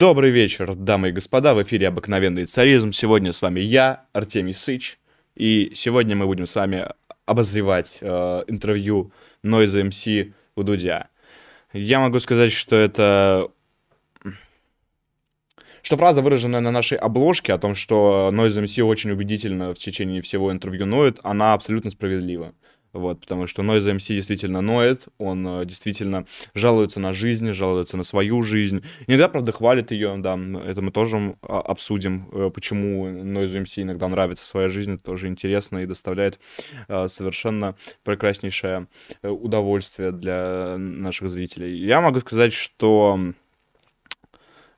Добрый вечер, дамы и господа, в эфире «Обыкновенный царизм». Сегодня с вами я, Артемий Сыч, и сегодня мы будем с вами обозревать э, интервью Noise MC у Дудя. Я могу сказать, что это... Что фраза, выраженная на нашей обложке о том, что Noise MC очень убедительно в течение всего интервью ноет, она абсолютно справедлива. Вот, потому что Noise MC действительно ноет, он э, действительно жалуется на жизнь, жалуется на свою жизнь. Иногда, правда, хвалит ее, да, это мы тоже а, обсудим, э, почему Noise MC иногда нравится своя жизнь, это тоже интересно и доставляет э, совершенно прекраснейшее удовольствие для наших зрителей. Я могу сказать, что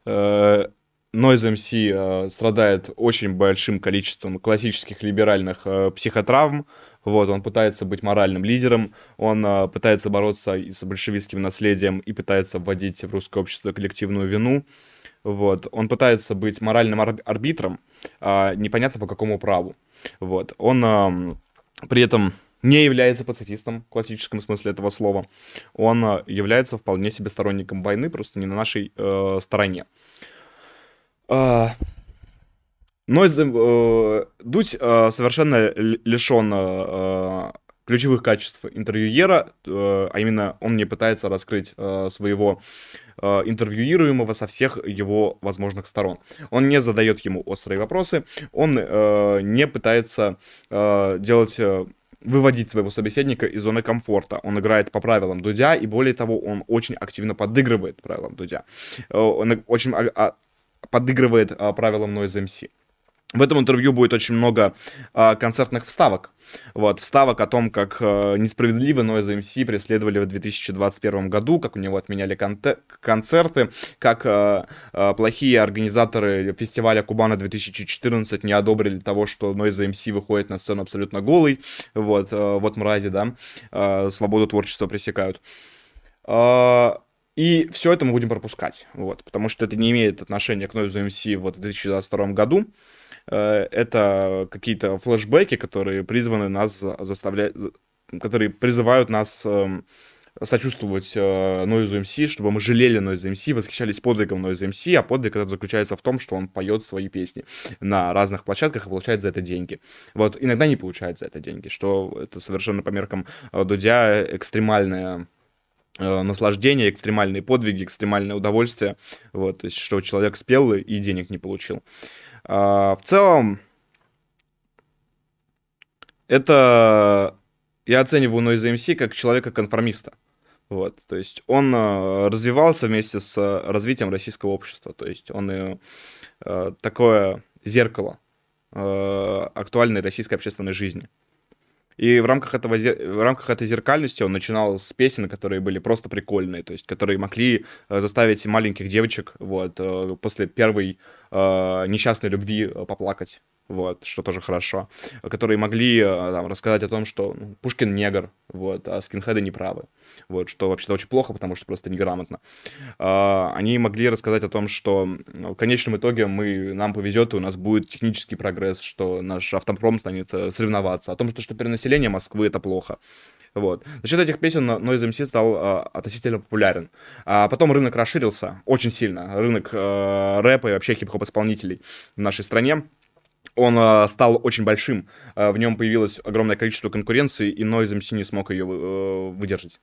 Noise MC страдает очень большим количеством классических либеральных психотравм, вот, он пытается быть моральным лидером, он э, пытается бороться с большевистским наследием и пытается вводить в русское общество коллективную вину. Вот, он пытается быть моральным арбитром, э, непонятно по какому праву. Вот, он э, при этом не является пацифистом в классическом смысле этого слова. Он э, является вполне себе сторонником войны, просто не на нашей э, стороне. Э, но э, Дудь э, совершенно лишен э, ключевых качеств интервьюера, э, а именно он не пытается раскрыть э, своего э, интервьюируемого со всех его возможных сторон. Он не задает ему острые вопросы, он э, не пытается э, делать... Э, выводить своего собеседника из зоны комфорта. Он играет по правилам Дудя, и более того, он очень активно подыгрывает правилам Дудя. Э, он очень а, а, подыгрывает правилам Noise MC. В этом интервью будет очень много э, концертных вставок. Вот, вставок о том, как э, несправедливо Noise MC преследовали в 2021 году, как у него отменяли кон- концерты, как э, э, плохие организаторы фестиваля Кубана 2014 не одобрили того, что Noise MC выходит на сцену абсолютно голый. Вот, э, вот мрази, да, э, свободу творчества пресекают. Э, и все это мы будем пропускать, вот, потому что это не имеет отношения к Noise MC вот в 2022 году. Э, это какие-то флешбеки, которые призваны нас заставлять, которые призывают нас эм, сочувствовать э, Noise MC, чтобы мы жалели Noise MC, восхищались подвигом Noise MC, а подвиг этот заключается в том, что он поет свои песни на разных площадках и получает за это деньги. Вот, иногда не получает за это деньги, что это совершенно по меркам э, Дудя экстремальное наслаждение, экстремальные подвиги, экстремальное удовольствие, вот, то есть, что человек спел и денег не получил. А, в целом, это я оцениваю Noise MC как человека-конформиста. Вот, то есть он э, развивался вместе с развитием российского общества. То есть он э, такое зеркало актуальной российской общественной жизни. И в рамках, этого, в рамках этой зеркальности он начинал с песен, которые были просто прикольные, то есть которые могли э, заставить маленьких девочек вот, э, после первой э, несчастной любви поплакать вот, что тоже хорошо, которые могли э, там, рассказать о том, что ну, Пушкин негр, вот, а скинхеды неправы, вот, что вообще-то очень плохо, потому что просто неграмотно. А, они могли рассказать о том, что ну, в конечном итоге мы, нам повезет, и у нас будет технический прогресс, что наш автопром станет э, соревноваться, о том, что, что перенаселение Москвы — это плохо. Вот. За счет этих песен Noise MC стал э, относительно популярен. А потом рынок расширился очень сильно. Рынок э, рэпа и вообще хип-хоп исполнителей в нашей стране он э, стал очень большим, э, в нем появилось огромное количество конкуренции, и Noise MC не смог ее э, выдержать.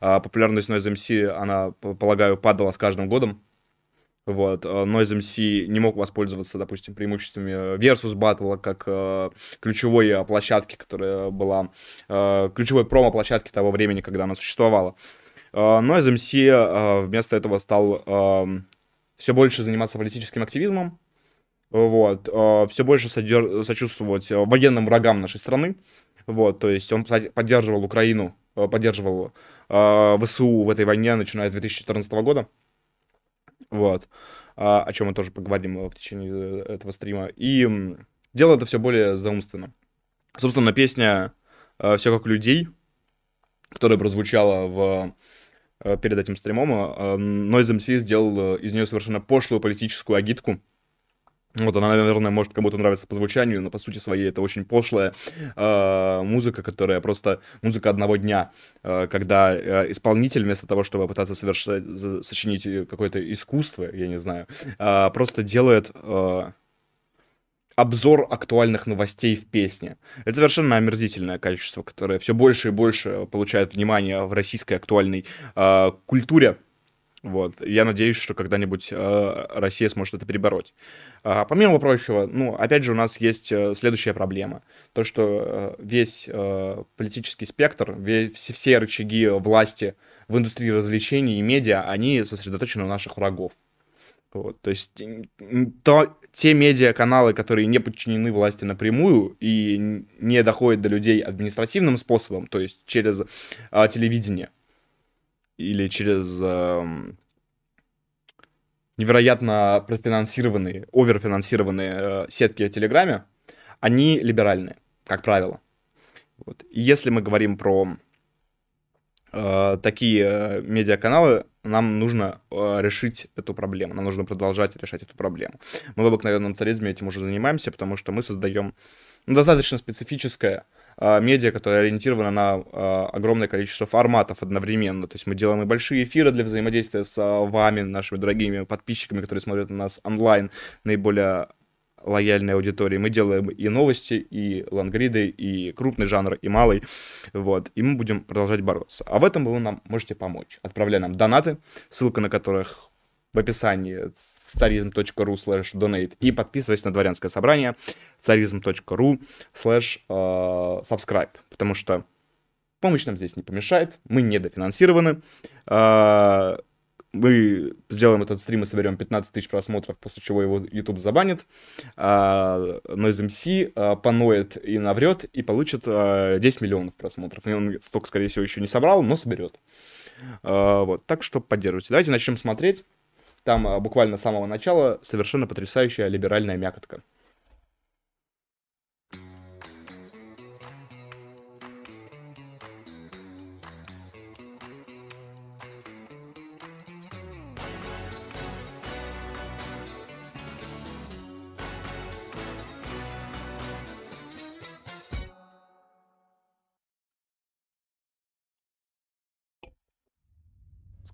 Э, популярность Noise MC, она, полагаю, падала с каждым годом. Вот, Noise MC не мог воспользоваться, допустим, преимуществами Versus Battle как э, ключевой площадки, которая была э, ключевой промо-площадки того времени, когда она существовала. Э, Noise MC э, вместо этого стал э, все больше заниматься политическим активизмом, вот, э, все больше содер... сочувствовать э, военным врагам нашей страны, вот, то есть он поддерживал Украину, э, поддерживал ВСУ в этой войне, начиная с 2014 года, вот, о чем мы тоже поговорим в течение этого стрима, и делал это все более заумственно. Собственно, песня «Все как людей», которая прозвучала в перед этим стримом, Noise MC сделал из нее совершенно пошлую политическую агитку, Вот она, наверное, может кому-то нравиться по звучанию, но по сути своей это очень пошлая э, музыка, которая просто музыка одного дня, э, когда э, исполнитель вместо того, чтобы пытаться совершать, сочинить какое-то искусство, я не знаю, э, просто делает э, обзор актуальных новостей в песне. Это совершенно омерзительное качество, которое все больше и больше получает внимание в российской актуальной э, культуре. Вот. Я надеюсь, что когда-нибудь э, Россия сможет это перебороть. А, помимо прочего, ну, опять же, у нас есть э, следующая проблема. То, что э, весь э, политический спектр, весь, все рычаги власти в индустрии развлечений и медиа, они сосредоточены у наших врагов. Вот, то есть то, те медиа-каналы, которые не подчинены власти напрямую и не доходят до людей административным способом, то есть через а, телевидение или через а, невероятно профинансированные, оверфинансированные э, сетки в Телеграме, они либеральные, как правило. Вот. И если мы говорим про э, такие э, медиаканалы, нам нужно э, решить эту проблему, нам нужно продолжать решать эту проблему. Мы в обыкновенном царизме этим уже занимаемся, потому что мы создаем ну, достаточно специфическое а, медиа, которая ориентирована на а, огромное количество форматов одновременно. То есть мы делаем и большие эфиры для взаимодействия с а, вами, нашими дорогими подписчиками, которые смотрят на нас онлайн, наиболее лояльной аудитории. Мы делаем и новости, и лангриды, и крупный жанр, и малый. Вот. И мы будем продолжать бороться. А в этом вы нам можете помочь. Отправляя нам донаты, ссылка на которых в описании царизм.ру slash donate и подписывайся на дворянское собрание царизм.ру э, subscribe, потому что помощь нам здесь не помешает, мы недофинансированы, э, мы сделаем этот стрим и соберем 15 тысяч просмотров, после чего его YouTube забанит. А, Noise MC а, поноет и наврет, и получит а, 10 миллионов просмотров. И он столько, скорее всего, еще не собрал, но соберет. Вот, так что поддерживайте. Давайте начнем смотреть. Там а, буквально с самого начала совершенно потрясающая либеральная мякотка.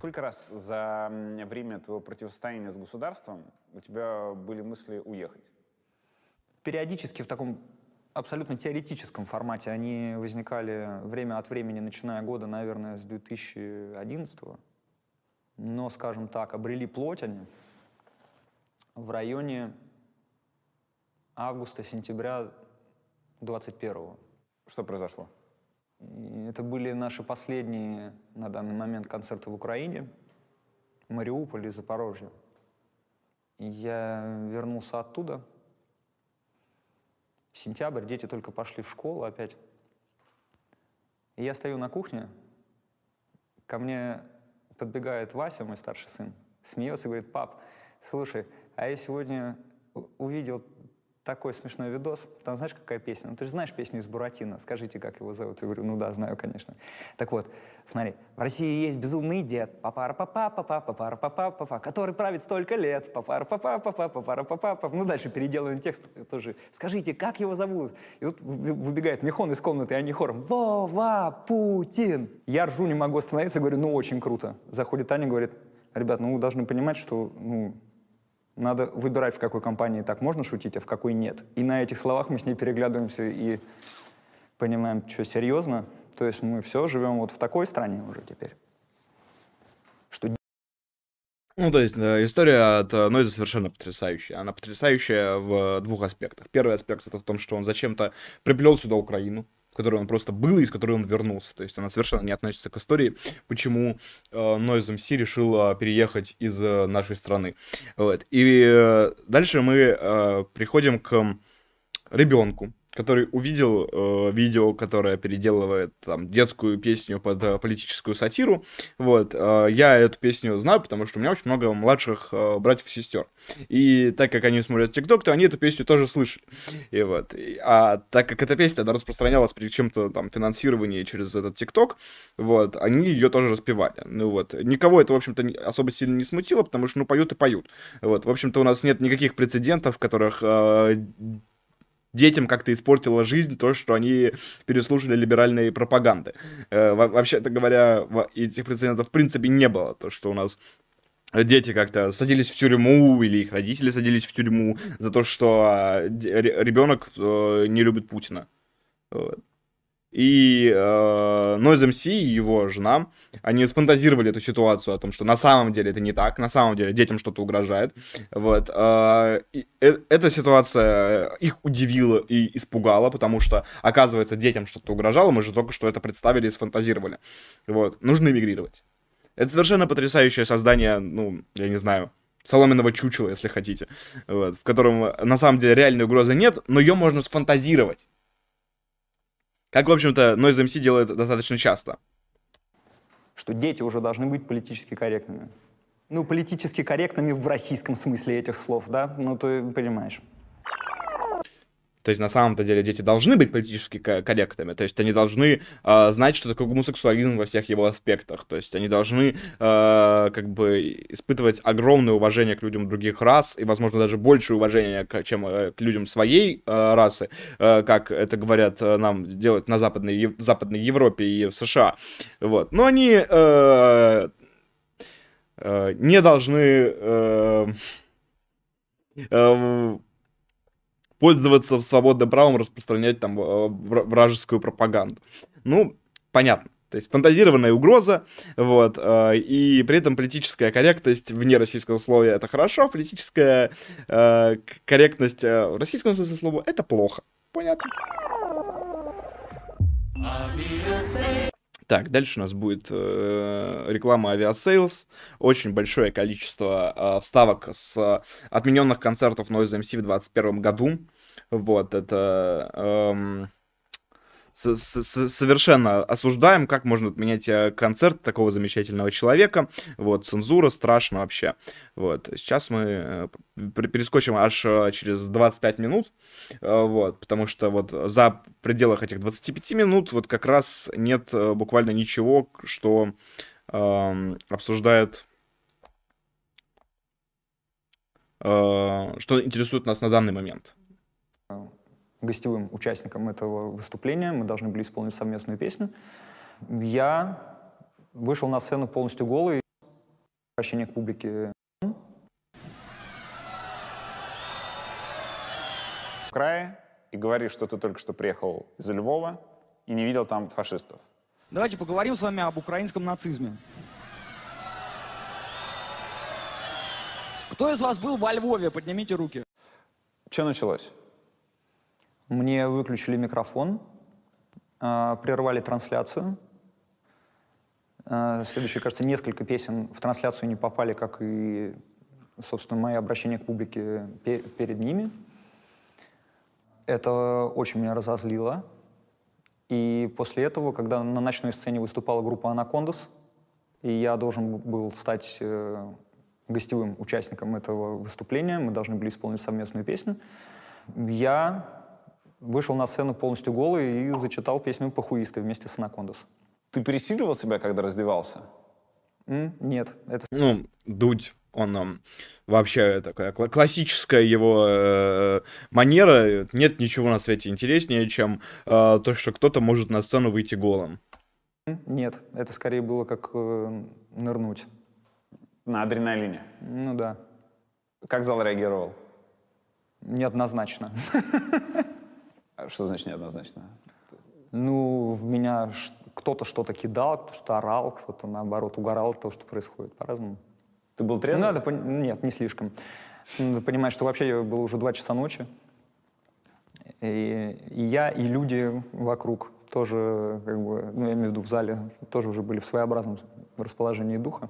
Сколько раз за время твоего противостояния с государством у тебя были мысли уехать? Периодически в таком абсолютно теоретическом формате они возникали время от времени, начиная года, наверное, с 2011 но, скажем так, обрели плоть они в районе августа-сентября 21 -го. Что произошло? Это были наши последние на данный момент концерты в Украине, Мариуполе и Запорожье. Я вернулся оттуда. Сентябрь, дети только пошли в школу опять. И я стою на кухне, ко мне подбегает Вася, мой старший сын, смеется и говорит, пап, слушай, а я сегодня увидел такой смешной видос. Там знаешь, какая песня? Ну, ты же знаешь песню из Буратино. Скажите, как его зовут? Я говорю, ну да, знаю, конечно. Так вот, смотри, в России есть безумный дед, папара папа папа папара папа папа который правит столько лет, папара папа папа папара папа папа Ну, дальше переделываем текст тоже. Скажите, как его зовут? И вот выбегает Михон из комнаты, и они хором, Вова, Путин! Я ржу, не могу остановиться, говорю, ну, очень круто. Заходит Аня, говорит, ребят, ну, вы должны понимать, что, ну, надо выбирать, в какой компании так можно шутить, а в какой нет. И на этих словах мы с ней переглядываемся и понимаем, что серьезно. То есть мы все живем вот в такой стране уже теперь. Что... Ну, то есть э, история от э, Нойза совершенно потрясающая. Она потрясающая в двух аспектах. Первый аспект это в том, что он зачем-то приплел сюда Украину, в которой он просто был и из которой он вернулся. То есть она совершенно не относится к истории, почему э, Noise MC решил э, переехать из э, нашей страны. Вот. И э, дальше мы э, приходим к ребенку, который увидел э, видео, которое переделывает там детскую песню под э, политическую сатиру. Вот, э, я эту песню знаю, потому что у меня очень много младших э, братьев и сестер. И так как они смотрят ТикТок, то они эту песню тоже слышали. И вот, и, а так как эта песня, она распространялась при чем-то там финансировании через этот ТикТок, вот, они ее тоже распевали. Ну вот, никого это, в общем-то, особо сильно не смутило, потому что, ну, поют и поют. Вот, в общем-то, у нас нет никаких прецедентов, в которых э, детям как-то испортило жизнь то, что они переслушали либеральные пропаганды. Э, вообще-то говоря, этих прецедентов в принципе не было. То, что у нас дети как-то садились в тюрьму или их родители садились в тюрьму за то, что а, ребенок э, не любит Путина. Вот. И э, Noise MC и его жена, они сфантазировали эту ситуацию о том, что на самом деле это не так, на самом деле детям что-то угрожает. Вот. Э, э, эта ситуация их удивила и испугала, потому что, оказывается, детям что-то угрожало, мы же только что это представили и сфантазировали. Вот. Нужно эмигрировать. Это совершенно потрясающее создание, ну, я не знаю, соломенного чучела, если хотите, вот, в котором на самом деле реальной угрозы нет, но ее можно сфантазировать. Как, в общем-то, Noise MC делает достаточно часто. Что дети уже должны быть политически корректными. Ну, политически корректными в российском смысле этих слов, да? Ну, ты понимаешь. То есть на самом-то деле дети должны быть политически корректными, то есть они должны э, знать, что такое гомосексуализм во всех его аспектах, то есть они должны э, как бы испытывать огромное уважение к людям других рас и, возможно, даже больше уважения, к, чем э, к людям своей э, расы, э, как это говорят э, нам делать на Западной, в Западной Европе и в США. Вот. Но они э, э, не должны... Э, э, пользоваться свободным правом распространять там э, вражескую пропаганду. Ну, понятно. То есть фантазированная угроза, вот, э, и при этом политическая корректность вне российского слова это хорошо, политическая э, корректность э, в российском смысле слова это плохо. Понятно. Так, дальше у нас будет э, реклама Aviasales. Очень большое количество э, вставок с отмененных концертов Noise MC в 2021 году. Вот, это... Эм, совершенно осуждаем, как можно отменять э, концерт такого замечательного человека. Вот, цензура страшно вообще. Вот, сейчас мы э, перескочим аж э, через 25 минут, вот, потому что вот за пределах этих 25 минут вот как раз нет буквально ничего, что э, обсуждает что интересует нас на данный момент гостевым участником этого выступления. Мы должны были исполнить совместную песню. Я вышел на сцену полностью голый. Обращение к публике. В крае и говоришь, что ты только что приехал из Львова и не видел там фашистов. Давайте поговорим с вами об украинском нацизме. Кто из вас был во Львове? Поднимите руки. Что началось? Мне выключили микрофон, а, прервали трансляцию. А, следующие, кажется, несколько песен в трансляцию не попали, как и, собственно, мои обращения к публике перед ними. Это очень меня разозлило. И после этого, когда на ночной сцене выступала группа «Анакондас», и я должен был стать э, гостевым участником этого выступления, мы должны были исполнить совместную песню, я вышел на сцену полностью голый и зачитал песню «Похуисты» вместе с «Анакондас». Ты пересиливал себя, когда раздевался? Mm, нет. Это... Ну, Дудь, он um, вообще такая классическая его э, манера. Нет ничего на свете интереснее, чем э, то, что кто-то может на сцену выйти голым. Нет, это скорее было как э, нырнуть. На адреналине? Ну да. Как зал реагировал? Неоднозначно. А что значит неоднозначно? Ну, в меня кто-то что-то кидал, кто что орал, кто-то, наоборот, угорал от того, что происходит. По-разному. Ты был трезвый? Надо пон... Нет, не слишком. Надо понимать, что вообще было уже два часа ночи. И, и я, и люди вокруг тоже, как бы, ну, я имею в виду в зале, тоже уже были в своеобразном расположении духа.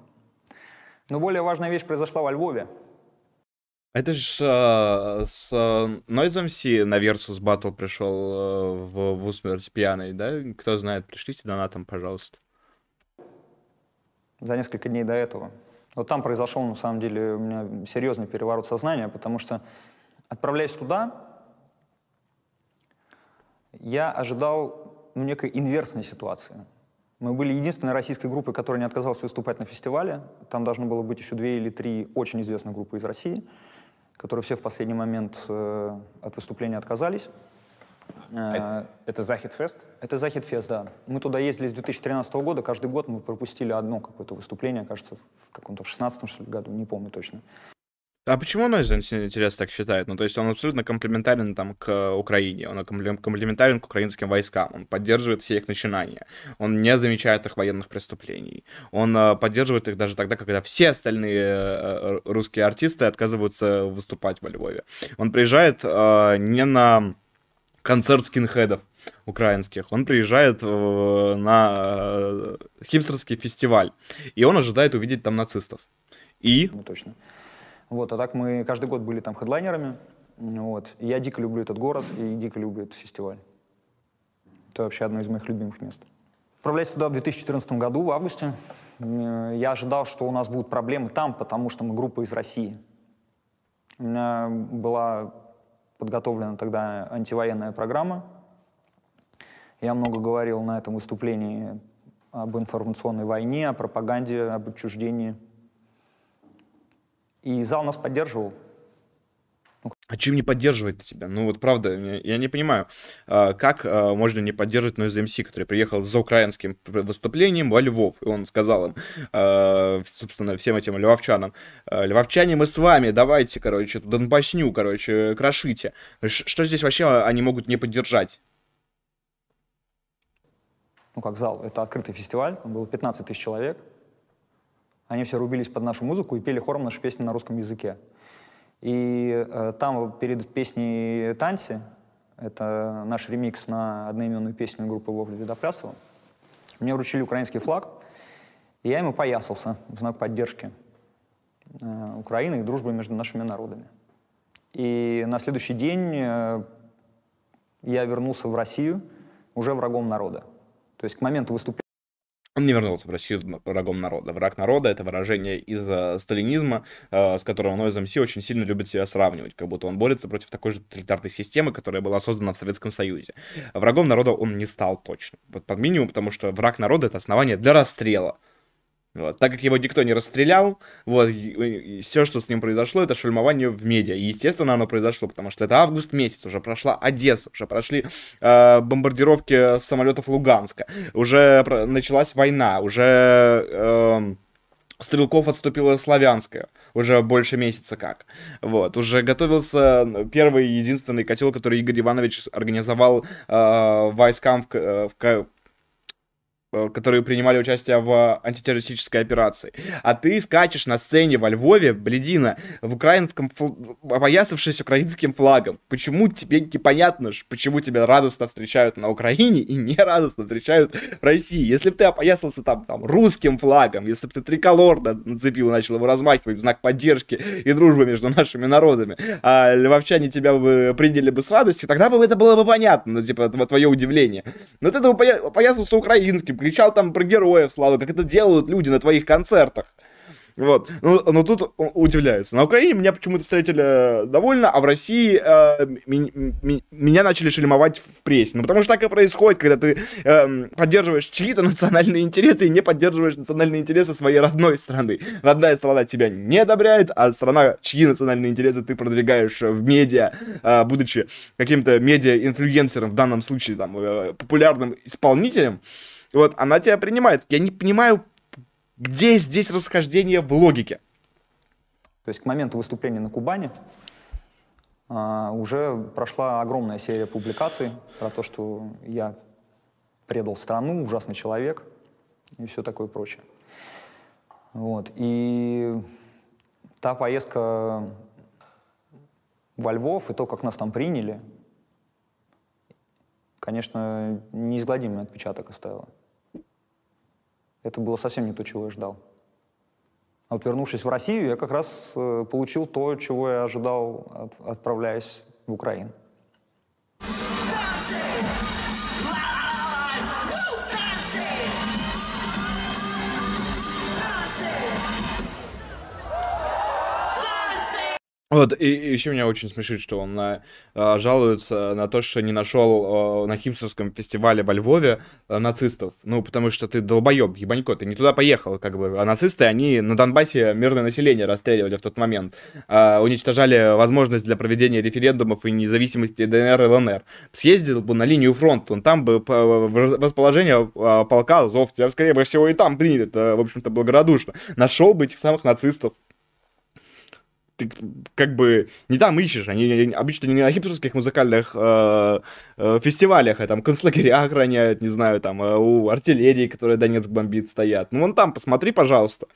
Но более важная вещь произошла во Львове. Это же э, с э, Noise MC на Versus Battle пришел э, в, в усмерть пьяный, да? Кто знает, пришлите донатом, пожалуйста. За несколько дней до этого. Вот там произошел, на самом деле, у меня серьезный переворот сознания, потому что, отправляясь туда, я ожидал ну, некой инверсной ситуации. Мы были единственной российской группой, которая не отказалась выступать на фестивале. Там должно было быть еще две или три очень известных группы из России — которые все в последний момент э, от выступления отказались. Э, это Захидфест? Это Захидфест, да. Мы туда ездили с 2013 года, каждый год мы пропустили одно какое-то выступление, кажется, в каком-то в 16 что ли, году, не помню точно. А почему Noise интерес так считает? Ну, то есть он абсолютно комплементарен там к Украине, он комплементарен к украинским войскам, он поддерживает все их начинания, он не замечает их военных преступлений, он э, поддерживает их даже тогда, когда все остальные э, русские артисты отказываются выступать во Львове. Он приезжает э, не на концерт скинхедов украинских, он приезжает э, на э, хипстерский фестиваль, и он ожидает увидеть там нацистов. И... Ну, точно. Вот, а так мы каждый год были там хедлайнерами. Вот. И я дико люблю этот город и дико люблю этот фестиваль. Это вообще одно из моих любимых мест. Отправляясь туда в 2014 году, в августе, я ожидал, что у нас будут проблемы там, потому что мы группа из России. У меня была подготовлена тогда антивоенная программа. Я много говорил на этом выступлении об информационной войне, о пропаганде, об отчуждении – и зал нас поддерживал. А чем не поддерживает тебя? Ну вот правда, я не понимаю, а, как а, можно не поддерживать Noise MC, который приехал за украинским выступлением во Львов, и он сказал им, а, собственно, всем этим львовчанам, львовчане, мы с вами, давайте, короче, эту донбасню, короче, крошите. Что здесь вообще они могут не поддержать? Ну как зал, это открытый фестиваль, там было 15 тысяч человек, они все рубились под нашу музыку и пели хором нашу песню на русском языке. И э, там перед песней «Танцы», это наш ремикс на одноименную песню группы Вовли Видоплясова, мне вручили украинский флаг, и я ему поясался в знак поддержки э, Украины и дружбы между нашими народами. И на следующий день э, я вернулся в Россию уже врагом народа. То есть к моменту выступления он не вернулся в Россию врагом народа. Враг народа — это выражение из э, сталинизма, э, с которым Noise MC очень сильно любит себя сравнивать, как будто он борется против такой же тоталитарной системы, которая была создана в Советском Союзе. Врагом народа он не стал точно. Вот под минимум, потому что враг народа — это основание для расстрела. Вот. Так как его никто не расстрелял, вот, все, что с ним произошло, это шульмование в медиа. И, естественно, оно произошло, потому что это август месяц, уже прошла Одесса, уже прошли э, бомбардировки самолетов Луганска, уже началась война, уже... Э, Стрелков отступила Славянская, уже больше месяца как. Вот, уже готовился первый и единственный котел, который Игорь Иванович организовал э, войскам в, э, в, Э, которые принимали участие в антитеррористической операции. А ты скачешь на сцене во Львове, бледина, в украинском, опоясавшись украинским флагом. Почему тебе непонятно, почему тебя радостно встречают на Украине и не радостно встречают в России? Если бы ты опоясался там, там русским флагом, если бы ты триколор нацепил и начал его размахивать в знак поддержки и дружбы между нашими народами, а львовчане тебя бы приняли бы с радостью, тогда бы это было бы понятно, ну, типа, твое удивление. Но ты опоясался украинским, кричал там про героев славы, как это делают люди на твоих концертах. Вот. Но, но тут удивляется. На Украине меня почему-то встретили э, довольно, а в России э, ми, ми, меня начали шельмовать в прессе. Ну, потому что так и происходит, когда ты э, поддерживаешь чьи-то национальные интересы и не поддерживаешь национальные интересы своей родной страны. Родная страна тебя не одобряет, а страна, чьи национальные интересы ты продвигаешь в медиа, э, будучи каким-то медиа-инфлюенсером, в данном случае там, э, популярным исполнителем, вот, она тебя принимает. Я не понимаю, где здесь расхождение в логике. То есть к моменту выступления на Кубани а, уже прошла огромная серия публикаций про то, что я предал страну, ужасный человек и все такое прочее. Вот. И та поездка во Львов и то, как нас там приняли, конечно, неизгладимый отпечаток оставило. Это было совсем не то, чего я ждал. А вот вернувшись в Россию, я как раз э, получил то, чего я ожидал, от- отправляясь в Украину. Вот, и, еще меня очень смешит, что он на- а, жалуется на то, что не нашел а, на хипстерском фестивале во Львове а, нацистов. Ну, потому что ты долбоеб, ебанько, ты не туда поехал, как бы. А нацисты, они на Донбассе мирное население расстреливали в тот момент. А, уничтожали возможность для проведения референдумов и независимости ДНР и ЛНР. Съездил бы на линию фронта, он там бы в расположение полка Азов, тебя, скорее всего, и там приняли, в общем-то, благородушно. Нашел бы этих самых нацистов, ты как бы не там ищешь, они обычно не на хипстерских музыкальных э, э, фестивалях, а там концлагеря охраняют, не знаю, там э, у артиллерии, которая Донецк бомбит, стоят. Ну вон там, посмотри, пожалуйста.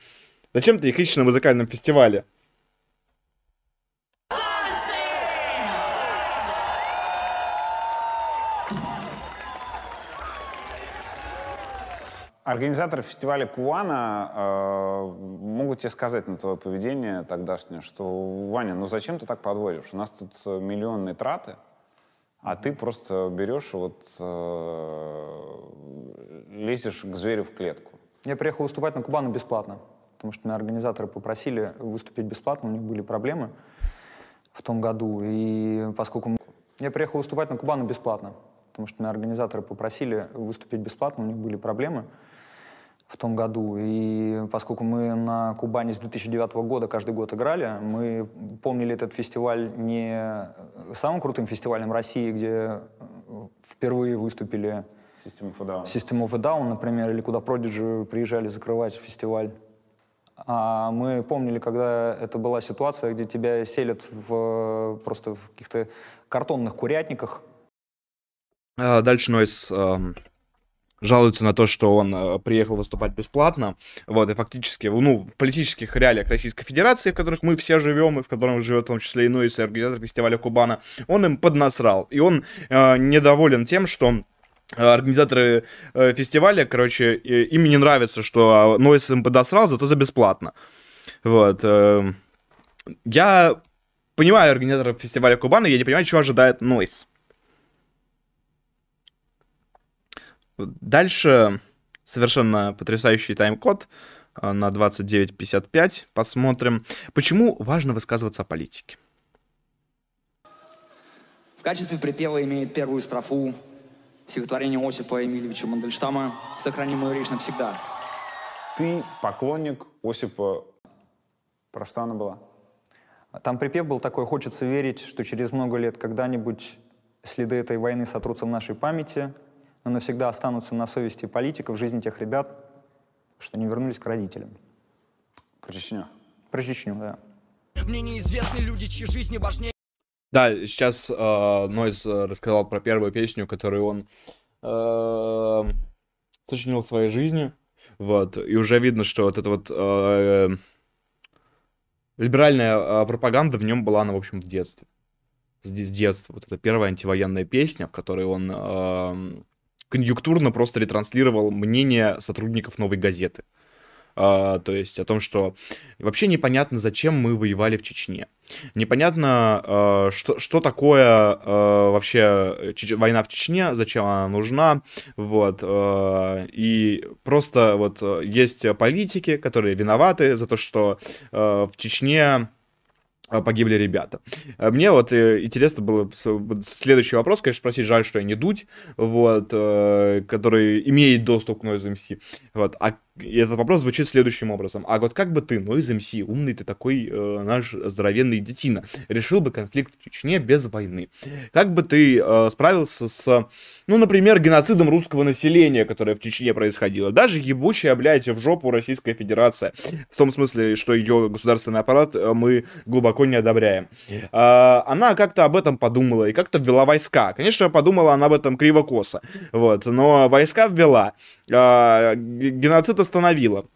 Зачем ты их ищешь на музыкальном фестивале? Организаторы фестиваля Куана э, могут тебе сказать на твое поведение тогдашнее, что, Ваня, ну зачем ты так подводишь? У нас тут э, миллионные траты, а ты просто берешь вот э, лезешь к зверю в клетку. Я приехал выступать на Кубану бесплатно, потому что меня организаторы попросили выступить бесплатно, у них были проблемы в том году. И поскольку... Я приехал выступать на Кубану бесплатно, потому что меня организаторы попросили выступить бесплатно, у них были проблемы в том году. И поскольку мы на Кубани с 2009 года каждый год играли, мы помнили этот фестиваль не самым крутым фестивалем России, где э, впервые выступили Система Фудаун. System of a Down, например, или куда Prodigy приезжали закрывать фестиваль. А мы помнили, когда это была ситуация, где тебя селят в, просто в каких-то картонных курятниках, А, Дальше Нойс жалуется на то, что он э, приехал выступать бесплатно. Вот, и фактически, ну, в политических реалиях Российской Федерации, в которых мы все живем, и в которых живет в том числе и Нойс, организатор фестиваля Кубана, он им поднасрал. И он э, недоволен тем, что э, организаторы э, фестиваля, короче, э, им не нравится, что Нойс им подосрал, зато за бесплатно. Вот. эм, я понимаю организаторов фестиваля Кубана, я не понимаю, чего ожидает Нойс. Дальше совершенно потрясающий тайм-код э, на 29.55. Посмотрим. Почему важно высказываться о политике? В качестве припева имеет первую строфу стихотворение Осипа Емельевича Мандельштама «Сохрани мою речь навсегда». Ты поклонник Осипа. Про что она была? Там припев был такой «Хочется верить, что через много лет когда-нибудь следы этой войны сотрутся в нашей памяти, но навсегда останутся на совести политиков, в жизни тех ребят, что не вернулись к родителям». Про Чечню. Про Чечню, да. Мне неизвестны люди, чьи жизни важнее Да, сейчас э, Нойз э, рассказал про первую песню, которую он э, сочинил в своей жизни. Вот. И уже видно, что вот эта вот э, либеральная э, пропаганда в нем была, она, в общем, в детстве. С, с детства. Вот это первая антивоенная песня, в которой он э, конъюнктурно просто ретранслировал мнение сотрудников «Новой газеты». А, то есть о том, что вообще непонятно, зачем мы воевали в Чечне. Непонятно, э, что, что такое э, вообще Чеч- война в Чечне, зачем она нужна. Вот, э, и просто вот э, есть политики, которые виноваты за то, что э, в Чечне э, погибли ребята. Э, Мне вот э, интересно было следующий вопрос, конечно, спросить, жаль, что я не Дудь, вот, э, который имеет доступ к Noise MC. Вот, а и этот вопрос звучит следующим образом. А вот как бы ты, Noise MC, умный ты такой э, наш здоровенный детина, решил бы конфликт в Чечне без войны? Как бы ты э, справился с, ну, например, геноцидом русского населения, которое в Чечне происходило? Даже ебучая, блядь, в жопу Российская Федерация. В том смысле, что ее государственный аппарат э, мы глубоко не одобряем. А, она как-то об этом подумала и как-то ввела войска. Конечно, подумала она об этом криво-косо. Вот, но войска ввела. Г- геноцид остановила.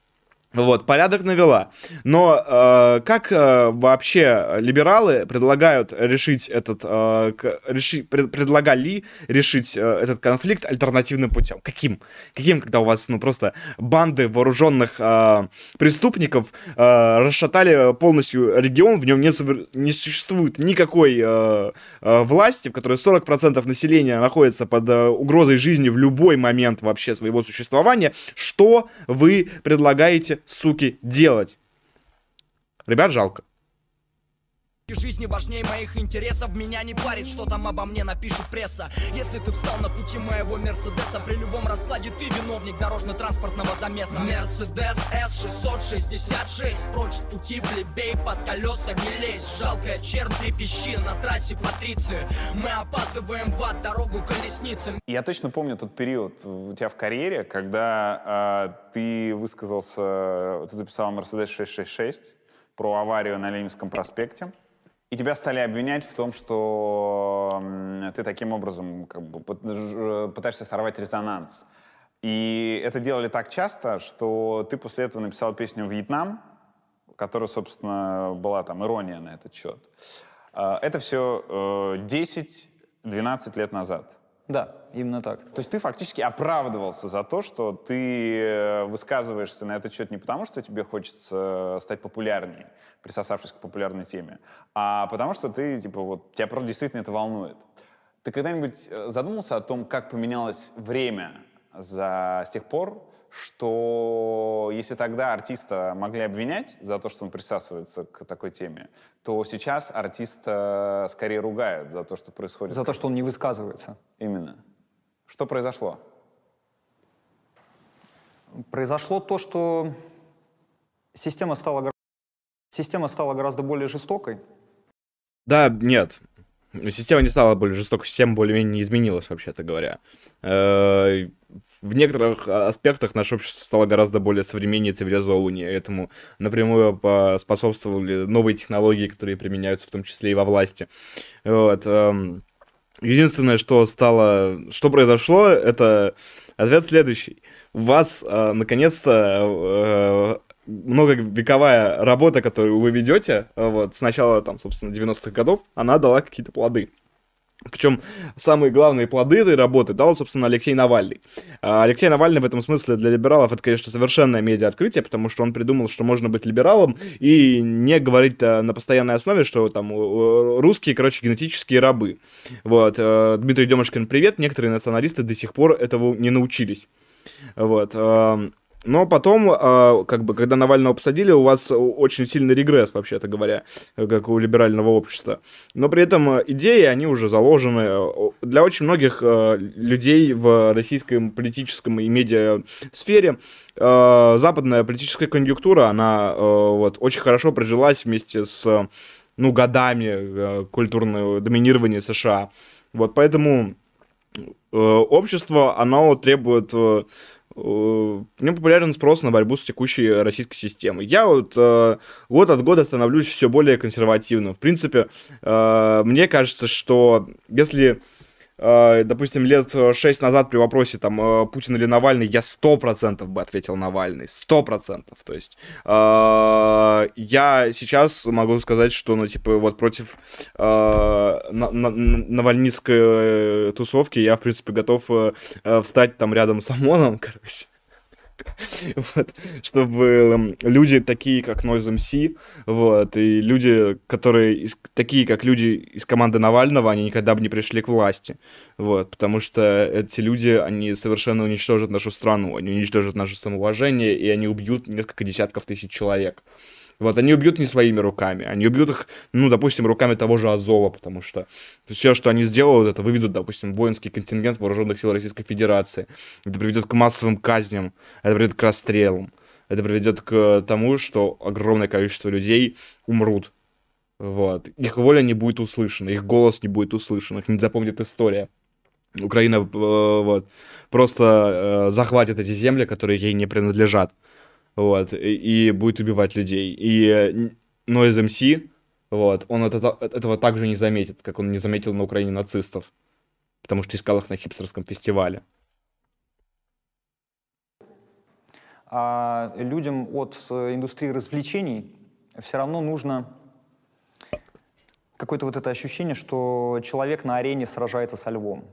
Вот, порядок навела. Но э, как э, вообще либералы предлагают решить этот, э, к, реши, пред, предлагали решить э, этот конфликт альтернативным путем? Каким? Каким, когда у вас, ну, просто банды вооруженных э, преступников э, расшатали полностью регион, в нем не, не существует никакой э, э, власти, в которой 40% населения находится под э, угрозой жизни в любой момент вообще своего существования, что вы предлагаете суки, делать. Ребят, жалко. Жизни важнее моих интересов. Меня не парит, что там обо мне напишет пресса. Если ты встал на пути моего Мерседеса При любом раскладе ты виновник дорожно-транспортного замеса. Мерседес S666 Прочь пути плебей, под колеса не лезь. Жалкая чернь трепещи на трассе Патриции. Мы опаздываем в ад дорогу колесницы Я точно помню тот период у тебя в карьере, когда э, ты высказался, ты записал Мерседес 666 про аварию на Ленинском проспекте. И тебя стали обвинять в том, что ты таким образом как бы, пытаешься сорвать резонанс. И это делали так часто, что ты после этого написал песню «Вьетнам», которая, собственно, была там ирония на этот счет. А, это все 10-12 э, лет назад. Да, именно так. То есть ты фактически оправдывался за то, что ты э, высказываешься на этот счет не потому, что тебе хочется стать популярнее, присосавшись к популярной теме, а потому что ты, типа, вот, тебя просто действительно это волнует. Ты когда-нибудь э, задумался о том, как поменялось время за, с тех пор, что если тогда артиста могли обвинять за то, что он присасывается к такой теме, то сейчас артиста скорее ругают за то, что происходит. За то, что он не высказывается. Именно. Что произошло? Произошло то, что система стала, система стала гораздо более жестокой. Да, нет. Система не стала более жестокой, система более-менее не изменилась, вообще-то говоря. Э, в некоторых аспектах наше общество стало гораздо более современнее и цивилизованнее. Этому напрямую способствовали новые технологии, которые применяются в том числе и во власти. Вот. Эм, единственное, что стало, что произошло, это ответ следующий. У вас э, наконец-то э, многовековая работа, которую вы ведете, вот, с начала, там, собственно, 90-х годов, она дала какие-то плоды. Причем самые главные плоды этой работы дал, собственно, Алексей Навальный. А Алексей Навальный в этом смысле для либералов это, конечно, совершенное медиа-открытие, потому что он придумал, что можно быть либералом и не говорить на постоянной основе, что там русские, короче, генетические рабы. Вот. Э, Дмитрий Демушкин, привет. Некоторые националисты до сих пор этого не научились. Вот. Но потом, а, как бы, когда Навального посадили, у вас очень сильный регресс, вообще-то говоря, как у либерального общества. Но при этом идеи, они уже заложены. Для очень многих а, людей в российском политическом и медиа сфере а, западная политическая конъюнктура, она вот, очень хорошо прижилась вместе с ну, годами культурного доминирования США. Вот поэтому общество, оно требует в нем популярен спрос на борьбу с текущей российской системой. Я вот э, год от года становлюсь все более консервативным. В принципе, э, мне кажется, что если Э, допустим, лет шесть назад при вопросе, там, э, Путин или Навальный, я сто процентов бы ответил Навальный, сто процентов, то есть э, я сейчас могу сказать, что, ну, типа, вот против навальнистской тусовки я, в принципе, готов встать там рядом с ОМОНом, короче, вот, чтобы эм, люди такие, как Noise MC, вот, и люди, которые из, такие, как люди из команды Навального, они никогда бы не пришли к власти, вот, потому что эти люди, они совершенно уничтожат нашу страну, они уничтожат наше самоуважение, и они убьют несколько десятков тысяч человек. Вот, они убьют не своими руками, они убьют их, ну, допустим, руками того же Азова, потому что все, что они сделают, это выведут, допустим, воинский контингент вооруженных сил Российской Федерации. Это приведет к массовым казням, это приведет к расстрелам, это приведет к тому, что огромное количество людей умрут. Вот. Их воля не будет услышана, их голос не будет услышан, их не запомнит история. Украина э, вот, просто э, захватит эти земли, которые ей не принадлежат вот, и, и будет убивать людей. И Noise MC, вот, он это, этого также не заметит, как он не заметил на Украине нацистов, потому что искал их на хипстерском фестивале. а людям от индустрии развлечений все равно нужно какое-то вот это ощущение, что человек на арене сражается со львом.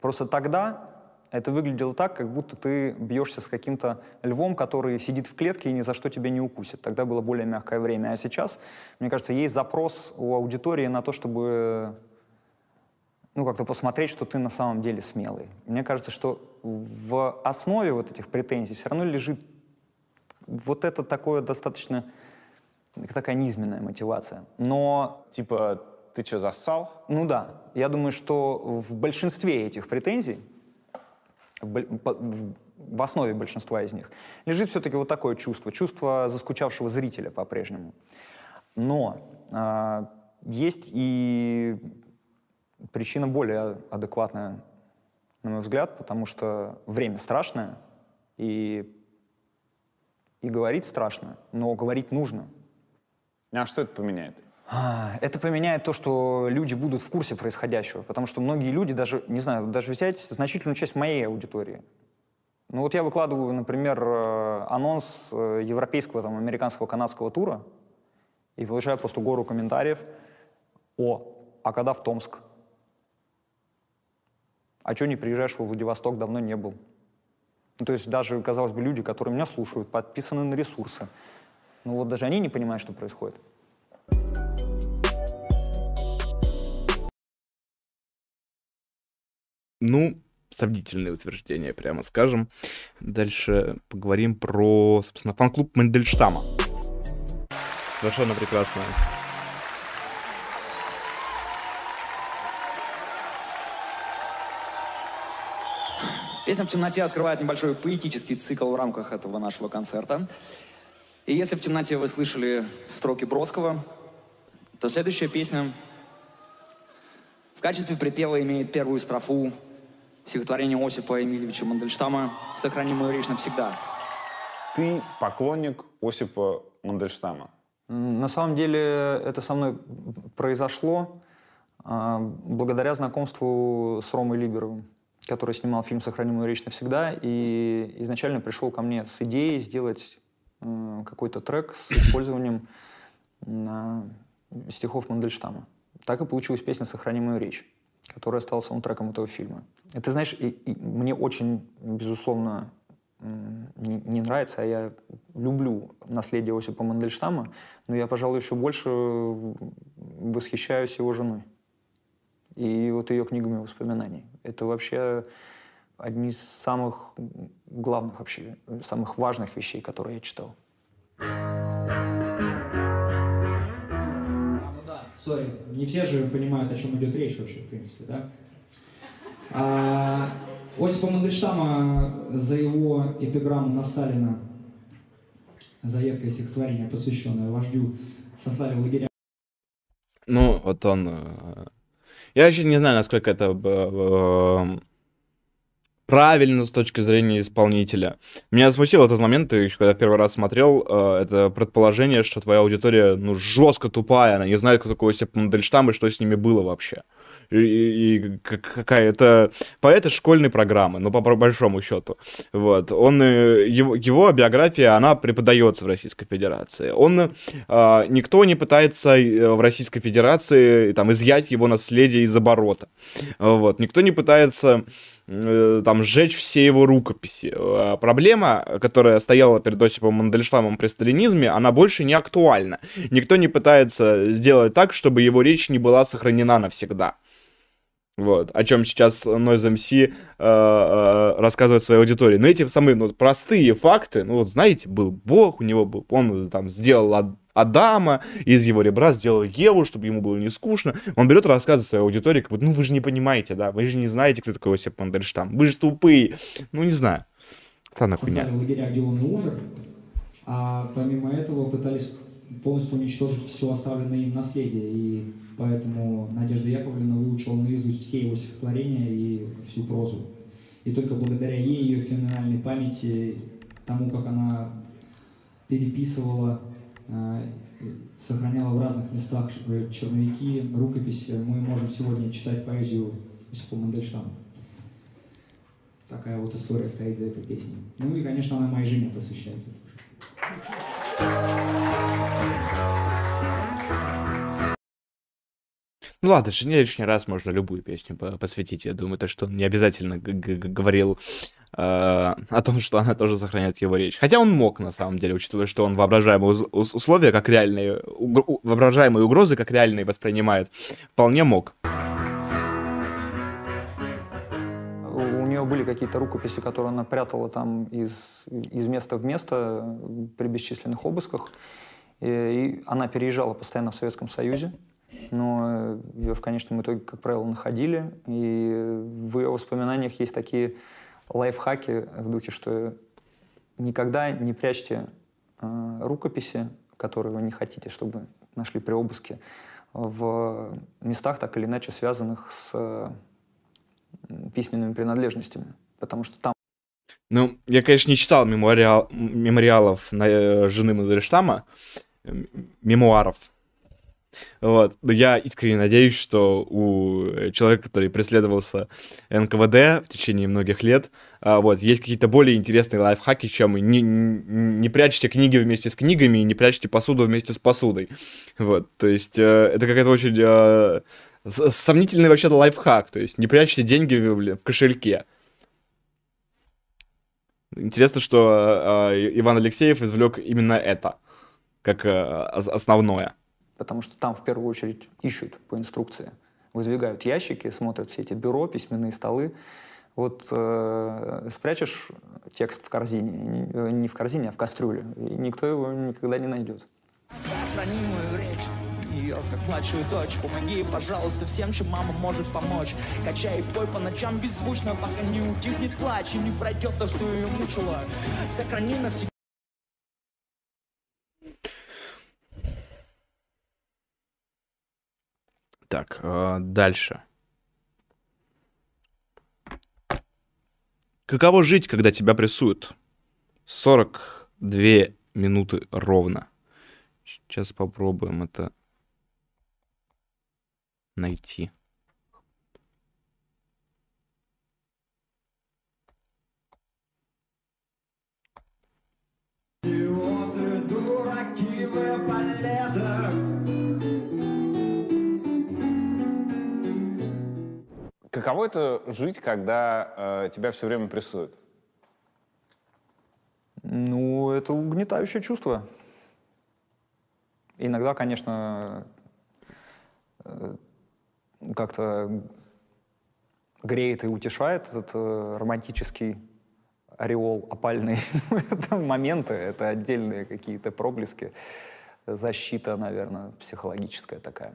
Просто тогда это выглядело так, как будто ты бьешься с каким-то львом, который сидит в клетке и ни за что тебя не укусит. Тогда было более мягкое время. А сейчас, мне кажется, есть запрос у аудитории на то, чтобы ну, как-то посмотреть, что ты на самом деле смелый. Мне кажется, что в основе вот этих претензий все равно лежит вот это такое достаточно такая низменная мотивация. Но... Типа, ты что, зассал? Ну да. Я думаю, что в большинстве этих претензий, в, основе большинства из них, лежит все-таки вот такое чувство, чувство заскучавшего зрителя по-прежнему. Но э, есть и причина более адекватная, на мой взгляд, потому что время страшное, и, и говорить страшно, но говорить нужно. А что это поменяет? А, это поменяет то, что люди будут в курсе происходящего, потому что многие люди, даже, не знаю, даже взять значительную часть моей аудитории. Ну вот я выкладываю, например, э, анонс э, европейского, там, американского, канадского тура, и получаю просто гору комментариев. О, а когда в Томск? А что не приезжаешь во Владивосток, давно не был? Ну, то есть даже, казалось бы, люди, которые меня слушают, подписаны на ресурсы. Ну вот даже они не понимают, что происходит. Ну, сомнительные утверждения, прямо скажем. Дальше поговорим про, собственно, фан-клуб Мандельштама. Совершенно прекрасно. Песня «В темноте» открывает небольшой поэтический цикл в рамках этого нашего концерта. И если в темноте вы слышали строки Бродского, то следующая песня в качестве припева имеет первую строфу стихотворения Осипа Эмильевича Мандельштама «Сохрани мою речь навсегда». Ты поклонник Осипа Мандельштама. На самом деле это со мной произошло а, благодаря знакомству с Ромой Либеровым, который снимал фильм «Сохрани мою речь навсегда», и изначально пришел ко мне с идеей сделать какой-то трек с использованием стихов Мандельштама. Так и получилась песня «Сохрани мою речь», которая стала саундтреком этого фильма. Ты знаешь, и, и мне очень, безусловно, не, не нравится, а я люблю наследие Осипа Мандельштама, но я, пожалуй, еще больше восхищаюсь его женой и вот ее книгами воспоминаний. Это вообще одни из самых главных вообще, самых важных вещей, которые я читал. Сори, не все же понимают, о чем идет речь вообще, в принципе, да? А, Осипа Мандельштама за его эпиграмму на Сталина, за едкое стихотворение, посвященное вождю, сослали в лагеря. Ну, вот он... Э, я вообще не знаю, насколько это э, правильно с точки зрения исполнителя. Меня смутил этот момент, еще когда первый раз смотрел, э, это предположение, что твоя аудитория, ну, жестко тупая, она не знает, кто такой Осип Мандельштам и что с ними было вообще. И, и какая это поэт из школьной программы, ну, по, по большому счету. Вот. Он, э, его, его биография, она преподается в Российской Федерации. Он, э, никто не пытается э, в Российской Федерации там, изъять его наследие из оборота. Вот. Никто не пытается Э, там сжечь все его рукописи. А проблема, которая стояла перед Осипом Мандельштамом при сталинизме, она больше не актуальна. Никто не пытается сделать так, чтобы его речь не была сохранена навсегда. Вот, о чем сейчас Noise MC э, э, рассказывает своей аудитории. Но эти самые ну, простые факты, ну вот знаете, был Бог, у него был, он там сделал Адама, из его ребра сделал Еву, чтобы ему было не скучно. Он берет и рассказывает своей аудитории, как бы, ну вы же не понимаете, да, вы же не знаете, кто такой Осип Мандельштам, вы же тупые. Ну не знаю. Странная хуйня. в лагеря, где он умер, а помимо этого пытались полностью уничтожить все оставленное им наследие. И поэтому Надежда Яковлевна выучила наизусть все его стихотворения и всю прозу. И только благодаря ей, ее феноменальной памяти, тому, как она переписывала Э, сохраняла в разных местах черновики, рукописи. Мы можем сегодня читать поэзию Осипа Мандельштама. такая вот история стоит за этой песней. Ну и, конечно, она моей жене посвящается Ну ладно, жене лишний раз можно любую песню посвятить. Я думаю, то, что он не обязательно говорил э, о том, что она тоже сохраняет его речь. Хотя он мог, на самом деле, учитывая, что он воображаемые условия как реальные, воображаемые угрозы как реальные воспринимает, вполне мог. Нее были какие-то рукописи, которые она прятала там из, из места в место при бесчисленных обысках. И, и она переезжала постоянно в Советском Союзе но ее в конечном итоге, как правило, находили. И в ее воспоминаниях есть такие лайфхаки в духе, что никогда не прячьте э, рукописи, которые вы не хотите, чтобы нашли при обыске, в местах, так или иначе связанных с письменными принадлежностями. Потому что там ну, я, конечно, не читал мемориал, мемориалов на, э, жены Мандельштама, мемуаров, вот. Но я искренне надеюсь, что у человека, который преследовался НКВД в течение многих лет, а, вот, есть какие-то более интересные лайфхаки, чем не, не прячьте книги вместе с книгами и не прячьте посуду вместе с посудой. Вот. То есть э, это какая-то очень э, сомнительный вообще лайфхак. То есть не прячьте деньги в, в кошельке. Интересно, что э, Иван Алексеев извлек именно это как основное потому что там в первую очередь ищут по инструкции. Выдвигают ящики, смотрят все эти бюро, письменные столы. Вот э, спрячешь текст в корзине, не, э, не в корзине, а в кастрюле, и никто его никогда не найдет. Сохрани мою речь, ее как младшую дочь Помоги, пожалуйста, всем, чем мама может помочь Качай и пой по ночам беззвучно, пока не утихнет плач И не пройдет то, что ее мучило Сохрани навсегда Так, э, дальше. Каково жить, когда тебя прессуют? 42 минуты ровно. Сейчас попробуем это найти. Каково это жить, когда э, тебя все время прессуют? Ну, это угнетающее чувство. Иногда, конечно, э, как-то греет и утешает этот э, романтический ореол опальный. это моменты, это отдельные какие-то проблески. Защита, наверное, психологическая такая.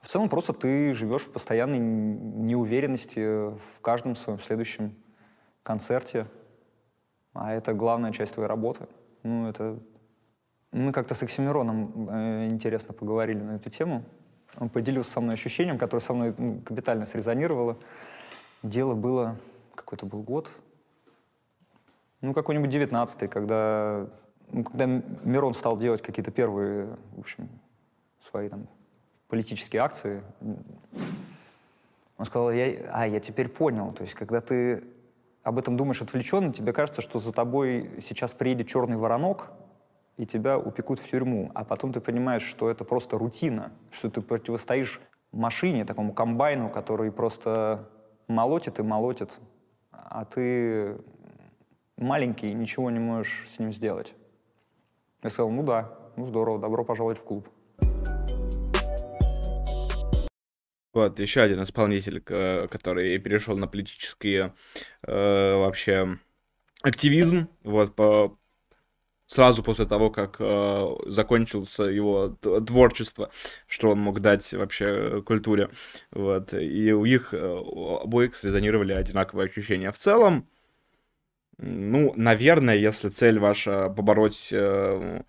В целом просто ты живешь в постоянной неуверенности в каждом своем следующем концерте, а это главная часть твоей работы. Ну, это... Мы как-то с Оксимироном э, интересно поговорили на эту тему. Он поделился со мной ощущением, которое со мной ну, капитально срезонировало. Дело было... Какой-то был год? Ну, какой-нибудь девятнадцатый, когда, ну, когда Мирон стал делать какие-то первые, в общем, свои там политические акции. Он сказал, я, а, я теперь понял. То есть, когда ты об этом думаешь отвлеченно, тебе кажется, что за тобой сейчас приедет черный воронок, и тебя упекут в тюрьму. А потом ты понимаешь, что это просто рутина, что ты противостоишь машине, такому комбайну, который просто молотит и молотит, а ты маленький, ничего не можешь с ним сделать. Я сказал, ну да, ну здорово, добро пожаловать в клуб. Вот, еще один исполнитель, который перешел на политический э, вообще активизм, вот, по, сразу после того, как э, закончился его творчество, что он мог дать вообще культуре, вот, и у них э, у обоих срезонировали одинаковые ощущения. В целом, ну, наверное, если цель ваша побороть э,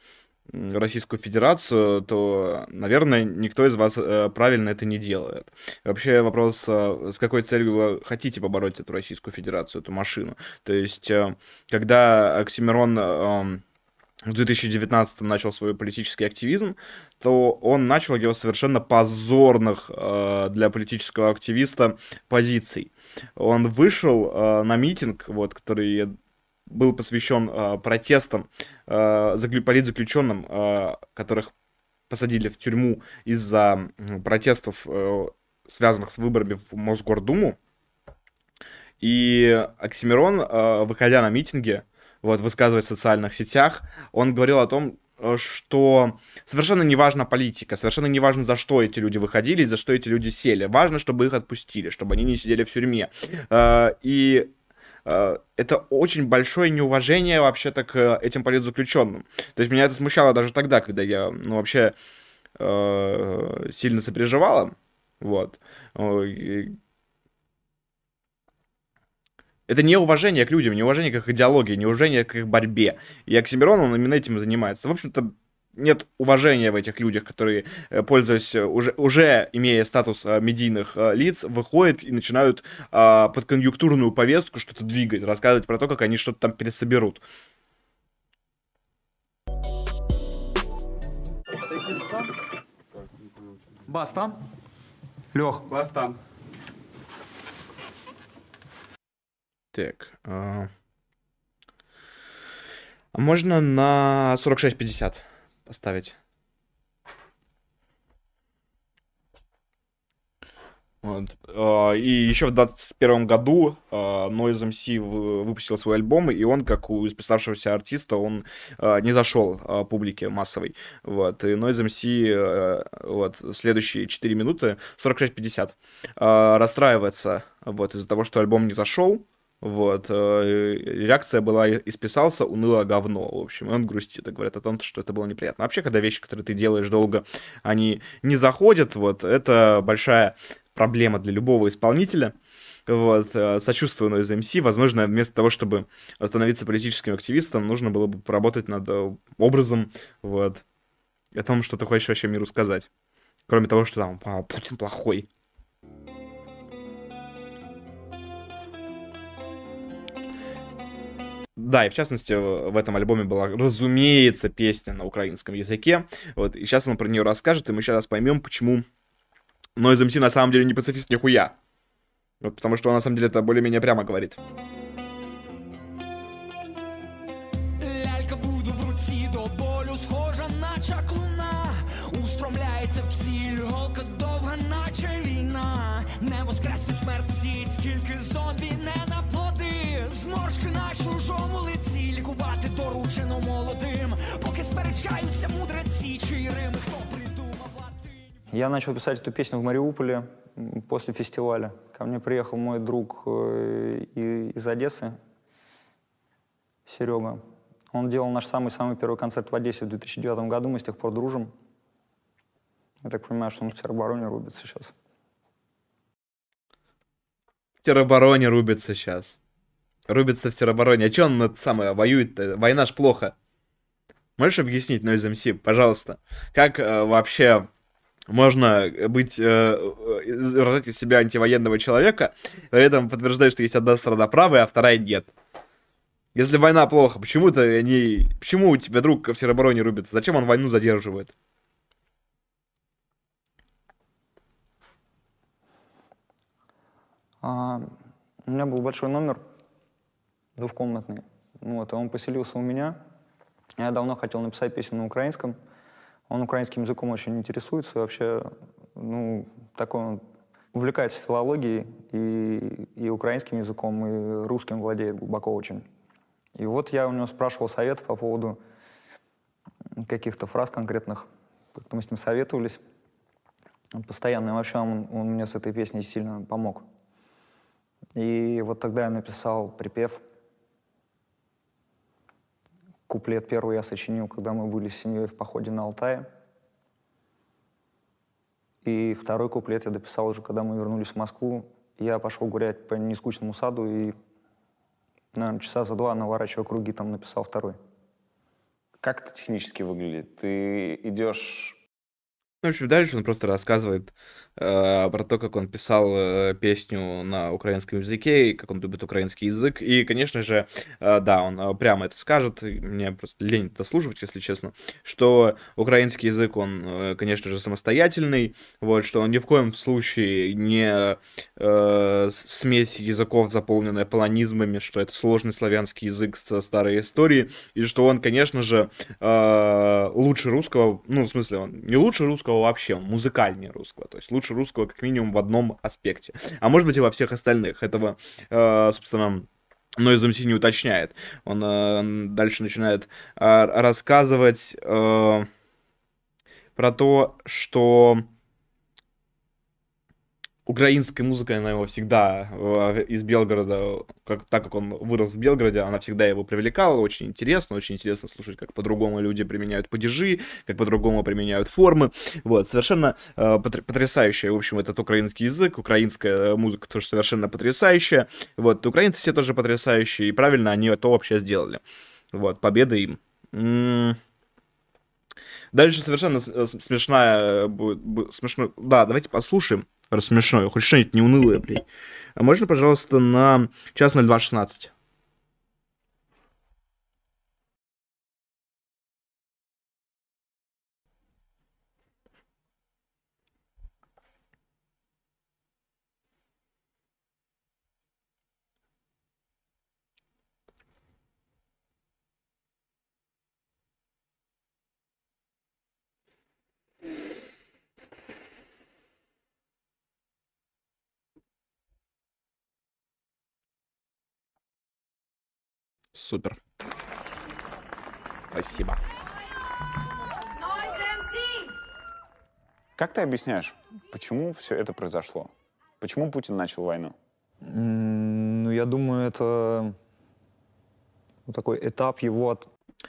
Российскую Федерацию, то, наверное, никто из вас э, правильно это не делает. Вообще вопрос, э, с какой целью вы хотите побороть эту Российскую Федерацию, эту машину. То есть, э, когда Оксимирон в 2019 начал свой политический активизм, то он начал его совершенно позорных э, для политического активиста позиций. Он вышел э, на митинг, вот, который был посвящен э, протестам э, политзаключенным, э, которых посадили в тюрьму из-за протестов, э, связанных с выборами в Мосгордуму. И Оксимирон, э, выходя на митинги, вот, высказывать в социальных сетях, он говорил о том, э, что совершенно не важна политика, совершенно не важно, за что эти люди выходили, за что эти люди сели. Важно, чтобы их отпустили, чтобы они не сидели в тюрьме. Э, и э, это очень большое неуважение вообще-то к этим политзаключенным. То есть меня это смущало даже тогда, когда я, ну, вообще сильно сопереживала. Вот это не уважение к людям, не уважение к их идеологии, не уважение к их борьбе. И Оксимирон, он именно этим занимается. В общем-то, нет уважения в этих людях, которые, э, пользуясь, э, уже, уже имея статус э, медийных лиц, выходят и начинают а, под конъюнктурную повестку что-то двигать, рассказывать про то, как они что-то там пересоберут. Бас там? Лех. Бас там. Так. А... а можно на 46.50 поставить? Вот. А, и еще в 2021 году uh, Noise MC выпустил свой альбом, и он, как у исписавшегося артиста, он uh, не зашел публике массовой. Вот. И Noise MC вот, следующие 4 минуты, 46-50, расстраивается вот, из-за того, что альбом не зашел. Вот. Э, реакция была «исписался, уныло говно», в общем. И он грустит и говорит о том, что это было неприятно. Вообще, когда вещи, которые ты делаешь долго, они не заходят, вот, это большая проблема для любого исполнителя. Вот, э, сочувствую Noise MC. Возможно, вместо того, чтобы становиться политическим активистом, нужно было бы поработать над э, образом, вот, о том, что ты хочешь вообще миру сказать. Кроме того, что там, а, Путин плохой. Да, и в частности в этом альбоме была, разумеется, песня на украинском языке. Вот, и сейчас он про нее расскажет, и мы сейчас поймем, почему Noise MC на самом деле не пацифист нихуя. Вот, потому что он на самом деле это более-менее прямо говорит. Сперечаються мудреці, чиї рими хто придумав латынь. Я начал писать эту песню в Мариуполе после фестиваля. Ко мне приехал мой друг э, из Одессы, Серега. Он делал наш самый-самый первый концерт в Одессе в 2009 году, мы с тех пор дружим. Я так понимаю, что он в теробороне рубится сейчас. В теробороне рубится сейчас. Рубится в теробороне. А что он это самое воюет? -то? Война ж плохо. Можешь объяснить Noise MC, пожалуйста, как э, вообще можно быть, э, рожать из себя антивоенного человека, при этом подтверждать, что есть одна сторона правая, а вторая нет? Если война плохо, почему то они... Почему у тебя друг в теробороне рубится? Зачем он войну задерживает? А, у меня был большой номер двухкомнатный. Вот, и он поселился у меня. Я давно хотел написать песню на украинском. Он украинским языком очень интересуется. Вообще, ну, такой он увлекается филологией и, и украинским языком, и русским владеет глубоко очень. И вот я у него спрашивал совет по поводу каких-то фраз конкретных. Мы с ним советовались постоянно. И вообще он, он мне с этой песней сильно помог. И вот тогда я написал припев — Куплет первый я сочинил, когда мы были с семьей в походе на Алтае. И второй куплет я дописал уже, когда мы вернулись в Москву. Я пошел гулять по нескучному саду и, наверное, часа за два, наворачивая круги, там написал второй. Как это технически выглядит? Ты идешь Ну, в общем, дальше он просто рассказывает э, про то, как он писал э, песню на украинском языке, и как он любит украинский язык. И, конечно же, э, да, он э, прямо это скажет, мне просто лень это слушать, если честно, что украинский язык, он, э, конечно же, самостоятельный, вот, что он ни в коем случае не э, смесь языков, заполненная полонизмами, что это сложный славянский язык со старой историей, и что он, конечно же, э, лучше русского, ну, в смысле, он не лучше русского вообще, он музыкальнее русского, то есть лучше русского как минимум в одном аспекте, а может быть и во всех остальных. Этого, э, собственно, но из MC не уточняет. Он э, дальше начинает э, рассказывать э, про то, что украинская музыка, она его всегда э, из Белгорода, как, так как он вырос в Белгороде, она всегда его привлекала, очень интересно, очень интересно слушать, как по-другому люди применяют падежи, как по-другому применяют формы, вот, совершенно э, потрясающая, в общем, этот украинский язык, украинская музыка тоже совершенно потрясающая, вот, украинцы все тоже потрясающие, и правильно они это вообще сделали, вот, победа им. М-м- Дальше совершенно смешная будет, смешно. Да, давайте послушаем рассмешное, хоть что-нибудь не унылое, блядь. А можно, пожалуйста, на час 02.16? Супер. Спасибо. Как ты объясняешь, почему все это произошло? Почему Путин начал войну? Ну, я думаю, это такой этап его от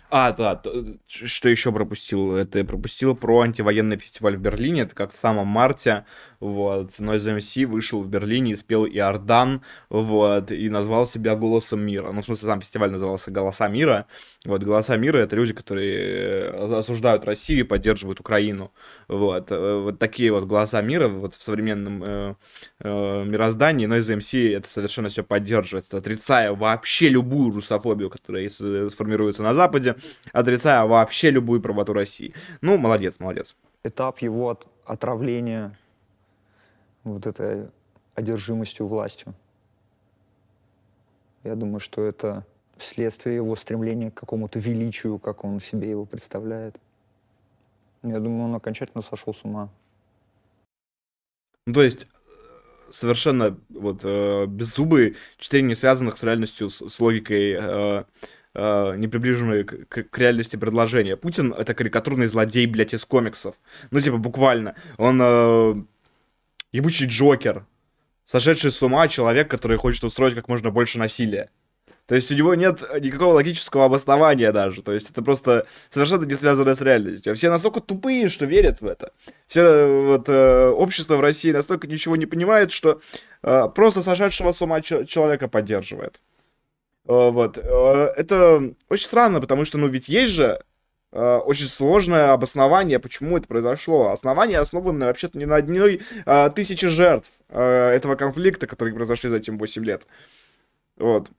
а, да, что еще пропустил? Это я пропустил про антивоенный фестиваль в Берлине. Это как в самом марте, вот, Noise MC вышел в Берлине и спел Иордан, вот, и назвал себя «Голосом мира». Ну, в смысле, сам фестиваль назывался «Голоса мира». Вот, «Голоса мира» — это люди, которые э, осуждают Россию и поддерживают Украину. Вот, э, вот такие вот «Голоса мира» вот в современном э, э, мироздании Noise MC это совершенно все поддерживает, отрицая вообще любую русофобию, которая сформируется на Западе, отрицая вообще любую правоту России. Ну, молодец, молодец. Этап его от отравления вот этой одержимостью властью. Я думаю, что это следствие его стремления к какому-то величию, как он себе его представляет. Я думаю, он окончательно сошел с ума. Ну, то есть совершенно вот э, беззубые, четыре не связанных с реальностью, с, с логикой э, э, не приближенные к, к, к реальности предложения. Путин — это карикатурный злодей, блядь, из комиксов. Ну, типа, буквально. Он э, ебучий Джокер, сошедший с ума человек, который хочет устроить как можно больше насилия. То есть у него нет никакого логического обоснования даже. То есть это просто совершенно не связано с реальностью. Все настолько тупые, что верят в это. Все вот, э, общество в России настолько ничего не понимает, что э, просто сошедшего с ума человека поддерживает. Э, вот. Э, это очень странно, потому что, ну, ведь есть же э, очень сложное обоснование, почему это произошло. Основание основано вообще-то не на одной тысяче жертв этого конфликта, которые произошли за этим 8 лет. Вот.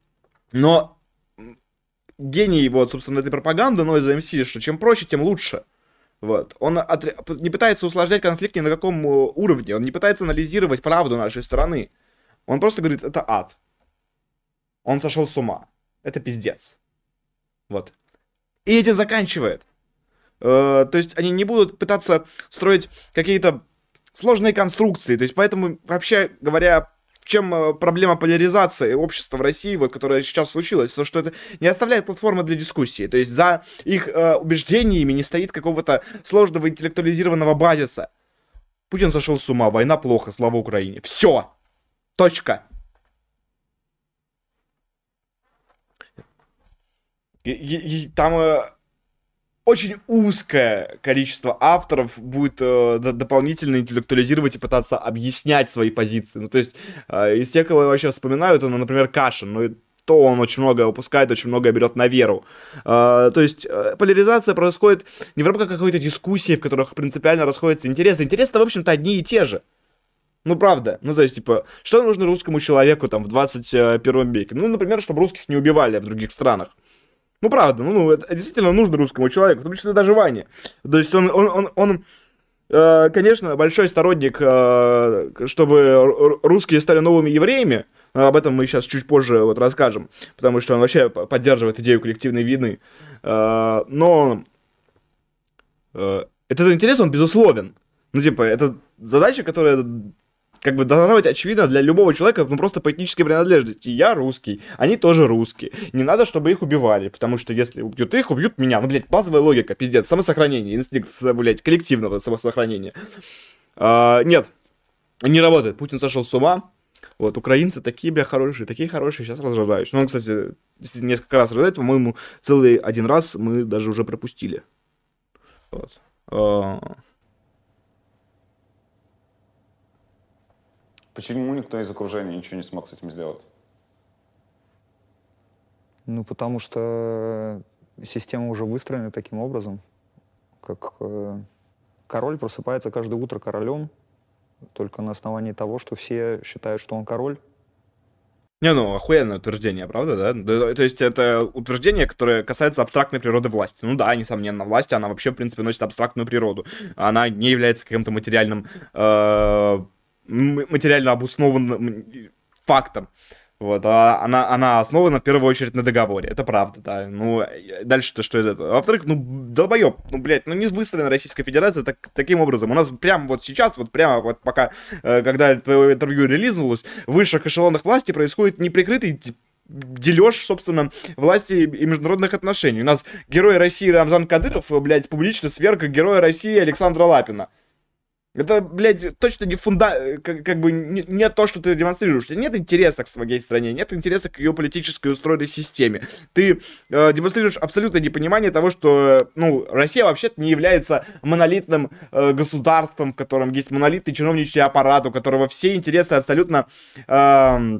Но гений, вот, собственно, этой пропаганды, из МС, что чем проще, тем лучше. Вот. Он отре... не пытается усложнять конфликт ни на каком уровне. Он не пытается анализировать правду нашей страны. Он просто говорит, это ад. Он сошел с ума. Это пиздец. Вот. И этим заканчивает. Э, то есть они не будут пытаться строить какие-то сложные конструкции. То есть поэтому, вообще говоря, в чем э, проблема поляризации общества в России, вот, которая сейчас случилась, то что это не оставляет платформы для дискуссии. То есть за их э, убеждениями не стоит какого-то сложного интеллектуализированного базиса. Путин сошел с ума, война плохо, слава Украине. Все. Точка. И, и, там э, очень узкое количество авторов будет э, дополнительно интеллектуализировать и пытаться объяснять свои позиции. Ну, то есть, э, из тех, кого я вообще вспоминаю, это, ну, например, Кашин. Ну, то он очень много упускает, очень много берет на веру. Э, то есть э, поляризация происходит не в рамках какой-то дискуссии, в которых принципиально расходятся интересы. Интересы-то, в общем-то, одни и те же. Ну, правда. Ну, то есть, типа, что нужно русскому человеку там в 21 веке? Ну, например, чтобы русских не убивали в других странах. Ну, правда, ну, ну это действительно нужно русскому человеку, в том числе даже Ване. То есть он, он, он, он э, конечно, большой сторонник, э, чтобы русские стали новыми евреями, об этом мы сейчас чуть позже вот расскажем, потому что он вообще поддерживает идею коллективной вины. Э, но э, этот интерес, он безусловен. Ну, типа, это задача, которая как бы должна быть очевидна для любого человека, ну просто по этнической принадлежности. Я русский, они тоже русские. Не надо, чтобы их убивали, потому что если убьют их, убьют меня. Ну, блядь, базовая логика, пиздец, самосохранение, инстинкт, блядь, коллективного самосохранения. А, нет, не работает. Путин сошел с ума. Вот, украинцы такие, бля, хорошие, такие хорошие, сейчас разрождаюсь. Ну, он, кстати, несколько раз рождает, по-моему, целый один раз мы даже уже пропустили. Вот. Почему никто из окружения ничего не смог с этим сделать? Ну, потому что система уже выстроена таким образом, как э, король просыпается каждое утро королем, только на основании того, что все считают, что он король. Не, ну, охуенное утверждение, правда, да? То есть это утверждение, которое касается абстрактной природы власти. Ну да, несомненно, власть, она вообще, в принципе, носит абстрактную природу. Она не является каким-то материальным э, материально обоснованным фактом. Вот, а она, она основана в первую очередь на договоре. Это правда, да. Ну, дальше-то что из этого? Во-вторых, ну, долбоеб, ну, блядь, ну не выстроена Российская Федерация так, таким образом. У нас прямо вот сейчас, вот прямо вот пока, э, когда твое интервью релизнулось, в высших эшелонах власти происходит неприкрытый дележ, собственно, власти и международных отношений. У нас герой России Рамзан Кадыров, блядь, публично сверг героя России Александра Лапина. Это, блядь, точно не фунда... Как, как бы не, не то, что ты демонстрируешь. Нет интереса к своей стране, нет интереса к ее политической устроенной системе. Ты э, демонстрируешь абсолютное непонимание того, что, ну, Россия вообще-то не является монолитным э, государством, в котором есть монолитный чиновничий аппарат, у которого все интересы абсолютно... Э,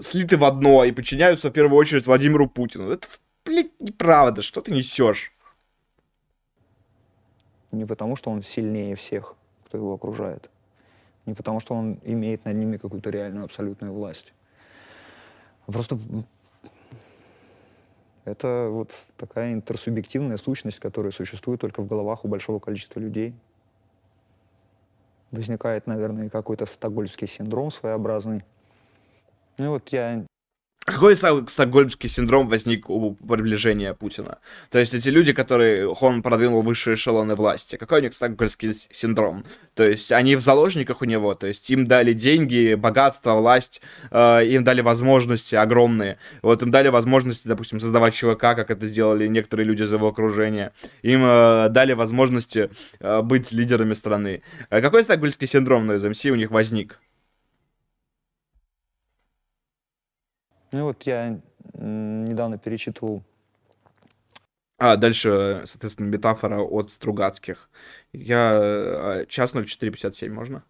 слиты в одно и подчиняются в первую очередь Владимиру Путину. Это, блядь, неправда, что ты несешь? Не потому, что он сильнее всех, кто его окружает, не потому, что он имеет над ними какую-то реальную абсолютную власть. А просто это вот такая интерсубъективная сущность, которая существует только в головах у большого количества людей. Возникает, наверное, какой-то стокгольмский синдром своеобразный. Ну вот я какой стокгольмский синдром возник у приближения Путина? То есть эти люди, которые он продвинул высшие эшелоны власти, какой у них стокгольмский синдром? То есть они в заложниках у него, то есть им дали деньги, богатство, власть, э, им дали возможности огромные. Вот им дали возможности, допустим, создавать ЧВК, как это сделали некоторые люди из его окружения. Им э, дали возможности э, быть лидерами страны. А какой стокгольмский синдром на СМС у них возник? Ну вот я недавно перечитывал а, дальше, соответственно, метафора от Стругацких. Я... Э, час 04.57 можно?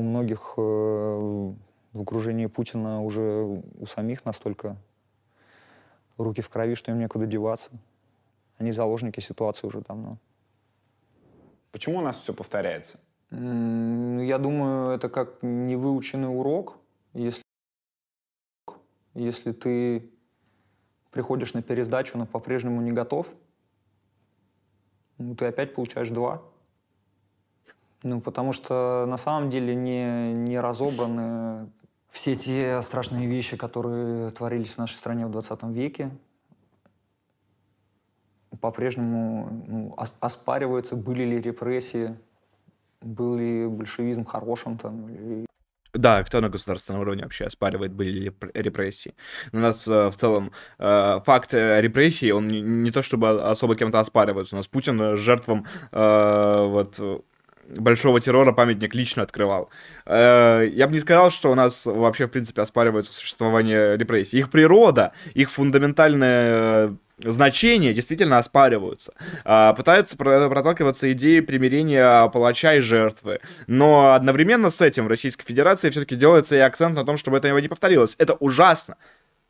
У многих э, в окружении Путина уже у самих настолько руки в крови, что им некуда деваться. Они заложники ситуации уже давно. Почему у нас все повторяется? Я думаю, это как невыученный урок. Если, если ты приходишь на пересдачу, но по-прежнему не готов, ну, ты опять получаешь два. Ну, потому что на самом деле не, не разобраны все те страшные вещи, которые творились в нашей стране в 20 веке. По-прежнему ну, оспаривается, были ли репрессии, был ли большевизм хорошим там, или да, кто на государственном уровне вообще оспаривает, были ли репрессии. У нас э, в целом э, факт э, репрессий, он не то чтобы особо кем-то оспаривается. У нас Путин жертвам вот большого террора памятник лично открывал. Э, я бы не сказал, что у нас вообще, в принципе, оспаривается существование репрессий. Их природа, их фундаментальное значения действительно оспариваются. А, пытаются проталкиваться идеи примирения палача и жертвы. Но одновременно с этим в Российской Федерации все-таки делается и акцент на том, чтобы этого не повторилось. Это ужасно.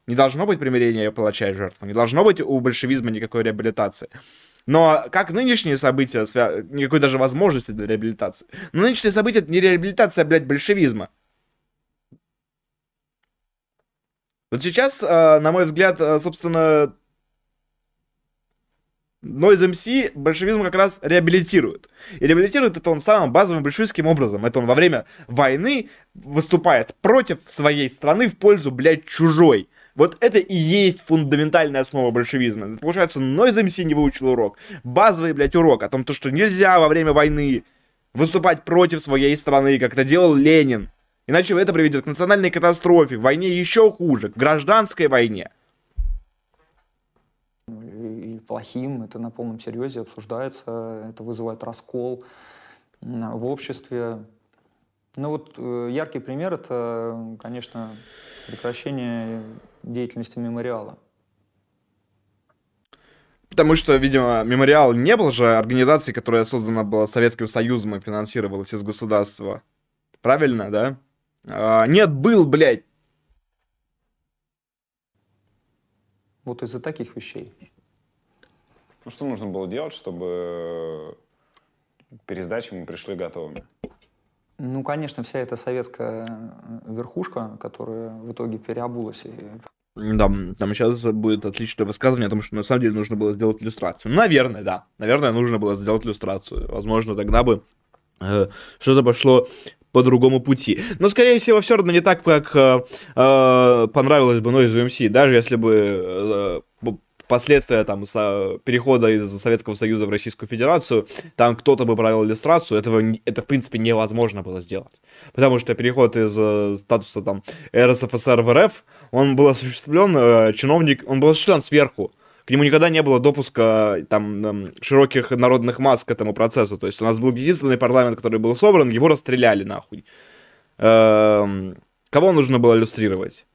Не должно быть примирения палача и жертвы. Не должно быть у большевизма никакой реабилитации. Но как нынешние события, свя... никакой даже возможности для реабилитации. Но нынешние события это не реабилитация, блядь, большевизма. Вот сейчас, а, на мой взгляд, а, собственно, Noise MC большевизм как раз реабилитирует. И реабилитирует это он самым базовым большевистским образом. Это он во время войны выступает против своей страны в пользу, блядь, чужой. Вот это и есть фундаментальная основа большевизма. Получается, Noise MC не выучил урок. Базовый, блядь, урок о том, то, что нельзя во время войны выступать против своей страны, как это делал Ленин. Иначе это приведет к национальной катастрофе, в войне еще хуже, к гражданской войне или плохим, это на полном серьезе обсуждается, это вызывает раскол в обществе. Ну вот э, яркий пример это, конечно, прекращение деятельности мемориала. Потому что, видимо, мемориал не был же организацией, которая создана была Советским Союзом и финансировалась из государства. Правильно, да? А, нет, был, блядь. Вот из-за таких вещей. Ну, что нужно было делать, чтобы к пересдаче мы пришли готовыми? Ну, конечно, вся эта советская верхушка, которая в итоге переобулась. И... Да, там сейчас будет отличное высказывание о том, что на самом деле нужно было сделать иллюстрацию. Наверное, да. Наверное, нужно было сделать иллюстрацию. Возможно, тогда бы э, что-то пошло по другому пути. Но, скорее всего, все равно не так, как э, э, понравилось бы Noise UMC. Даже если бы э, последствия там со, перехода из Советского Союза в Российскую Федерацию, там кто-то бы провел иллюстрацию, этого, это, в принципе, невозможно было сделать. Потому что переход из э, статуса там РСФСР в РФ, он был осуществлен, э, чиновник, он был осуществлен сверху. К нему никогда не было допуска там э, широких народных масс к этому процессу. То есть у нас был единственный парламент, который был собран, его расстреляли нахуй. Э, кого нужно было иллюстрировать?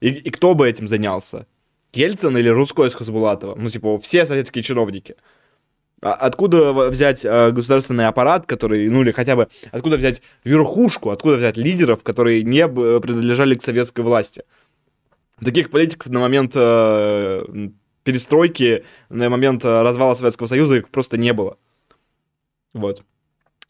И, и кто бы этим занялся? Ельцин или Русской из Хасбулатова. Ну, типа, все советские чиновники. А откуда взять э, государственный аппарат, который, ну или хотя бы, откуда взять верхушку, откуда взять лидеров, которые не принадлежали к советской власти? Таких политиков на момент э, перестройки, на момент развала Советского Союза их просто не было. Вот.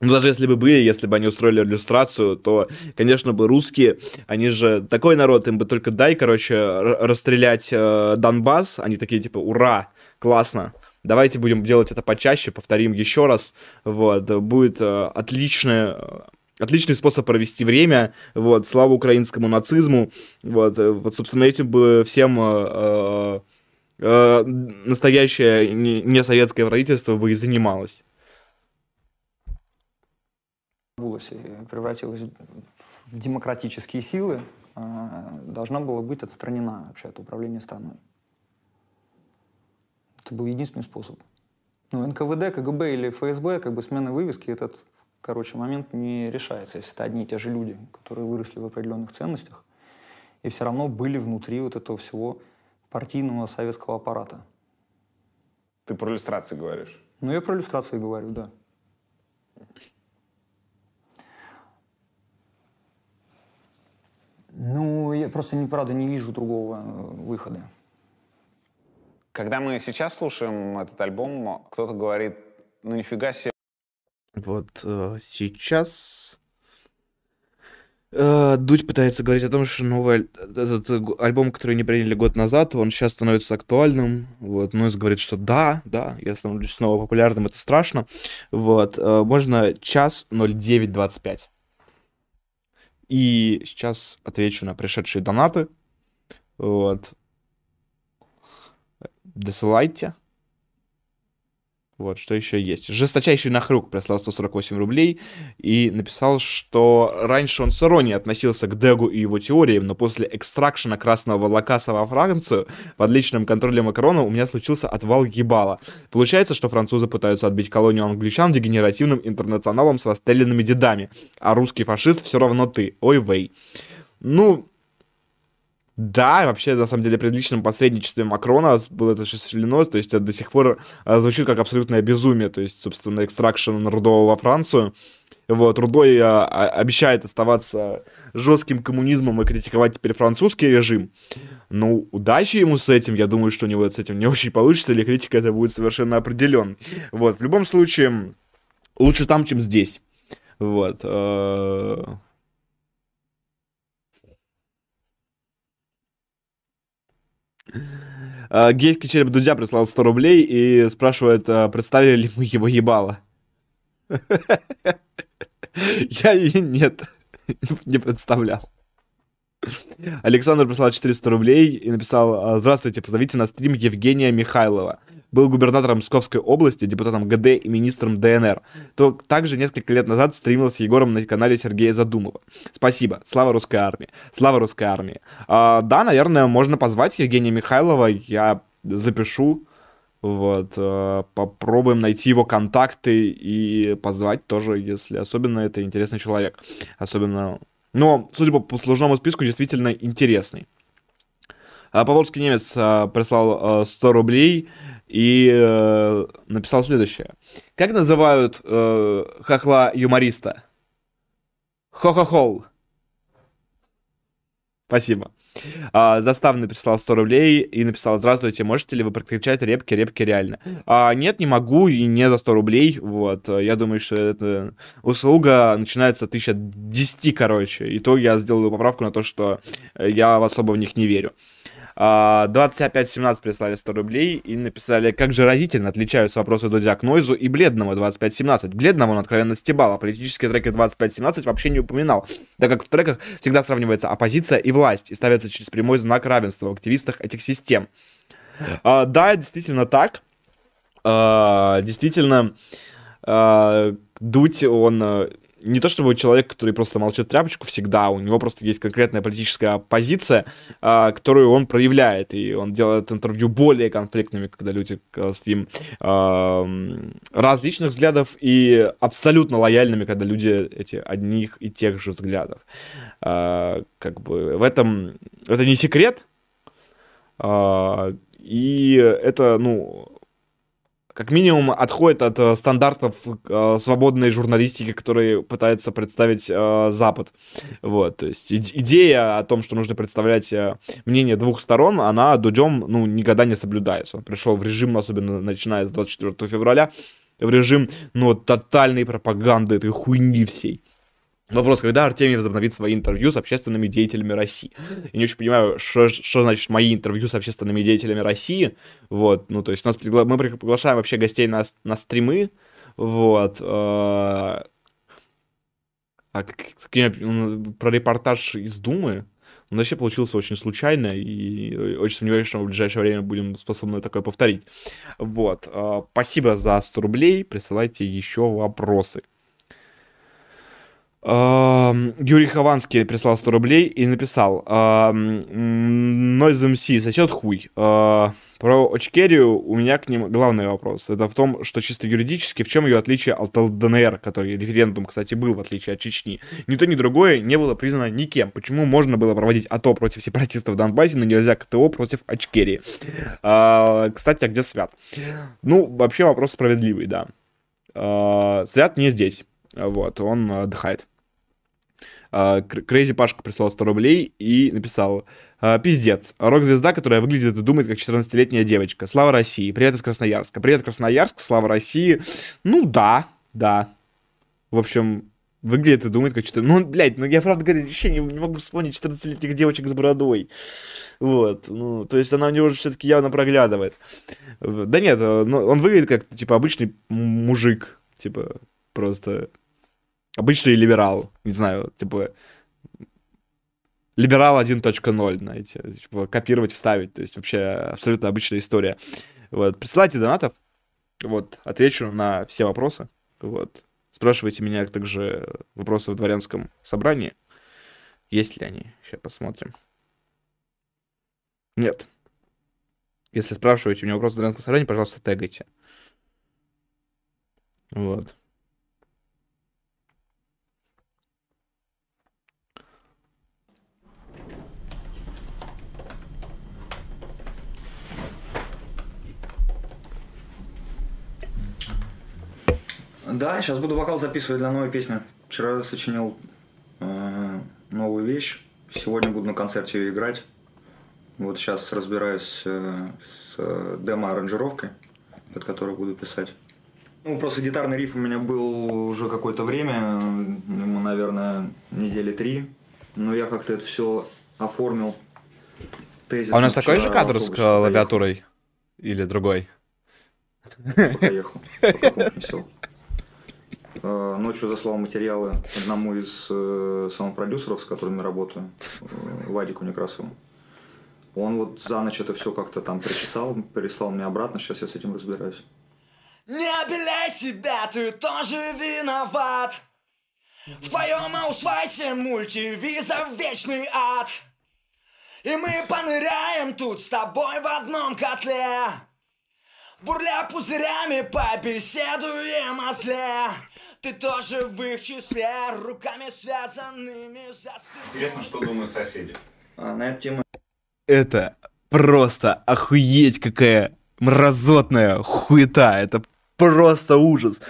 Ну, даже если бы были, если бы они устроили иллюстрацию, то, конечно бы, русские, они же такой народ, им бы только дай, короче, расстрелять э, Донбасс, они такие, типа, ура, классно, давайте будем делать это почаще, повторим еще раз, вот, будет э, отличное, отличный способ провести время, вот, слава украинскому нацизму, вот, э, вот собственно, этим бы всем э, э, настоящее не, не советское правительство бы и занималось и превратилась в демократические силы, а, должна была быть отстранена вообще от управления страной. Это был единственный способ. Ну, НКВД, КГБ или ФСБ, как бы смена вывески, этот, короче, момент не решается, если это одни и те же люди, которые выросли в определенных ценностях и все равно были внутри вот этого всего партийного советского аппарата. Ты про иллюстрации говоришь? Ну, я про иллюстрации говорю, да. Ну, я просто, правда, не вижу другого э, выхода. Когда мы сейчас слушаем этот альбом, кто-то говорит, ну нифига себе. Вот э, сейчас э, Дудь пытается говорить о том, что новый этот альбом, который не приняли год назад, он сейчас становится актуальным. Вот, Нойз говорит, что да, да, я становлюсь снова популярным, это страшно. Вот, э, можно час 0925. И сейчас отвечу на пришедшие донаты. Вот. Досылайте. Вот, что еще есть. Жесточайший нахрук прислал 148 рублей и написал, что раньше он с иронией относился к Дегу и его теориям, но после экстракшена красного лакаса во Францию под личным контролем Макрона у меня случился отвал ебала. Получается, что французы пытаются отбить колонию англичан дегенеративным интернационалом с расстрелянными дедами, а русский фашист все равно ты. Ой, вей. Ну, да, вообще, на самом деле, при личном посредничестве Макрона было это осуществлено, то есть это до сих пор а, звучит как абсолютное безумие, то есть, собственно, экстракшн Рудова во Францию. Вот, Рудой а, а, обещает оставаться жестким коммунизмом и критиковать теперь французский режим. Ну, удачи ему с этим, я думаю, что у него с этим не очень получится, или критика это будет совершенно определен. Вот, в любом случае, лучше там, чем здесь. Вот. Э, А, Гейский череп Дудя прислал 100 рублей и спрашивает, а, представили ли мы его ебало. Я нет, не представлял. Александр прислал 400 рублей и написал, здравствуйте, позовите на стрим Евгения Михайлова был губернатором Московской области, депутатом ГД и министром ДНР, то также несколько лет назад стримил Егором на канале Сергея Задумова. Спасибо. Слава русской армии. Слава русской армии. А, да, наверное, можно позвать Евгения Михайлова. Я запишу. Вот, э, попробуем найти его контакты и позвать тоже, если особенно это интересный человек. Особенно, но, судя по послужному списку, действительно интересный. А Поволжский немец а, прислал а, 100 рублей и э, написал следующее. Как называют э, хохла-юмориста? Хо-хо-хол. Спасибо. А, заставный прислал 100 рублей и написал, здравствуйте, можете ли вы прокричать репки, репки реально? А, нет, не могу и не за 100 рублей, вот, я думаю, что это услуга начинается 1010, короче, и то я сделаю поправку на то, что я особо в них не верю. 2517 а, прислали 100 рублей и написали, как же разительно отличаются вопросы Дудя к Нойзу и Бледному 2517. Бледного он откровенно стебал, а политические треки 2517 вообще не упоминал, так как в треках всегда сравнивается оппозиция и власть и ставится через прямой знак равенства в активистах этих систем. А, да, действительно так. А, действительно, а, Дудь, он не то чтобы человек, который просто молчит тряпочку всегда, у него просто есть конкретная политическая позиция, а, которую он проявляет, и он делает интервью более конфликтными, когда люди с ним а, различных взглядов, и абсолютно лояльными, когда люди эти одних и тех же взглядов. А, как бы в этом это не секрет, и это, ну, как минимум отходит от э, стандартов э, свободной журналистики, которые пытается представить э, Запад. Вот, то есть и- идея о том, что нужно представлять э, мнение двух сторон, она Дудем, ну, никогда не соблюдается. Он пришел в режим, особенно начиная с 24 февраля, в режим, ну, тотальной пропаганды этой хуйни всей. Вопрос, когда Артемий возобновит свои интервью с общественными деятелями России? Я не очень понимаю, что, значит мои интервью с общественными деятелями России. Вот, ну, то есть нас пригла... мы приглашаем вообще гостей на, на стримы, вот. Э... А как, про репортаж из Думы, он вообще получился очень случайно, и очень сомневаюсь, что мы в ближайшее время будем способны такое повторить. Вот. Э, спасибо за 100 рублей, присылайте еще вопросы. Юрий Хованский прислал 100 рублей и написал Noise MC сосет хуй. А, про Очкерию у меня к ним главный вопрос. Это в том, что чисто юридически, в чем ее отличие от ЛДНР, который референдум, кстати, был, в отличие от Чечни. Ни то, ни другое не было признано никем. Почему можно было проводить АТО против сепаратистов в Донбассе, но нельзя КТО против Очкерии? А, кстати, а где Свят? Ну, вообще вопрос справедливый, да. А, Свят не здесь. Вот, он отдыхает. Крейзи Пашка прислал 100 рублей и написал «А, Пиздец. Рок-звезда, которая выглядит и думает как 14-летняя девочка. Слава России. Привет из Красноярска. Привет, Красноярск. Слава России. Ну да, да. В общем, выглядит и думает как 14... Ну, блядь, ну я правда говорю, вообще не, не могу вспомнить 14-летних девочек с бородой. Вот, ну, то есть она у него же все-таки явно проглядывает. Да нет, ну, он выглядит как, типа, обычный мужик. Типа, просто обычный либерал, не знаю, типа либерал 1.0, знаете, типа, копировать, вставить, то есть вообще абсолютно обычная история. Вот, присылайте донатов, Вот, отвечу на все вопросы. Вот. Спрашивайте меня также вопросы в дворянском собрании. Есть ли они? Сейчас посмотрим. Нет. Если спрашиваете у меня вопросы в дворянском собрании, пожалуйста, тегайте. Вот. Да, сейчас буду вокал записывать для новой песни. Вчера сочинил э, новую вещь. Сегодня буду на концерте ее играть. Вот сейчас разбираюсь э, с э, демо-аранжировкой, под которой буду писать. Ну, просто гитарный риф у меня был уже какое-то время, ему, наверное, недели три. Но я как-то это все оформил. А у нас такой же кадр с клавиатурой? Или другой? Поехал. Э, ночью заслал материалы одному из э, саунд-продюсеров, с которыми работаю, э, Вадику Некрасову. Он вот за ночь это все как-то там причесал, переслал мне обратно, сейчас я с этим разбираюсь. Не обеляй себя, ты тоже виноват. В твоем аусвайсе мультивиза вечный ад. И мы поныряем тут с тобой в одном котле. Бурля пузырями побеседуем о зле. Ты тоже в их числе, руками связанными за спиной. Интересно, что думают соседи. А, на эту тему Это просто охуеть какая мразотная хуета. Это просто ужас.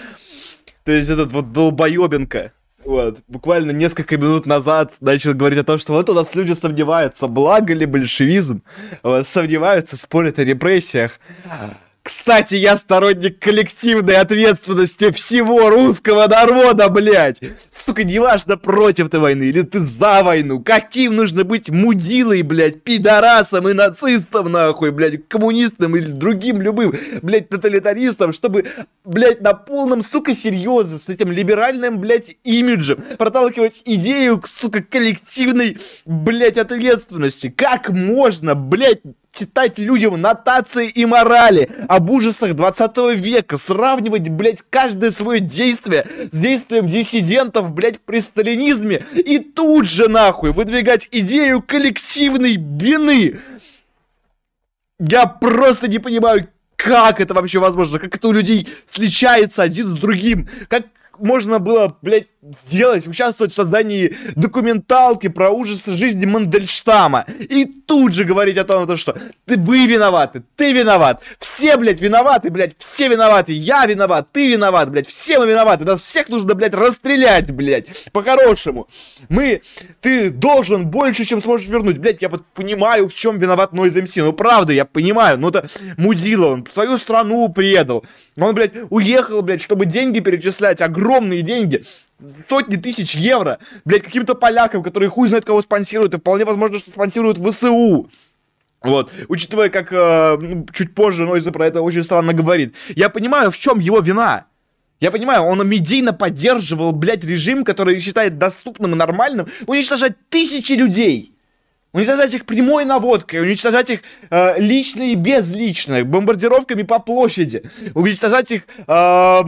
То есть этот вот долбоебенка, вот, буквально несколько минут назад начал говорить о том, что вот у нас люди сомневаются, благо ли большевизм, вот, сомневаются, спорят о репрессиях. Кстати, я сторонник коллективной ответственности всего русского народа, блядь. Сука, неважно, против ты войны или ты за войну. Каким нужно быть мудилой, блядь, пидорасом и нацистом, нахуй, блядь, коммунистом или другим любым, блядь, тоталитаристом, чтобы, блядь, на полном, сука, серьезе с этим либеральным, блядь, имиджем проталкивать идею, сука, коллективной, блядь, ответственности. Как можно, блядь, читать людям нотации и морали об ужасах 20 века, сравнивать, блядь, каждое свое действие с действием диссидентов, блядь, при сталинизме и тут же, нахуй, выдвигать идею коллективной вины. Я просто не понимаю, как это вообще возможно, как это у людей сличается один с другим, как можно было, блядь, сделать, участвовать в создании документалки про ужасы жизни Мандельштама. И тут же говорить о том, что ты, вы виноваты, ты виноват. Все, блядь, виноваты, блядь, все виноваты. Я виноват, ты виноват, блядь, все мы виноваты. Нас всех нужно, блядь, расстрелять, блядь, по-хорошему. Мы, ты должен больше, чем сможешь вернуть. Блядь, я вот понимаю, в чем виноват Нойз МС. Ну, правда, я понимаю. Ну, это мудила, он свою страну предал. Он, блядь, уехал, блядь, чтобы деньги перечислять, огромные деньги сотни тысяч евро, блядь, каким-то полякам, которые хуй знает кого спонсируют, и вполне возможно, что спонсируют ВСУ. Вот, учитывая, как э, чуть позже Нойза про это очень странно говорит. Я понимаю, в чем его вина. Я понимаю, он медийно поддерживал, блядь, режим, который считает доступным и нормальным уничтожать тысячи людей уничтожать их прямой наводкой, уничтожать их э, лично и безлично, бомбардировками по площади, уничтожать их, э,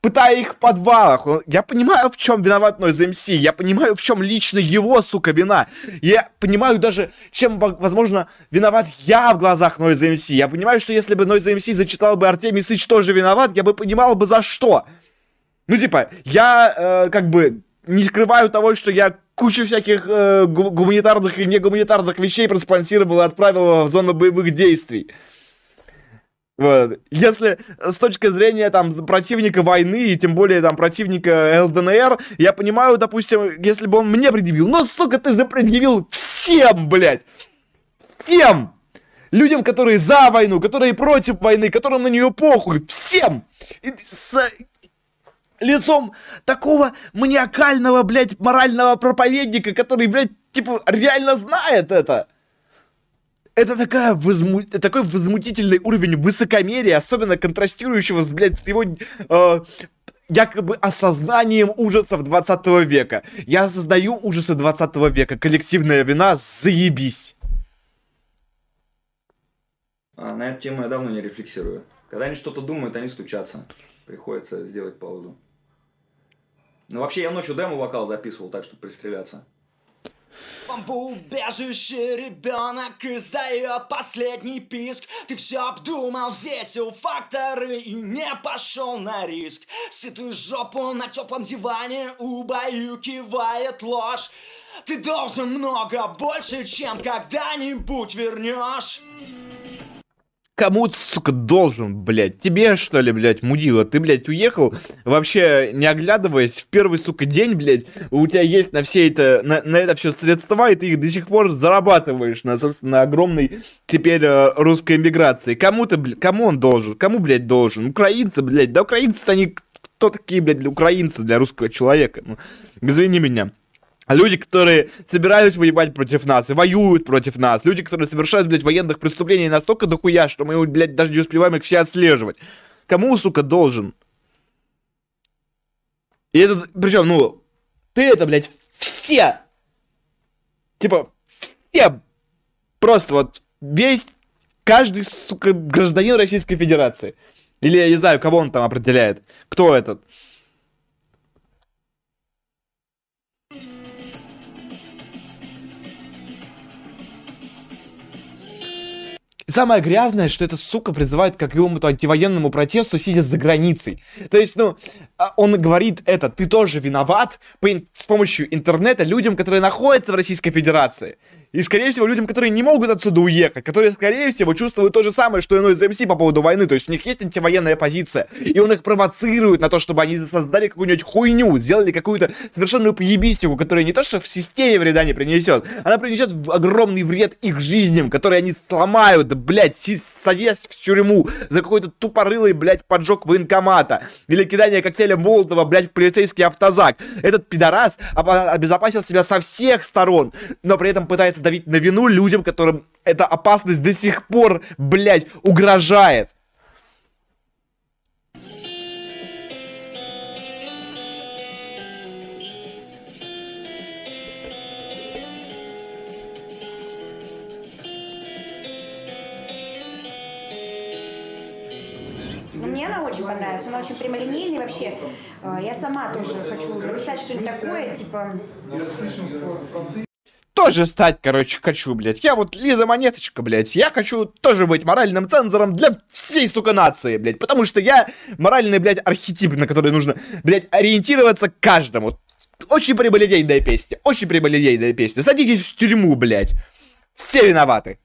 пытая их в подвалах. Я понимаю, в чем виноват Noise MC, я понимаю, в чем лично его, сука, вина. Я понимаю даже, чем, возможно, виноват я в глазах Noise MC. Я понимаю, что если бы Noise MC зачитал бы Артемий Сыч тоже виноват, я бы понимал бы за что. Ну, типа, я, э, как бы, не скрываю того, что я кучу всяких э, гуманитарных и негуманитарных вещей проспонсировал и отправил в зону боевых действий. Вот. Если с точки зрения там противника войны и тем более там противника ЛДНР, я понимаю, допустим, если бы он мне предъявил, но, сука, ты же предъявил всем, блядь! Всем! Людям, которые за войну, которые против войны, которым на нее похуй, всем! И, с, лицом такого маниакального, блядь, морального проповедника, который, блядь, типа, реально знает это. Это такая возму... такой возмутительный уровень высокомерия, особенно контрастирующего с, блядь, с его э, якобы осознанием ужасов 20 века. Я осознаю ужасы 20 века. Коллективная вина, заебись. А, на эту тему я давно не рефлексирую. Когда они что-то думают, они стучатся. Приходится сделать паузу. Ну, вообще, я ночью демо-вокал записывал так, чтобы пристреляться. Бомбоубежище ребенок издает последний писк. Ты все обдумал, взвесил факторы и не пошел на риск. Сытую жопу на теплом диване убаюкивает ложь. Ты должен много больше, чем когда-нибудь вернешь Кому, сука, должен, блядь? Тебе, что ли, блядь, мудила? Ты, блядь, уехал, вообще не оглядываясь, в первый, сука, день, блядь, у тебя есть на все это, на, на это все средства, и ты их до сих пор зарабатываешь на, собственно, огромной теперь э, русской эмиграции. Кому ты, блядь, кому он должен? Кому, блядь, должен? Украинцы, блядь, да украинцы они кто такие, блядь, для украинцы, для русского человека? Ну, извини меня. Люди, которые собираются воевать против нас и воюют против нас. Люди, которые совершают, блядь, военных преступлений настолько дохуя, что мы, блядь, даже не успеваем их все отслеживать. Кому, сука, должен? И это, причем, ну, ты это, блядь, все, типа, все, просто вот весь, каждый, сука, гражданин Российской Федерации. Или я не знаю, кого он там определяет. Кто этот? Самое грязное, что эта сука призывает к какому-то антивоенному протесту, сидя за границей. То есть, ну, он говорит это, ты тоже виноват по, с помощью интернета людям, которые находятся в Российской Федерации. И, скорее всего, людям, которые не могут отсюда уехать, которые, скорее всего, чувствуют то же самое, что и Noise по поводу войны. То есть у них есть антивоенная позиция. И он их провоцирует на то, чтобы они создали какую-нибудь хуйню, сделали какую-то совершенную поебистику, которая не то, что в системе вреда не принесет, она принесет огромный вред их жизням, которые они сломают, блядь, садясь в тюрьму за какой-то тупорылый, блядь, поджог военкомата. Или кидание коктейля Молотова, блядь, в полицейский автозак. Этот пидорас обезопасил себя со всех сторон, но при этом пытается давить на вину людям, которым эта опасность до сих пор, блядь, угрожает. Очень понравилась, она очень прямолинейная вообще. А, я сама тоже хочу написать что-нибудь такое, типа тоже стать, короче, хочу, блядь. Я вот Лиза Монеточка, блядь. Я хочу тоже быть моральным цензором для всей, сука, нации, блядь. Потому что я моральный, блядь, архетип, на который нужно, блядь, ориентироваться каждому. Очень прибылидейная песня. Очень прибылидейная песня. Садитесь в тюрьму, блядь. Все виноваты.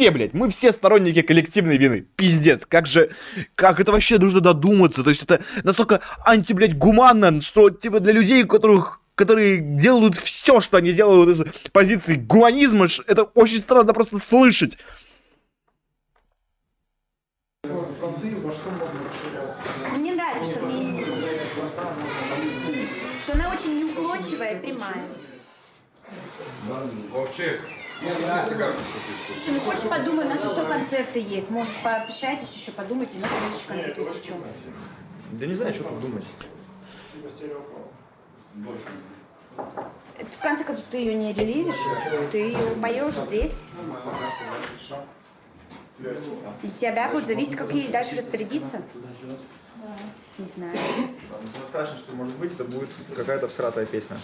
Все, блядь, мы все сторонники коллективной вины. Пиздец, как же, как это вообще нужно додуматься. То есть это настолько анти, блядь, гуманно, что, типа, для людей, у которых которые делают все, что они делают из позиции гуманизма, это очень странно просто слышать. Мне нравится, что в ней... Что она очень неуклончивая и прямая. Вовчик, Слушай, ну хочешь подумай, у нас еще концерты есть. Может, пообщайтесь еще, подумайте на следующий концерт, если что. Да не знаю, что тут думать. В конце концов, ты ее не релизишь, ты ее поешь здесь. И тебя будет зависеть, как ей дальше распорядиться. Не знаю. Самое страшное, что может быть, это будет какая-то всратая песня,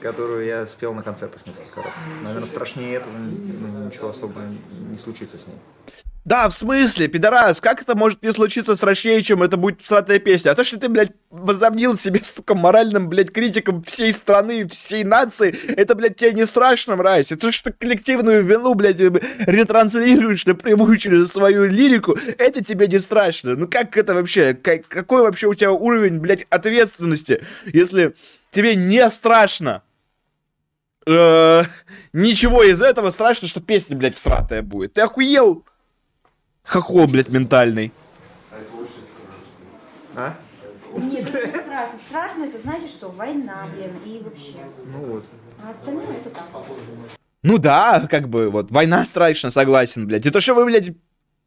которую я спел на концертах несколько раз. Наверное, страшнее этого ничего особо не случится с ней. Да, в смысле, пидорас, как это может не случиться страшнее, чем это будет всратая песня? А то, что ты, блядь, возомнил себе, сука, моральным, блядь, критиком всей страны, всей нации, это, блядь, тебе не страшно, мразь. Это что коллективную вину, блядь, ретранслируешь напрямую через свою лирику, это тебе не страшно. Ну как это вообще? Как, какой вообще у тебя уровень, блядь, ответственности, если тебе не страшно? Э, ничего из этого страшно, что песня, блядь, всратая будет. Ты охуел? Хохол, блядь, ментальный. А? Нет, это не страшно. Страшно это значит, что война, блин, и вообще. Ну вот. А остальное это так. Ну да, как бы, вот, война страшно, согласен, блядь. Это что вы, блядь,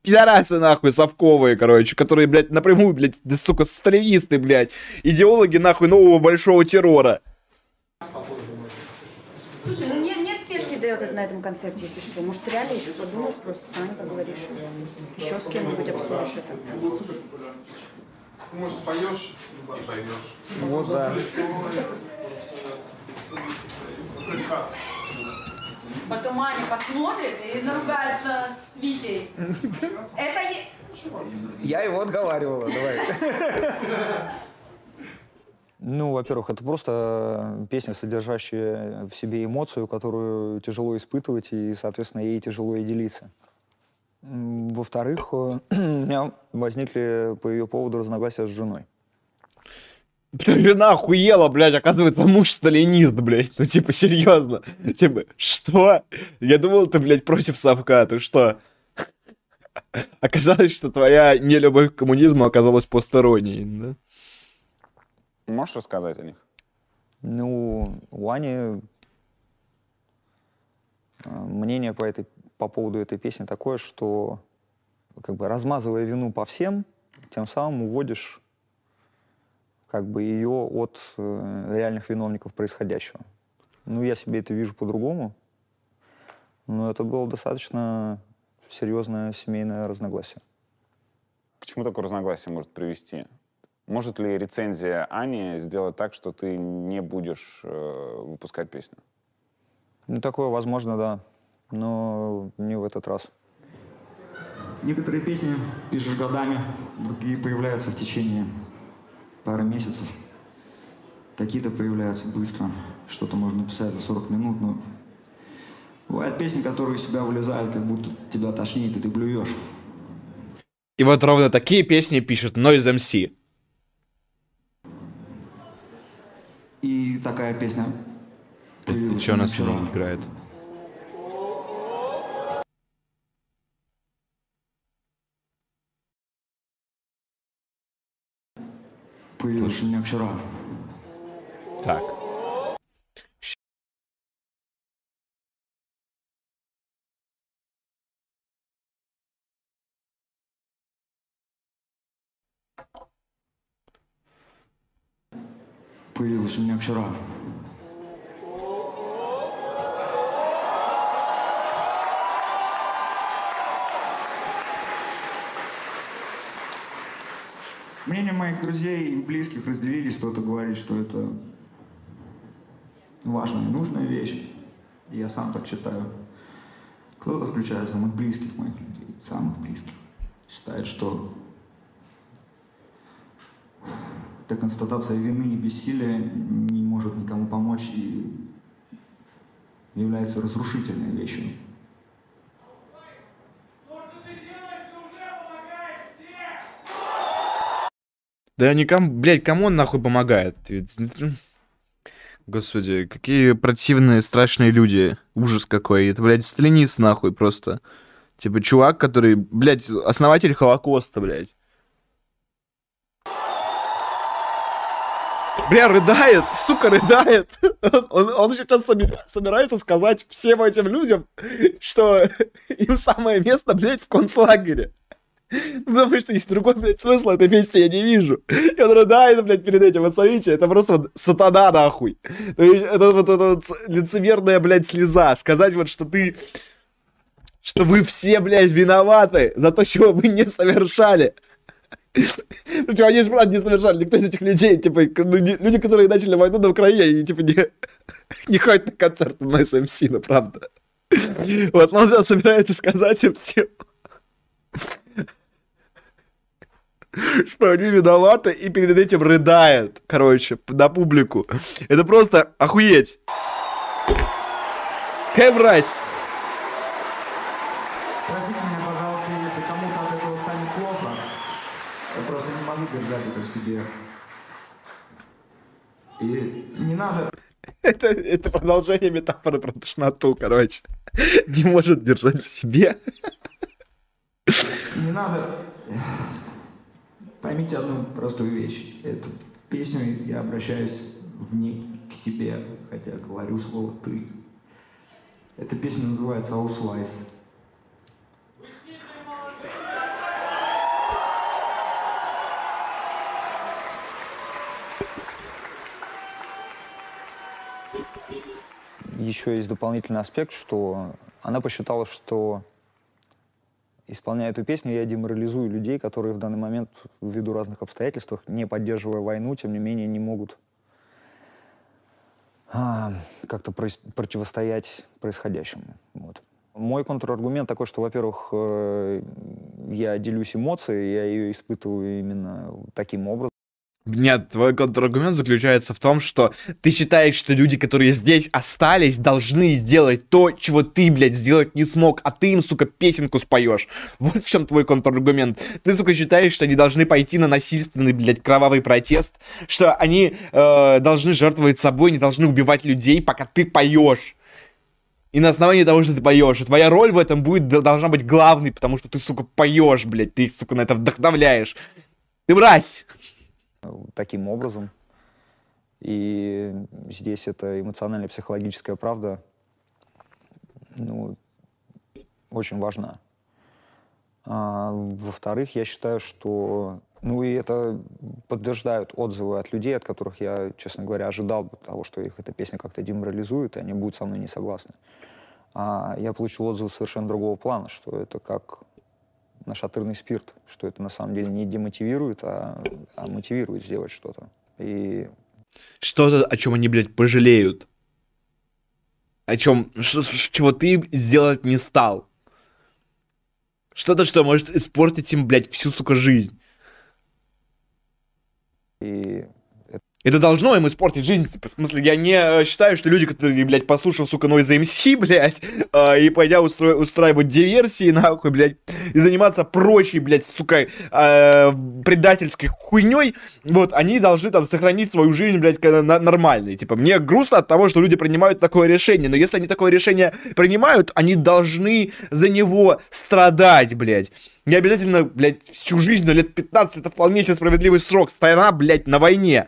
пидорасы, нахуй, совковые, короче, которые, блядь, напрямую, блядь, да, сука, сталинисты, блядь, идеологи, нахуй, нового большого террора. Слушай, ну нет, нет спешки дает этот на этом концерте, если что. Может, реально еще подумаешь, просто с Аней поговоришь. Еще с кем-нибудь обсудишь это. Может, споешь и поймешь. Вот, да. Потом Аня посмотрит и наругается с Витей. Это... Я его отговаривала, давай. Ну, во-первых, это просто песня, содержащая в себе эмоцию, которую тяжело испытывать, и, соответственно, ей тяжело и делиться. Во-вторых, э, у меня возникли по ее поводу разногласия с женой. Жена охуела, блядь, оказывается, муж сталинист, блядь. Ну, типа, серьезно. Типа, что? Я думал, ты, блядь, против совка, ты что? Оказалось, что твоя нелюбовь к коммунизму оказалась посторонней, да? Можешь рассказать о них? Ну, у Ани э, мнение по, этой, по поводу этой песни такое, что как бы размазывая вину по всем, тем самым уводишь как бы ее от э, реальных виновников происходящего. Ну, я себе это вижу по-другому, но это было достаточно серьезное семейное разногласие. К чему такое разногласие может привести? Может ли рецензия Ани сделать так, что ты не будешь э, выпускать песню? Ну, такое возможно, да, но не в этот раз. Некоторые песни пишешь годами, другие появляются в течение пары месяцев. Какие-то появляются быстро, что-то можно написать за 40 минут, но бывают песни, которые из себя вылезают, как будто тебя тошнит, и ты блюешь. И вот ровно такие песни пишет Noise MC. И такая песня появилась Че у нас вчера. играет? Появилась у меня вчера. Так. Появилась у меня вчера. Мнения моих друзей и близких разделились. Кто-то говорит, что это важная и нужная вещь. Я сам так считаю. Кто-то, включая самых близких моих людей, самых близких, считает, что эта констатация вины и бессилия не может никому помочь и является разрушительной вещью. Да никому, блядь, кому он нахуй помогает? Господи, какие противные, страшные люди. Ужас какой. Это, блядь, сталинист нахуй просто. Типа чувак, который, блядь, основатель Холокоста, блядь. Бля, рыдает, сука, рыдает. Он, он сейчас соби- собирается сказать всем этим людям, что им самое место, блядь, в концлагере. Потому что есть другой, блядь, смысл этой песни я не вижу. И он рыдает, блядь, перед этим. Вот смотрите, это просто вот сатана, нахуй. Это вот эта вот лицемерная, блядь, слеза. Сказать вот, что ты... Что вы все, блядь, виноваты за то, чего вы не совершали. Причем они же, правда, не совершали. Никто из этих людей, типа, ну, не- люди, которые начали войну на Украине, они, типа, не, не ходят на концерты на SMC, ну, правда. Вот, но он сейчас собирается сказать им всем, что они виноваты, и перед этим рыдает, короче, на публику. Это просто охуеть. Какая мразь. Простите меня, пожалуйста, если кому-то от этого станет плохо. Я просто не могу держать это в себе. И не надо Это, это продолжение метафоры про тошноту, короче. Не может держать в себе. Не надо. Поймите одну простую вещь. Эту песню я обращаюсь в ней к себе, хотя говорю слово «ты». Эта песня называется «Ausweis». Еще есть дополнительный аспект, что она посчитала, что исполняя эту песню, я деморализую людей, которые в данный момент, ввиду разных обстоятельств, не поддерживая войну, тем не менее не могут а, как-то противостоять происходящему. Вот. Мой контраргумент такой, что, во-первых, э, я делюсь эмоцией, я ее испытываю именно таким образом. Нет, твой контраргумент заключается в том, что ты считаешь, что люди, которые здесь остались, должны сделать то, чего ты, блядь, сделать не смог, а ты им, сука, песенку споешь. Вот в чем твой контраргумент. Ты, сука, считаешь, что они должны пойти на насильственный, блядь, кровавый протест, что они э, должны жертвовать собой, не должны убивать людей, пока ты поешь. И на основании того, что ты поешь. Твоя роль в этом будет, должна быть главной, потому что ты, сука, поешь, блядь. Ты, сука, на это вдохновляешь. Ты мразь! Таким образом. И здесь это эмоциональная психологическая правда, ну, очень важна. А, во-вторых, я считаю, что... Ну и это подтверждают отзывы от людей, от которых я, честно говоря, ожидал того, что их эта песня как-то деморализует, и они будут со мной не согласны. А я получил отзывы совершенно другого плана, что это как нашатырный спирт, что это на самом деле не демотивирует, а, а мотивирует сделать что-то. И... Что-то, о чем они, блядь, пожалеют. О чем, чего ты сделать не стал. Что-то, что может испортить им, блядь, всю, сука, жизнь. И это должно им испортить жизнь. Типа, в смысле, я не э, считаю, что люди, которые, блядь, послушав, сука, Noise MC, блядь, э, и пойдя устро... устраивать диверсии, нахуй, блядь, и заниматься прочей, блядь, сука, э, предательской хуйней, вот, они должны там сохранить свою жизнь, блядь, на нормальной. Типа, мне грустно от того, что люди принимают такое решение, но если они такое решение принимают, они должны за него страдать, блядь. Не обязательно, блядь, всю жизнь, но лет 15 это вполне себе справедливый срок. Страна, блядь, на войне.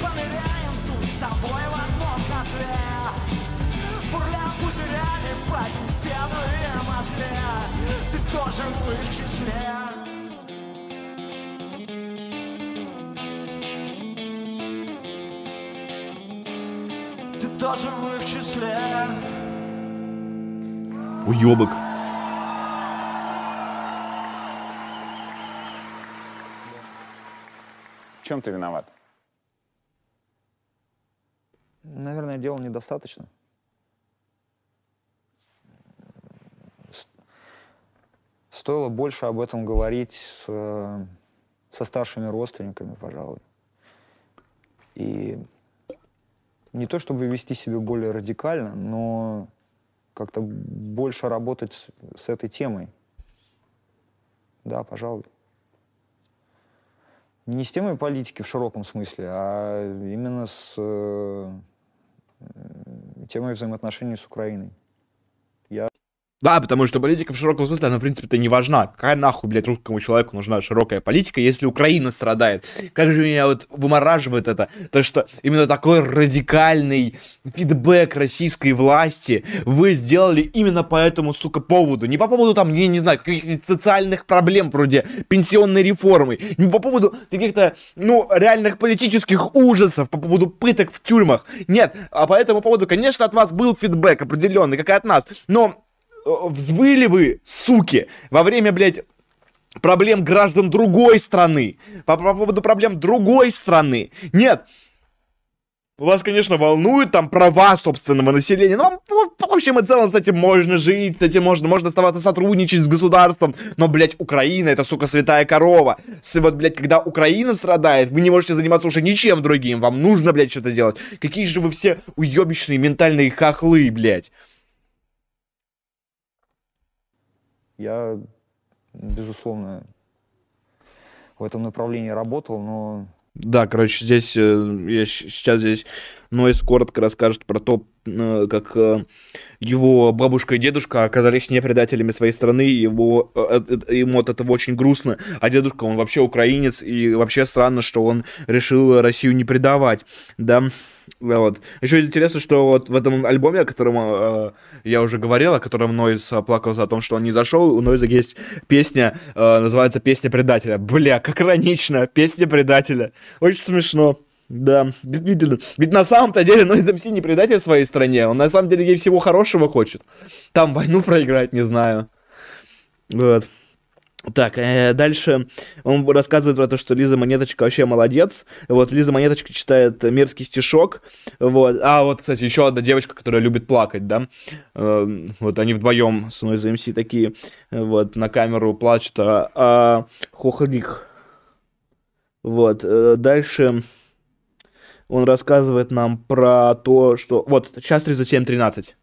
поныряем тут с тобой в одном котле Бурля пузырями побеседуем о зле Ты тоже в их числе Ты тоже в их числе Уебок. В чем ты виноват? Наверное, делал недостаточно. Стоило больше об этом говорить с, со старшими родственниками, пожалуй. И не то чтобы вести себя более радикально, но как-то больше работать с этой темой. Да, пожалуй. Не с темой политики в широком смысле, а именно с э, темой взаимоотношений с Украиной. Да, потому что политика в широком смысле, она, в принципе-то, не важна. Какая нахуй, блядь, русскому человеку нужна широкая политика, если Украина страдает? Как же меня вот вымораживает это, то что именно такой радикальный фидбэк российской власти вы сделали именно по этому, сука, поводу. Не по поводу, там, я не знаю, каких-нибудь социальных проблем, вроде пенсионной реформы, не по поводу каких-то, ну, реальных политических ужасов, по поводу пыток в тюрьмах. Нет, а по этому поводу, конечно, от вас был фидбэк определенный, как и от нас, но взвыли вы, суки, во время, блядь, проблем граждан другой страны, по, по поводу проблем другой страны. Нет, вас, конечно, волнует там права собственного населения, но в общем и целом с этим можно жить, с этим можно, можно оставаться сотрудничать с государством, но, блядь, Украина, это, сука, святая корова. С, вот, блядь, когда Украина страдает, вы не можете заниматься уже ничем другим, вам нужно, блядь, что-то делать. Какие же вы все уебищные ментальные хохлы, блядь. Я, безусловно, в этом направлении работал, но... Да, короче, здесь, э, я сейчас здесь Нойс коротко расскажет про то, э, как э, его бабушка и дедушка оказались не предателями своей страны, его, ему от этого очень грустно, а дедушка, он вообще украинец, и вообще странно, что он решил Россию не предавать, да, вот. Еще интересно, что вот в этом альбоме, о котором э, я уже говорил, о котором Нойз плакался о том, что он не зашел, у Нойза есть песня, э, называется «Песня предателя». Бля, как иронично, «Песня предателя». Очень смешно. Да, действительно. Ведь на самом-то деле Нойз МС не предатель своей стране. Он на самом деле ей всего хорошего хочет. Там войну проиграть, не знаю. Вот. Так, э, дальше он рассказывает про то, что Лиза Монеточка вообще молодец. Вот, Лиза Монеточка читает мерзкий стишок. Вот. А, вот, кстати, еще одна девочка, которая любит плакать, да. Э, вот они вдвоем с Нойз МС такие, вот, на камеру плачут, а, а хохлик. Вот, э, дальше он рассказывает нам про то, что... Вот, сейчас 37.13.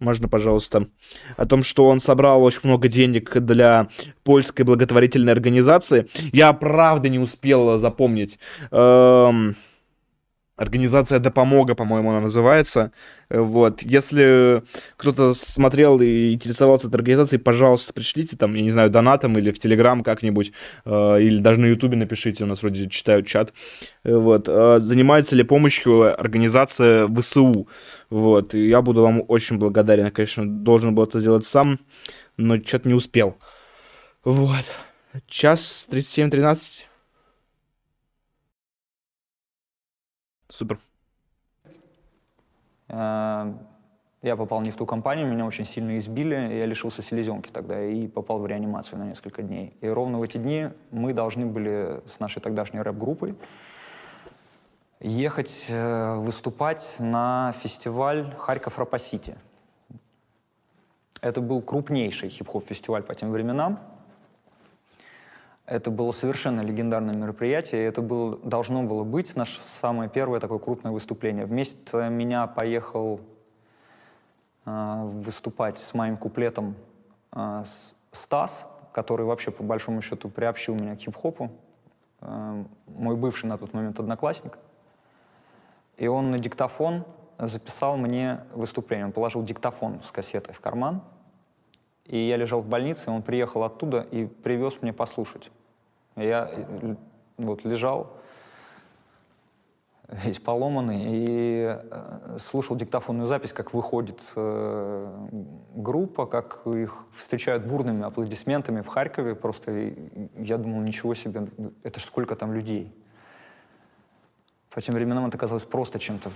Можно, пожалуйста. О том, что он собрал очень много денег для польской благотворительной организации. Я правда не успел запомнить. Эм... Организация Допомога, по-моему, она называется. Вот. Если кто-то смотрел и интересовался этой организацией, пожалуйста, пришлите там, я не знаю, донатом или в Телеграм как-нибудь, э, или даже на Ютубе напишите, у нас вроде читают чат. Вот. Э, занимается ли помощью организация ВСУ? Вот. И я буду вам очень благодарен. Конечно, должен был это сделать сам, но что-то не успел. Вот. Час 37-13. Супер. Э, я попал не в ту компанию, меня очень сильно избили, я лишился селезенки тогда и попал в реанимацию на несколько дней. И ровно в эти дни мы должны были с нашей тогдашней рэп-группой ехать э, выступать на фестиваль Харьков Рапасити. Это был крупнейший хип-хоп фестиваль по тем временам. Это было совершенно легендарное мероприятие, и это было, должно было быть наше самое первое такое крупное выступление. Вместе меня поехал э, выступать с моим куплетом э, Стас, который вообще по большому счету приобщил меня к хип-хопу, э, мой бывший на тот момент одноклассник. И он на диктофон записал мне выступление. Он положил диктофон с кассетой в карман, и я лежал в больнице, он приехал оттуда и привез мне послушать. Я э, вот лежал, весь поломанный, и э, слушал диктофонную запись, как выходит э, группа, как их встречают бурными аплодисментами в Харькове. Просто я думал, ничего себе, это ж сколько там людей. По тем временам это казалось просто чем-то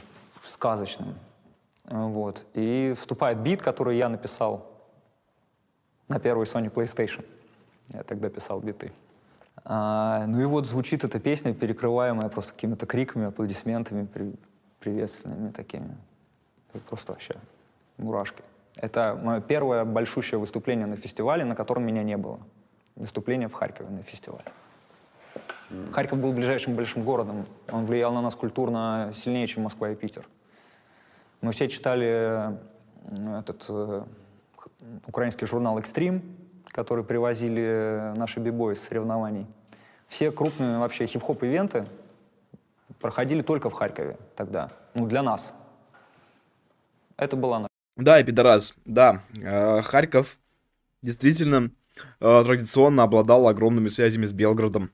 сказочным. Вот. И вступает бит, который я написал на первой Sony PlayStation. Я тогда писал биты. А, ну и вот звучит эта песня, перекрываемая просто какими-то криками, аплодисментами, при, приветственными такими. Это просто вообще мурашки. Это мое первое большущее выступление на фестивале, на котором меня не было. Выступление в Харькове на фестивале. Харьков был ближайшим большим городом. Он влиял на нас культурно сильнее, чем Москва и Питер. Мы все читали этот э, украинский журнал «Экстрим», который привозили наши бибои с соревнований. Все крупные вообще хип-хоп-ивенты проходили только в Харькове тогда. Ну, для нас. Это была наша. Да, и пидорас, да. Э, Харьков действительно э, традиционно обладал огромными связями с Белгородом.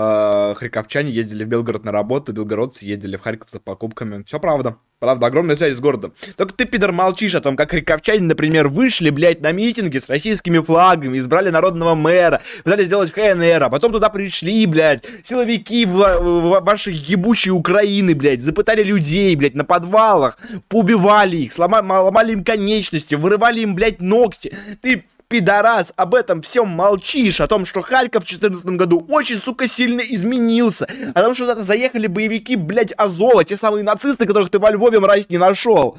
Э, харьковчане ездили в Белгород на работу, белгородцы ездили в Харьков за покупками. Все правда. Правда, огромная связь с городом. Только ты, пидор, молчишь о том, как харьковчане, например, вышли, блядь, на митинги с российскими флагами, избрали народного мэра, пытались сделать КНР, а потом туда пришли, блядь, силовики в, в, вашей ебучей Украины, блядь, запытали людей, блядь, на подвалах, поубивали их, сломали, ломали им конечности, вырывали им, блядь, ногти. Ты пидорас, об этом всем молчишь, о том, что Харьков в 2014 году очень, сука, сильно изменился, о том, что туда заехали боевики, блядь, Азова, те самые нацисты, которых ты во Львове, мразь, не нашел.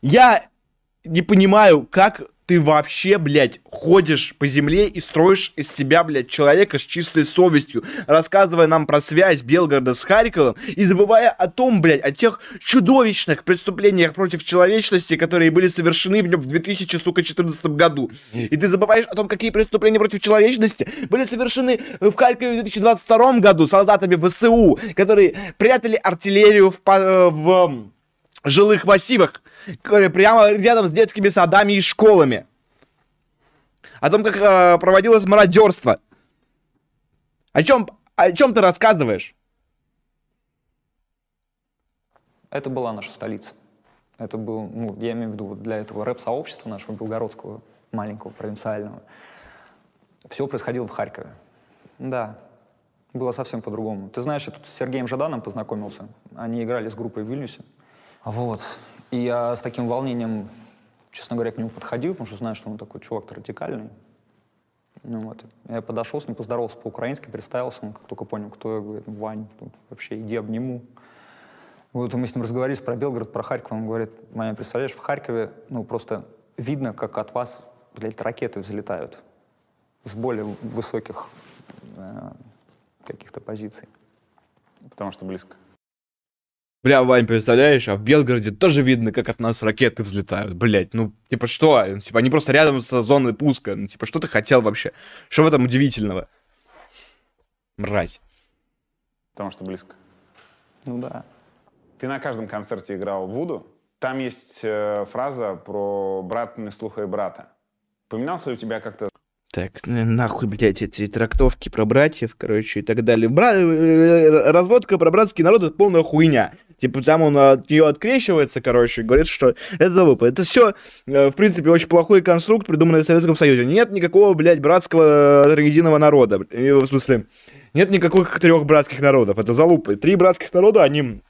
Я не понимаю, как ты вообще, блядь, ходишь по земле и строишь из себя, блядь, человека с чистой совестью, рассказывая нам про связь Белгорода с Харьковом и забывая о том, блядь, о тех чудовищных преступлениях против человечности, которые были совершены в нем в 2014 году. И ты забываешь о том, какие преступления против человечности были совершены в Харькове в 2022 году солдатами ВСУ, которые прятали артиллерию в, по- в жилых массивах, прямо рядом с детскими садами и школами. О том, как э, проводилось мародерство. О чем, о чем ты рассказываешь? Это была наша столица. Это был, ну, я имею в виду для этого рэп-сообщества нашего белгородского, маленького, провинциального. Все происходило в Харькове. Да, было совсем по-другому. Ты знаешь, я тут с Сергеем Жаданом познакомился. Они играли с группой в Вильнюсе. Вот. И я с таким волнением, честно говоря, к нему подходил, потому что знаю, что он такой чувак радикальный. Ну вот. Я подошел с ним, поздоровался по-украински, представился, он как только понял, кто я, говорит, Вань, тут вообще иди обниму. Вот мы с ним разговаривали про Белгород, про Харьков. Он говорит, Маня, представляешь, в Харькове, ну, просто видно, как от вас, блядь, ракеты взлетают с более высоких э, каких-то позиций. Потому что близко. Бля, Вань, представляешь, а в Белгороде тоже видно, как от нас ракеты взлетают. Блять, ну, типа, что? Типа, они просто рядом с зоной пуска. Ну, типа, что ты хотел вообще? Что в этом удивительного? Мразь. Потому что близко. Ну да. Ты на каждом концерте играл Вуду. Там есть э, фраза про брат не слухай брата. Поменялся ли у тебя как-то Так, н- нахуй, блядь, эти трактовки про братьев, короче, и так далее. Бра- э, разводка про братский народ — это полная хуйня. Типа, там он от нее открещивается, короче, и говорит, что это залупа. Это все, в принципе, очень плохой конструкт, придуманный в Советском Союзе. Нет никакого, блядь, братского э, единого народа. Э, В смысле, нет никаких трех братских народов. Это залупа. Три братских народа, они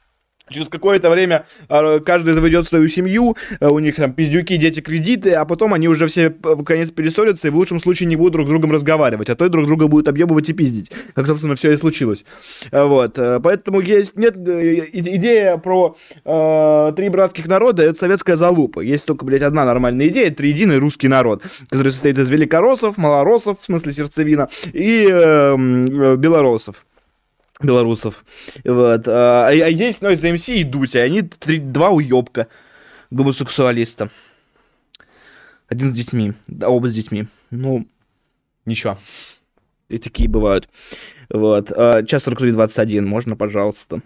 Через какое-то время а, каждый заведет свою семью, а, у них там пиздюки, дети, кредиты, а потом они уже все п- в конец перессорятся и в лучшем случае не будут друг с другом разговаривать, а то и друг друга будут объебывать и пиздить, как, собственно, все и случилось. А, Вот, а, поэтому есть, нет, э, идея про э, три братских народа, это советская залупа. Есть только, блядь, одна нормальная идея, это единый русский народ, который состоит из великороссов, малороссов, в смысле сердцевина, и э, м, э, белоросов белорусов. Вот. А, а есть Noise MC и Дути. Они три, два уебка гомосексуалиста. Один с детьми. Да, оба с детьми. Ну, ничего. И такие бывают. Вот. А, час 43.21. Можно, пожалуйста.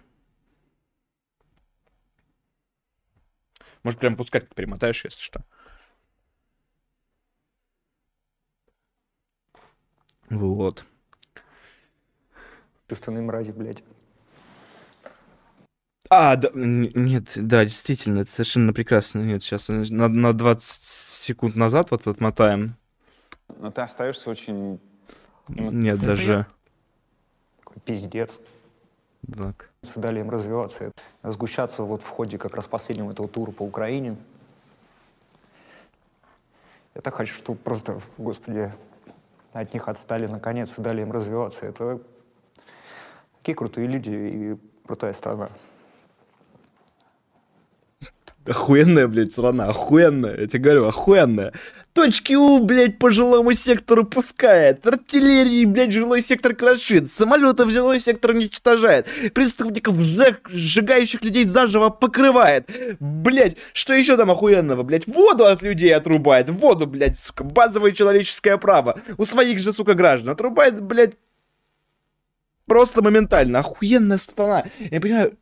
Может, прям пускать перемотаешь, если что. Вот. Чувственные мрази, блядь. А, да, нет, да, действительно, это совершенно прекрасно. Нет, сейчас на, на 20 секунд назад вот отмотаем. Но ты остаешься очень... Нет, даже... Такой пиздец. Так. Далее им развиваться. Сгущаться вот в ходе как раз последнего этого тура по Украине. Я так хочу, чтобы просто, господи, от них отстали наконец и дали им развиваться. Это такие крутые люди и крутая страна. Охуенная, блядь, страна, охуенная. Я тебе говорю, охуенная. Точки У, блядь, по жилому сектору пускает. Артиллерии, блядь, жилой сектор крошит. Самолетов жилой сектор уничтожает. Преступников, сжигающих людей заживо покрывает. Блядь, что еще там охуенного, блядь? Воду от людей отрубает. Воду, блядь, сука, базовое человеческое право. У своих же, сука, граждан. Отрубает, блядь, просто моментально. Охуенная страна. Я не понимаю...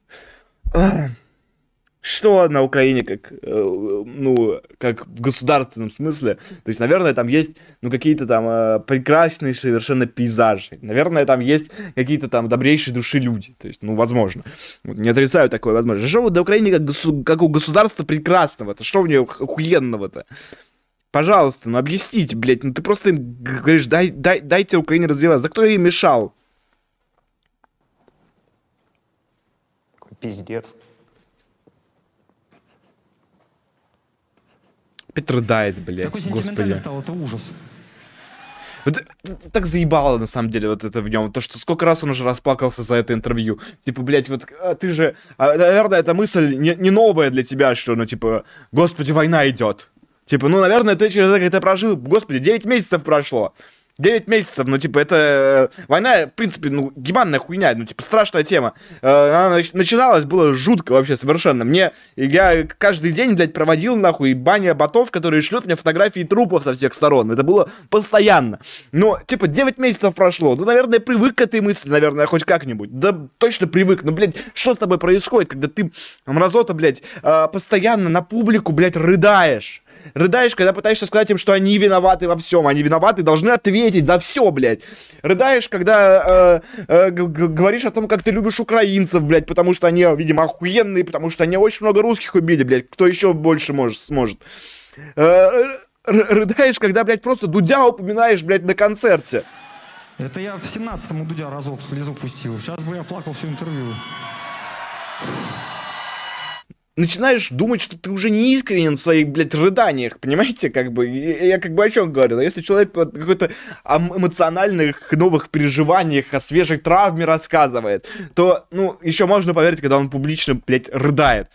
Что на Украине как, э, ну, как в государственном смысле? То есть, наверное, там есть, ну, какие-то там э, прекрасные совершенно пейзажи. Наверное, там есть какие-то там добрейшие души люди. То есть, ну, возможно. Не отрицаю такое возможно. Что вот на Украине как, госу- как у государства прекрасного-то? Что в нее охуенного-то? Пожалуйста, ну объясните, блядь, ну ты просто им говоришь, дай, дай, дайте Украине развиваться. Да кто ей мешал? Пиздец. Петродайт, блядь, Такой господи. сентиментальный стал, это ужас. Вот это так заебало, на самом деле, вот это в нем. То, что сколько раз он уже расплакался за это интервью. Типа, блядь, вот а, ты же... а, наверное, эта мысль не, не новая для тебя, что, ну, типа, господи, война идет. Типа, ну, наверное, ты через это прожил, господи, 9 месяцев прошло. 9 месяцев, ну, типа, это... э, война, в принципе, ну, гибанная хуйня, ну, типа, страшная тема. Э, она нач- начиналась, было жутко вообще совершенно. Мне, я каждый день, блядь, проводил, нахуй, баня ботов, которые шлют мне фотографии трупов со всех сторон. Это было постоянно. Но, типа, 9 месяцев прошло. Ну, наверное, привык к этой мысли, наверное, хоть как-нибудь. Да, точно привык. Ну, блядь, что с тобой происходит, когда ты, мразота, блядь, э, постоянно на публику, блядь, рыдаешь? Рыдаешь, когда пытаешься сказать им, что они виноваты во всем. Они виноваты, должны ответить за все, блядь. Рыдаешь, когда э, э, говоришь о том, как ты любишь украинцев, блядь, потому что они, видимо, охуенные, потому что они очень много русских убили, блядь. Кто еще больше может, сможет. Э, рыдаешь, когда, блядь, просто Дудя упоминаешь, блядь, на концерте. Это я в 17-м у Дудя разок слезу пустил. Сейчас бы я плакал все интервью. Начинаешь думать, что ты уже не искренен в своих, блядь, рыданиях, понимаете, как бы, И я как бы о чем говорю, если человек о какой-то ам- эмоциональных новых переживаниях, о свежей травме рассказывает, то, ну, еще можно поверить, когда он публично, блядь, рыдает.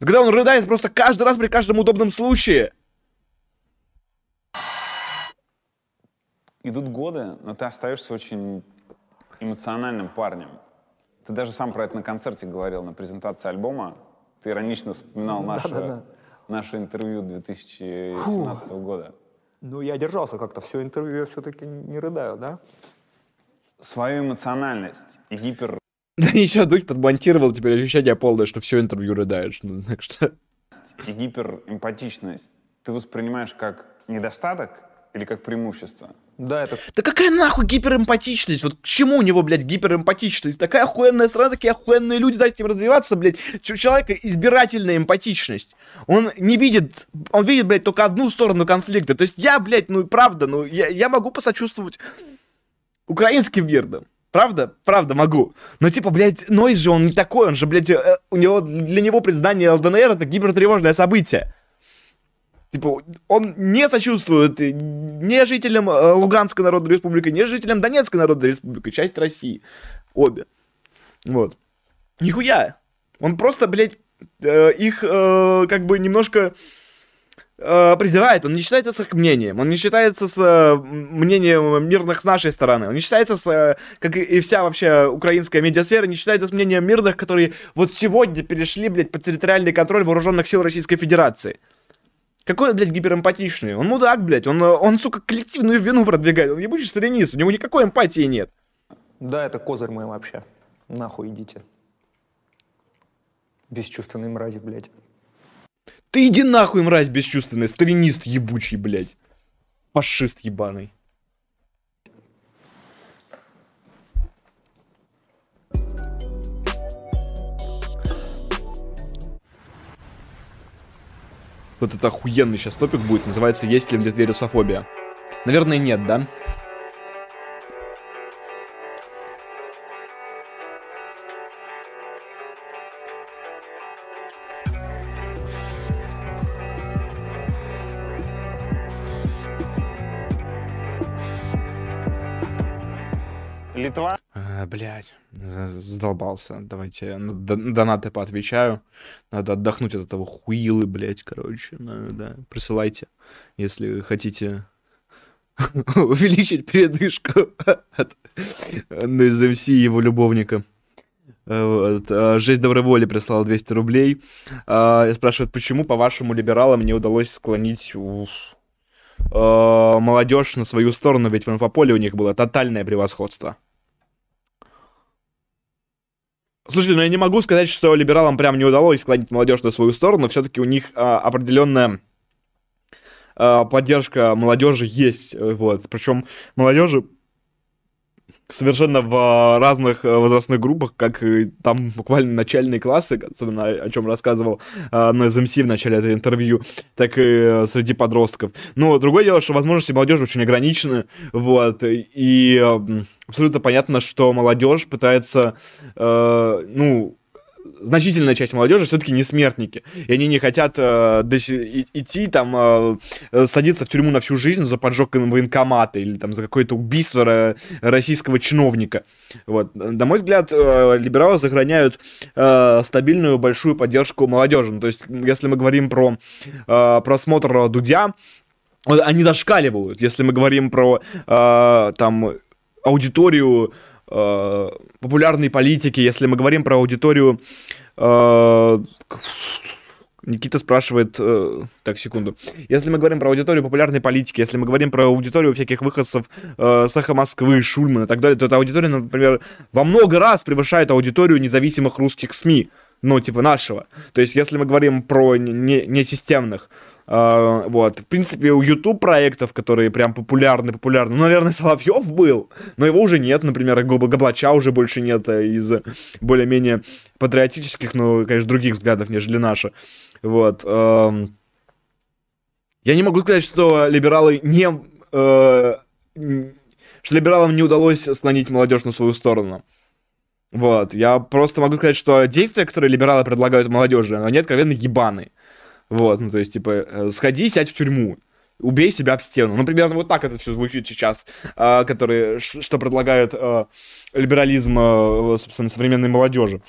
Но когда он рыдает просто каждый раз при каждом удобном случае, Идут годы, но ты остаешься очень эмоциональным парнем. Ты даже сам про это на концерте говорил, на презентации альбома. Ты иронично вспоминал наше, Да-да-да. наше интервью 2017 года. Ну, я держался как-то. Все интервью я все-таки не рыдаю, да? Свою эмоциональность и гипер да ничего, Дудь подмонтировал теперь ощущение полное, что все интервью рыдаешь, ну, так что... и гиперэмпатичность ты воспринимаешь как недостаток или как преимущество? Да, это Да какая нахуй гиперэмпатичность? Вот к чему у него, блядь, гиперэмпатичность? Такая охуенная страна, такие охуенные люди, дайте им развиваться, блядь. У человека избирательная эмпатичность. Он не видит, он видит, блядь, только одну сторону конфликта. То есть я, блядь, ну правда, ну я, я могу посочувствовать украинским верным. Правда? Правда, могу. Но типа, блядь, Нойз же он не такой, он же, блядь, э, у него, для него признание ЛДНР это гипертревожное событие. Типа, он не сочувствует не жителям э, Луганской Народной Республики, не жителям Донецкой Народной Республики, часть России. Обе. Вот. Нихуя. Он просто, блядь, э, их э, как бы немножко презирает. Он не считается с их мнением. Он не считается с мнением мирных с нашей стороны. Он не считается с, как и вся вообще украинская медиасфера, не считается с мнением мирных, которые вот сегодня перешли, блядь, под территориальный контроль вооруженных сил Российской Федерации. Какой он, блядь, гиперэмпатичный? Он мудак, блядь. Он, э, он, сука, коллективную вину продвигает. Он ебучий сталинист. У него никакой эмпатии нет. Да, это козырь мой вообще. Нахуй идите. Бесчувственные мрази, блядь. Ты иди нахуй, мразь бесчувственный, сталинист ебучий, блядь. Фашист ебаный. Вот это охуенный сейчас топик будет, называется «Есть ли в Литве русофобия?» Наверное, нет, да? Литва Блядь, за- задолбался. Давайте я на донаты поотвечаю. Надо отдохнуть от этого хуилы, блядь, короче. Надо, да. Присылайте, если хотите увеличить передышку от НСМС и его любовника. А, вот. А, Жесть доброй воли прислал 200 рублей. А, И спрашивает, почему, по-вашему, либералам не удалось склонить а, молодежь на свою сторону, ведь в инфополе у них было тотальное превосходство. Слушайте, ну я не могу сказать, что либералам прям не удалось склонить молодежь на свою сторону. Все-таки у них а, определенная а, поддержка молодежи есть. э, Вот. Причем молодежи совершенно в а, разных э, возрастных группах, как там буквально начальные классы, особенно о, чем рассказывал а, на МС в начале этого интервью, так и э, среди подростков. Но другое дело, что возможности молодежи очень ограничены, вот, и э, абсолютно понятно, что молодежь пытается, э, ну, значительная часть молодежи все-таки не смертники. И они не хотят э, идти там, э, садиться в тюрьму на всю жизнь за поджог военкомата или там за какое-то убийство российского чиновника. Вот. На мой взгляд, э, либералы сохраняют э, стабильную большую поддержку молодежи. Ну, то есть, если мы говорим про э, просмотр Дудя, они зашкаливают. Если мы говорим про э, там аудиторию э, популярной политики, если мы говорим про аудиторию... Э, Никита спрашивает, э, так, секунду. Если мы говорим про аудиторию популярной политики, если мы говорим про аудиторию всяких выходцев э, Саха Москвы, Шульмана и так далее, то эта аудитория, например, во много раз превышает аудиторию независимых русских СМИ, ну, типа нашего. То есть, если мы говорим про несистемных, не Uh, вот. В принципе, у YouTube проектов, которые прям популярны, популярны. Ну, наверное, Соловьев был, но его уже нет. Например, Гоблача уже больше нет э, из более-менее патриотических, но, конечно, других взглядов, нежели наши. Вот. Я не могу сказать, что либералы не... Uh, что либералам не удалось склонить молодежь на свою сторону. Вот. Я просто могу сказать, что действия, которые либералы предлагают молодежи, они откровенно ебаные. Вот, ну, то есть, типа, э, сходи, сядь в тюрьму. Убей себя об стену. Ну, примерно вот так это все звучит сейчас, э, которые, что предлагает э, либерализм, э, собственно, современной молодежи.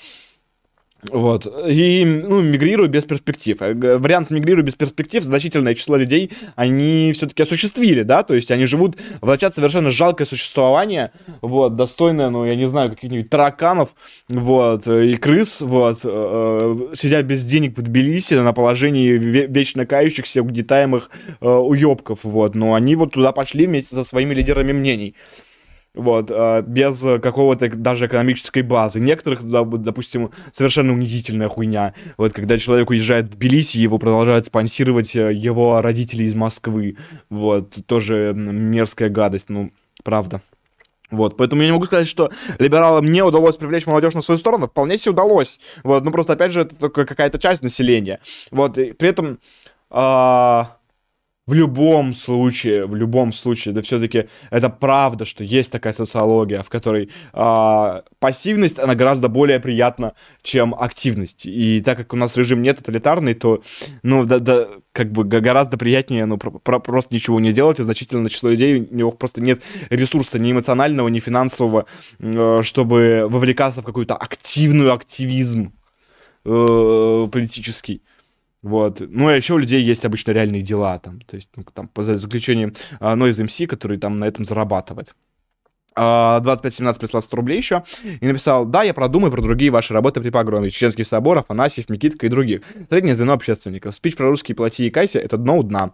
Вот. И, ну, мигрирую без перспектив. Э, вариант мигрирую без перспектив значительное число людей они все-таки осуществили, да, то есть они живут, влачат совершенно жалкое существование, вот, достойное, ну, я не знаю, каких-нибудь тараканов, вот, э, и крыс, вот, э, сидя без денег в Тбилиси на положении вечно кающихся, угнетаемых э, уебков, вот, но они вот туда пошли вместе со своими лидерами мнений вот, а, без какого-то даже экономической базы. Некоторых, допустим, совершенно унизительная хуйня. Вот, когда человек уезжает в Тбилиси, его продолжают спонсировать э, его родители из Москвы. Вот, тоже мерзкая гадость, ну, правда. Вот, поэтому я не могу сказать, что либералам не удалось привлечь молодежь на свою сторону. Вполне себе удалось. Вот, ну просто, опять же, это только какая-то часть населения. Вот, и при этом... А в любом случае, в любом случае, да все-таки это правда, что есть такая социология, в которой э, пассивность, она гораздо более приятна, чем активность. И так как у нас режим не тоталитарный, то, ну, да, да, как бы гораздо приятнее, ну, про, про, просто ничего не делать, и значительное число людей, у него просто нет ресурса ни эмоционального, ни финансового, э, чтобы вовлекаться в какой-то активную активизм э, политический. Вот. Ну, а еще у людей есть обычно реальные дела, там, то есть, ну, там, по заключению uh, Noise MC, который там на этом зарабатывает. 2517 прислал 100 рублей еще и написал, да, я продумаю про другие ваши работы при погроме. Чеченский собор, Афанасьев, Микитка и других. Среднее звено общественников. Спич про русские плати и кайся — это дно у дна.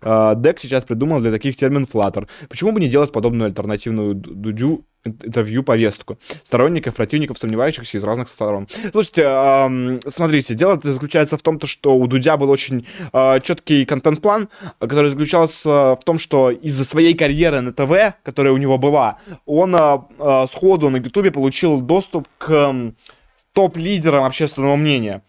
Дек сейчас придумал для таких термин флаттер. Почему бы не делать подобную альтернативную дудю интервью повестку сторонников, противников, сомневающихся из разных сторон. Слушайте, э, смотрите, дело заключается в том, то, что у Дудя был очень э, четкий контент-план, который заключался в том, что из-за своей карьеры на ТВ, которая у него была, он э, сходу на Ютубе получил доступ к э, топ-лидерам общественного мнения.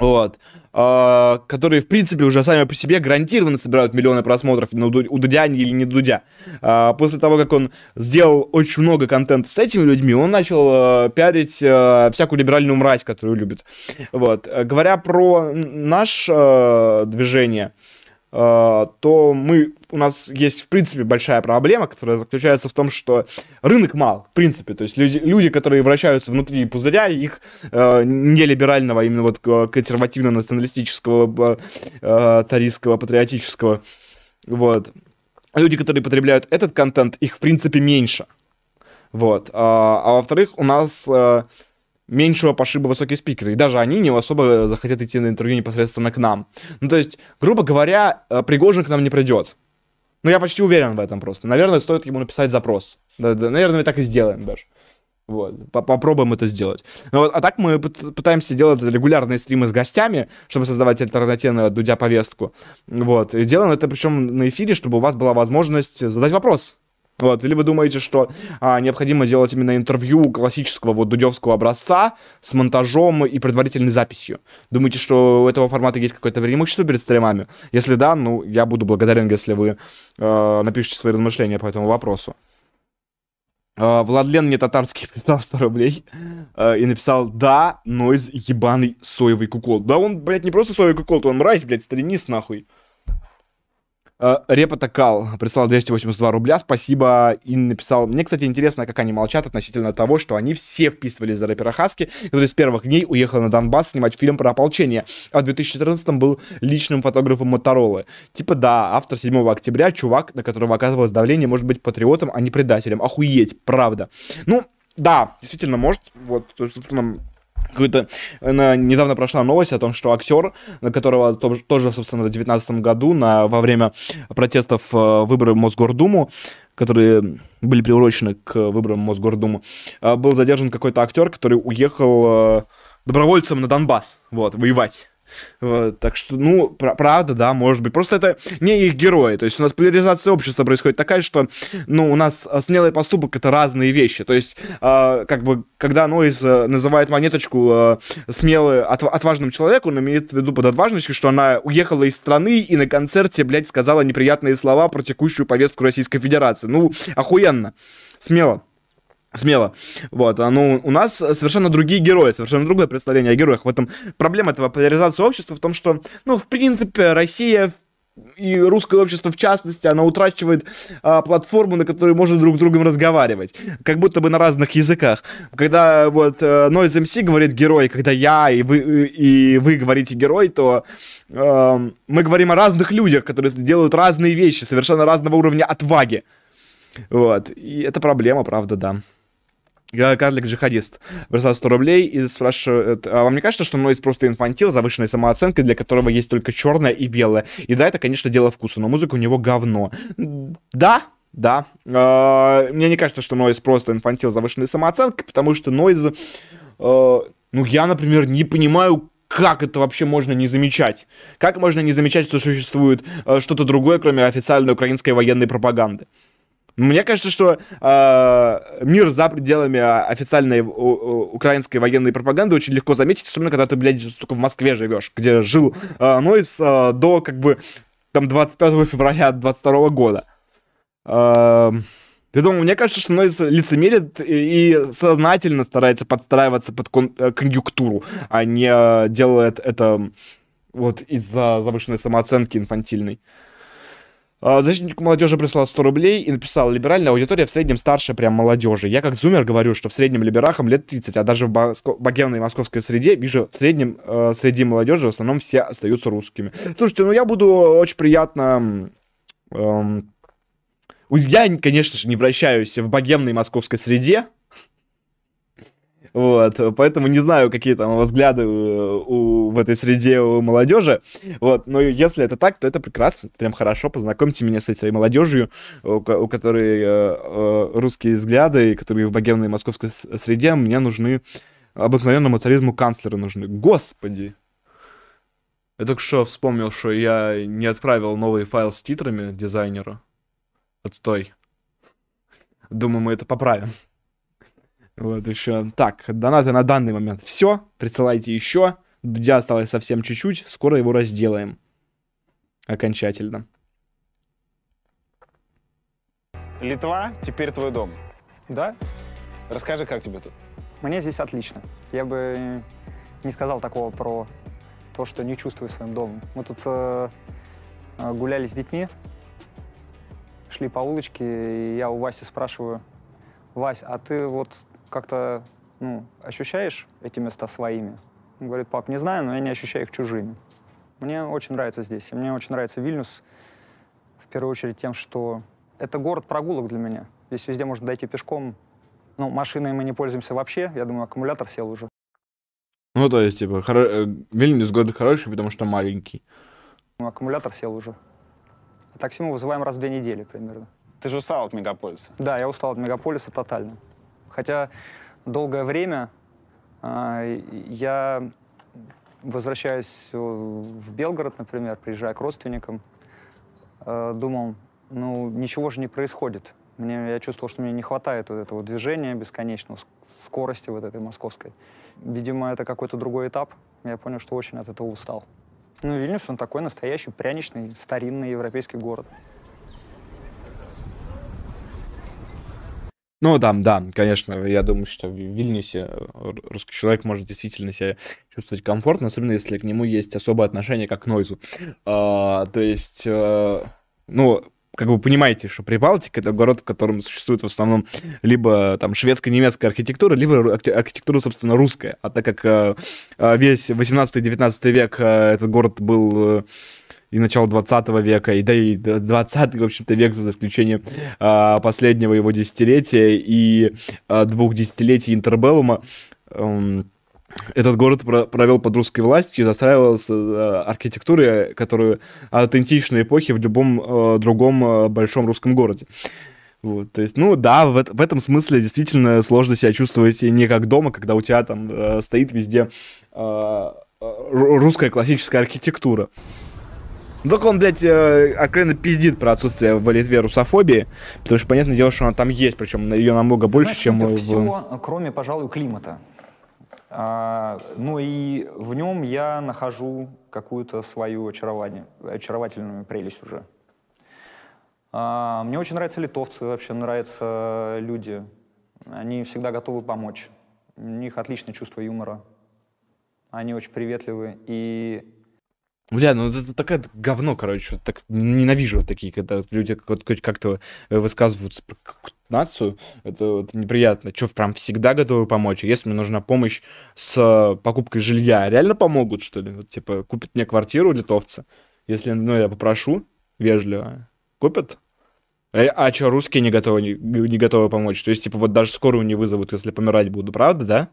Вот. Uh, которые, в принципе, уже сами по себе гарантированно собирают миллионы просмотров ну, у Дудя или не Дудя. Uh, после того, как он сделал очень много контента с этими людьми, он начал uh, пиарить uh, всякую либеральную мразь, которую любит. Вот. Говоря про наше uh, движение, Э, то мы, у нас есть, в принципе, большая проблема, которая заключается в том, что рынок мал, в принципе. То есть люди, люди которые вращаются внутри пузыря, их э, не либерального, а именно вот консервативно-националистического, э, таристского, патриотического, вот. Люди, которые потребляют этот контент, их, в принципе, меньше. Вот. А, а во-вторых, у нас... Э, меньшего пошиба высокие спикеры. И даже они не особо захотят идти на интервью непосредственно к нам. Ну, то есть, грубо говоря, э, Пригожин к нам не придет. Ну, я почти уверен в этом просто. Наверное, стоит ему написать запрос. Да, да, наверное, мы так и сделаем даже. Вот, попробуем это сделать. Ну, вот, а так мы пытаемся делать регулярные стримы с гостями, чтобы создавать альтернативную Дудя повестку. Вот, и делаем это причем на эфире, чтобы у вас была возможность задать вопрос вот. Или вы думаете, что а, необходимо делать именно интервью классического вот дудевского образца с монтажом и предварительной записью? Думаете, что у этого формата есть какое-то преимущество перед стримами? Если да, ну, я буду благодарен, если вы э, напишите свои размышления по этому вопросу. А, Владлен мне татарский прислал 100 рублей а, и написал, да, Нойз ебаный соевый кукол. Да он, блядь, не просто соевый кукол, то он мразь, блядь, сталинист нахуй. А, Репа Такал прислал 282 рубля, спасибо, и написал, мне, кстати, интересно, как они молчат относительно того, что они все вписывались за рэпера Хаски, который с первых дней уехал на Донбасс снимать фильм про ополчение, а в 2014 был личным фотографом Моторолы. Типа, да, автор 7 октября, чувак, на которого оказывалось давление, может быть патриотом, а не предателем. Охуеть, правда. Ну, да, действительно, может, вот, собственно, какой-то недавно прошла новость о том, что актер, на которого то, тоже, собственно, в 2019 году на, во время протестов э, выборы Мосгордуму, которые были приурочены к выборам Мосгордуму, э, был задержан какой-то актер, который уехал э, добровольцем на Донбасс, вот, воевать. Вот, так что, ну, пр- правда, да, может быть. Просто это не их герои. То есть у нас поляризация общества происходит такая, что, ну, у нас а, смелый поступок — это разные вещи. То есть, э, как бы, когда Нойз э, называет монеточку э, смелый, от, отважным человеком, он имеет в виду под отважностью, что она уехала из страны и на концерте, блядь, сказала неприятные слова про текущую повестку Российской Федерации. Ну, охуенно. Смело. Смело. Вот, а ну, у нас совершенно другие герои, совершенно другое представление о героях. В этом проблема этого поляризации общества в том, что, ну, в принципе, Россия и русское общество в частности, она утрачивает а, платформу, на которой можно друг с другом разговаривать, как будто бы на разных языках. Когда вот э, Noise MC говорит герой, когда я и вы, и вы говорите герой, то э, мы говорим о разных людях, которые делают разные вещи, совершенно разного уровня отваги. Вот, и это проблема, правда, да. Карлик-джихадист бросал 100 рублей и спрашивает, а вам не кажется, что Нойз просто инфантил, завышенной самооценкой, для которого есть только черное и белое? И да, это, конечно, дело вкуса, но музыка у него говно. Да, да. Э, Мне не кажется, что Нойз просто инфантил завышенной самооценкой, потому что Нойз... э, Ну, я, например, не понимаю, как это вообще можно не замечать? Как можно не замечать, что существует э, что-то другое, кроме официальной украинской военной пропаганды? Мне кажется, что э, мир за пределами а, официальной украинской военной пропаганды очень легко заметить, особенно когда ты, блядь, сука, в Москве живешь, где жил э, Нойс э, до, как бы, там, 25 февраля 22 года. Э, я думаю, мне кажется, что Нойс лицемерит и и сознательно старается подстраиваться под кон- э, конъюнктуру, а не э, делает это вот из-за завышенной самооценки инфантильной. А, Защитник молодежи прислал 100 рублей и написал, либеральная аудитория в среднем старше прям молодежи. Я как зумер говорю, что в среднем либерахам лет 30, а даже в богемной московской среде вижу в среднем э, среди молодежи в основном все остаются русскими. Слушайте, ну я буду очень приятно... эм, я, конечно же, не вращаюсь в богемной московской среде, вот, поэтому не знаю, какие там взгляды э, у, в этой среде у молодежи. Вот, но если это так, то это прекрасно, прям хорошо. Познакомьте меня с этой молодежью, у, у которой э, э, русские взгляды, и которые в богемной московской среде. Мне нужны обыкновенному царизму канцлера нужны. Господи! Я только что вспомнил, что я не отправил новый файл с титрами дизайнеру. Отстой. Думаю, мы это поправим. Вот еще. Так, донаты на данный момент все. Присылайте еще. Дудя осталось совсем чуть-чуть. Скоро его разделаем. Окончательно. Литва теперь твой дом. Да, Расскажи, как тебе тут? мне здесь отлично. Я бы не сказал такого про то, что не чувствую своим домом. Мы тут э, э, гуляли с детьми, шли по улочке, и я у Васи спрашиваю, Вась, а ты вот как-то ну, ощущаешь эти места своими? Он говорит, пап, не знаю, но я не ощущаю их чужими. Мне очень нравится здесь. И мне очень нравится Вильнюс в первую очередь тем, что это город прогулок для меня. Здесь везде можно дойти пешком. Ну, машиной мы не пользуемся вообще. Я думаю, аккумулятор сел уже. Ну, то есть, типа, хоро... э, Вильнюс город хороший, потому что маленький. Ну, аккумулятор сел уже. А такси мы вызываем раз в две недели примерно. Ты же устал от мегаполиса. Да, я устал от мегаполиса тотально. Хотя долгое время а, я возвращаясь э, в Белгород, например, приезжая к родственникам, э, думал, ну, ничего же не происходит. Мне, я чувствовал, что мне не хватает вот этого движения бесконечного, ск- скорости вот этой московской. Видимо, это какой-то другой этап. Я понял, что очень от этого устал. Ну, Вильнюс, он такой настоящий, пряничный, старинный европейский город. Ну, там, да, конечно, я думаю, что в Вильнюсе э, русский человек может действительно себя чувствовать комфортно, особенно если к нему есть особое отношение как к нойзу. А, то есть, а, ну, как вы понимаете, что Прибалтика — это город, в котором существует в основном либо там шведско-немецкая архитектура, либо архитектура, собственно, русская. А так как а, весь 18-19 век этот город был и начало 20 века, и да и 20 в общем-то, век, за исключением а, последнего его десятилетия и а, двух десятилетий интербеллума, а, этот город провел под русской властью, застраивался э, архитектурой, которую аутентичной эпохи в любом э, другом э, большом русском городе. Вот, то есть, ну да, в, в этом смысле действительно сложно себя чувствовать не как дома, когда у тебя там э, стоит везде э, русская классическая архитектура. Ну, только он, блядь, э, откровенно пиздит про отсутствие в Литве русофобии, потому что, понятное дело, что она там есть, причем ее намного больше, Знаешь, чем... Это в... все, кроме, пожалуй, климата. А, ну и в нем я нахожу какую-то свою очарование, очаровательную прелесть уже. А, мне очень нравятся литовцы, вообще нравятся люди. Они всегда готовы помочь. У них отличное чувство юмора. Они очень приветливы. И Бля, ну это такое говно, короче. Так ненавижу вот такие, когда люди как-то высказываются про нацию. Это, это неприятно. Че, прям всегда готовы помочь? Если мне нужна помощь с покупкой жилья, реально помогут, что ли? Вот, типа, купят мне квартиру литовцы? Если, ну, я попрошу вежливо, купят? А, а что, русские не готовы, не, не готовы помочь? То есть, типа, вот даже скорую не вызовут, если помирать буду, правда, да?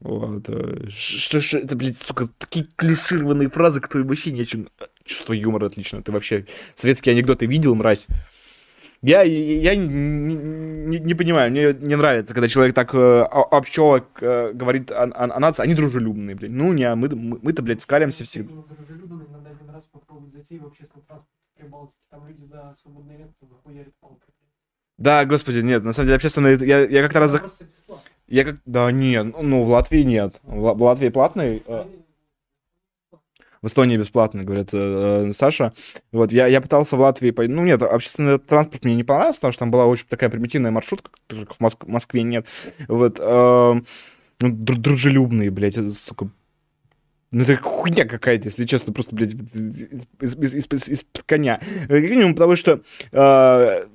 Вот. Э, что, что это, блядь, сука, такие клишированные фразы, которые вообще не о чем. Чувство юмора отлично. Ты вообще советские анекдоты видел, мразь? Я, я не, не, не понимаю, мне не нравится, когда человек так э, общо э, говорит о, о, о нации. Они дружелюбные, блядь. Ну, не, мы, мы, мы-то, блядь, скалимся всегда. Да, господи, нет, на самом деле общественные... Я, я как-то раз... Я как... Да нет, ну в Латвии нет. В, Латвии платный. Э, в Эстонии бесплатно, говорит э, э, Саша. Вот, я, я пытался в Латвии... По... Ну нет, общественный транспорт мне не понравился, потому что там была очень такая примитивная маршрутка, как в Моск... Москве нет. Вот, э, ну, дру дружелюбные, блядь, это, сука, ну, это хуйня какая-то, если честно, просто, блядь, из-под из, из, из, коня. Минимум потому что э,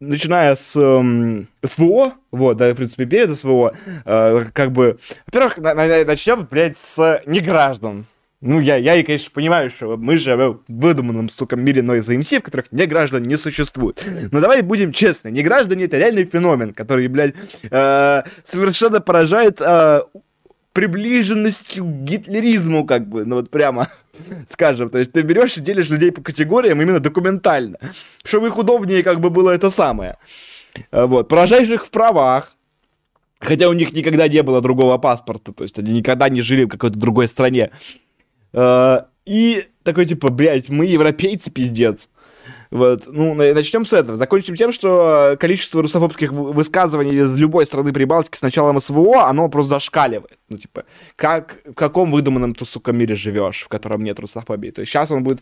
начиная с э, СВО, вот, да, в принципе, перед СВО, э, как бы, во-первых, на, на, начнем, блядь, с неграждан. Ну, я, я конечно, понимаю, что мы живем в выдуманном, сука, мире Noise MC, в которых неграждан не существует. Но давай будем честны, неграждане — это реальный феномен, который, блядь, э, совершенно поражает э, приближенностью к гитлеризму, как бы, ну вот прямо скажем. То есть ты берешь и делишь людей по категориям именно документально, чтобы их удобнее как бы было это самое. А, вот, поражаешь их в правах, хотя у них никогда не было другого паспорта, то есть они никогда не жили в какой-то другой стране. А, и такой типа, блядь, мы европейцы, пиздец. Вот. Ну, начнем с этого. Закончим тем, что количество русофобских высказываний из любой страны Прибалтики с началом СВО, оно просто зашкаливает. Ну, типа, как, в каком выдуманном ты, сука, мире живешь, в котором нет русофобии? То есть сейчас он будет,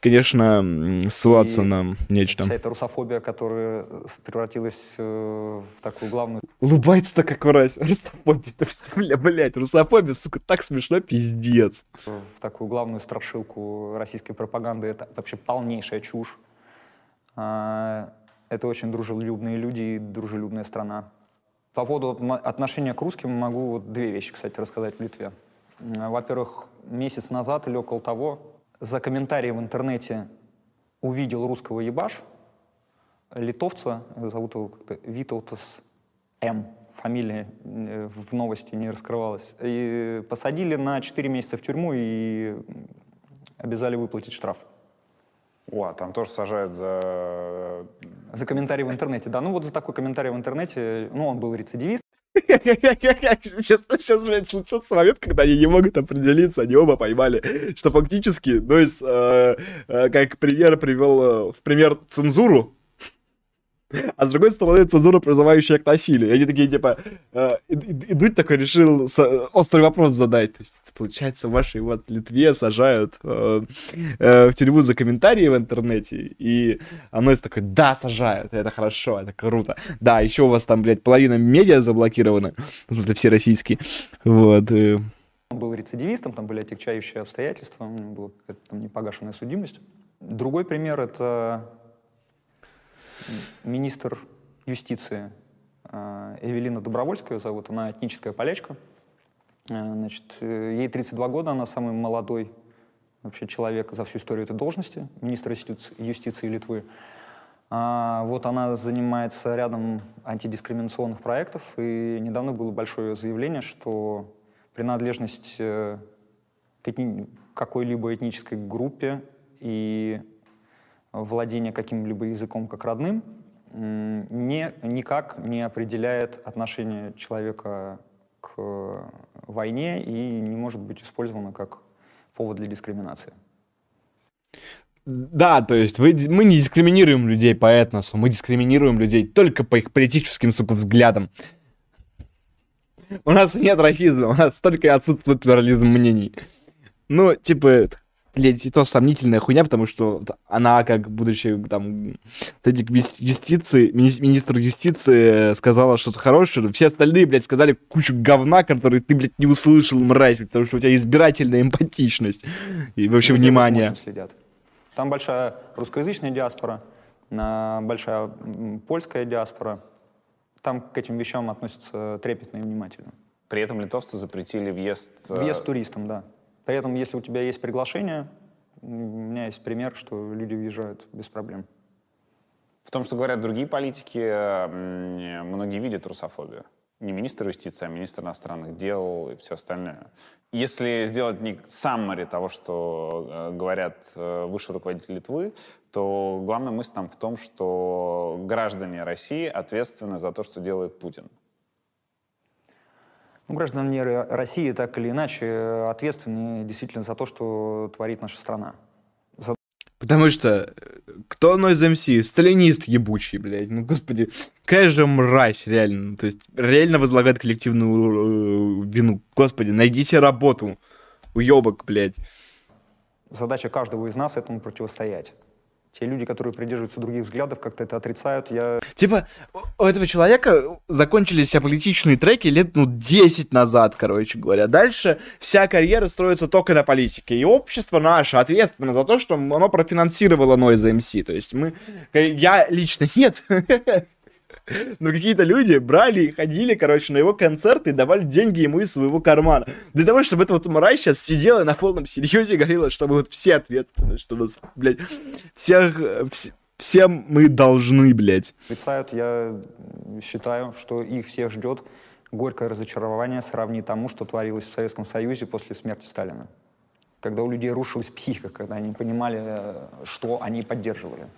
конечно, ссылаться и на нечто. Вся эта русофобия, которая превратилась э, в такую главную... Улыбается-то как раз. Русофобия-то все, блядь, русофобия, сука, так смешно, пиздец. В такую главную страшилку российской пропаганды это вообще полнейшая чушь. А, это очень дружелюбные люди и дружелюбная страна. По поводу отношения к русским могу две вещи, кстати, рассказать в Литве. Во-первых, месяц назад или около того за комментарии в интернете увидел русского ебаш, литовца, зовут его как-то Витаутас М, фамилия э, в новости не раскрывалась, и посадили на 4 месяца в тюрьму и обязали выплатить штраф. О, а там тоже сажают за... За комментарий в интернете, да. Ну вот за такой комментарий в интернете, ну он был рецидивист. Сейчас, сейчас, блядь, случился момент, когда они не могут определиться, они оба поймали, что фактически, ну, есть, э, э, как пример привел, э, в пример цензуру, А с другой стороны, цензура, призывающая к насилию. И они такие, типа, э, и, и Дудь такой решил э, острый вопрос задать. То есть, получается, ваши вот Литве сажают э, э, в тюрьму за комментарии в интернете. И Анойс такой, да, сажают, это хорошо, это круто. Да, еще у вас там, блядь, половина медиа заблокирована. В смысле, все российские. Вот. Он был рецидивистом, там были отягчающие обстоятельства, была какая-то там непогашенная судимость. Другой пример — это министр юстиции э, Эвелина Добровольская зовут, она этническая полячка. Э, значит, э, ей 32 года, она самый молодой вообще человек за всю историю этой должности, министр юстиции Литвы. А, вот она занимается рядом антидискриминационных проектов, и недавно было большое заявление, что принадлежность к какой-либо этнической группе и владение каким-либо языком как родным не, никак не определяет отношение человека к войне и не может быть использовано как повод для дискриминации. Да, то есть вы, мы не дискриминируем людей по этносу, мы дискриминируем людей только по их политическим, сука, взглядам. У нас нет расизма, у нас только отсутствует плюрализм мнений. Ну, типа, блядь, и то сомнительная хуйня, потому что она, как будучи там садик юстиции, мини- министр юстиции сказала что-то хорошее, все остальные, блядь, сказали кучу говна, которые ты, блядь, не услышал, мразь, потому что у тебя избирательная эмпатичность и вообще внимание. Следят. Там большая русскоязычная диаспора, большая польская диаспора. Там к этим вещам относятся трепетно и внимательно. При этом литовцы запретили въезд... Э, въезд туристам, да. При этом, если у тебя есть приглашение, у меня есть пример, что люди въезжают без проблем. В том, что говорят другие политики, многие видят русофобию. Не министр юстиции, а министр иностранных дел и все остальное. Если сделать не саммари того, что э, говорят э, высшие руководители Литвы, то главная мысль там в том, что граждане России ответственны за то, что делает Путин. Ну, граждане России так или иначе ответственны действительно за то, что творит наша страна. За... Потому что э, кто из МС? Сталинист ебучий, блядь. Ну, господи, какая же мразь, реально. То есть, реально возлагает коллективную э, вину. Господи, найдите работу. Уебок, блядь. Задача каждого из нас этому противостоять. Те люди, которые придерживаются других взглядов, как-то это отрицают. Я... Типа, у этого человека закончились аполитичные треки лет, ну, 10 назад, короче говоря. Дальше вся карьера строится только на политике. И общество наше ответственно за то, что оно профинансировало Noise MC. То есть мы... Я лично нет. Но какие-то люди брали и ходили, короче, на его концерты и давали деньги ему из своего кармана. Для того, чтобы эта вот мразь сейчас сидела на полном серьезе и говорила, чтобы вот все ответственны, что нас, блядь, всех, вс всем мы должны, блядь. Отрицают, я считаю, что их всех ждет горькое разочарование сравни тому, что творилось в Советском Союзе после смерти Сталина. Когда у людей рушилась психика, когда они понимали, э, что они поддерживали.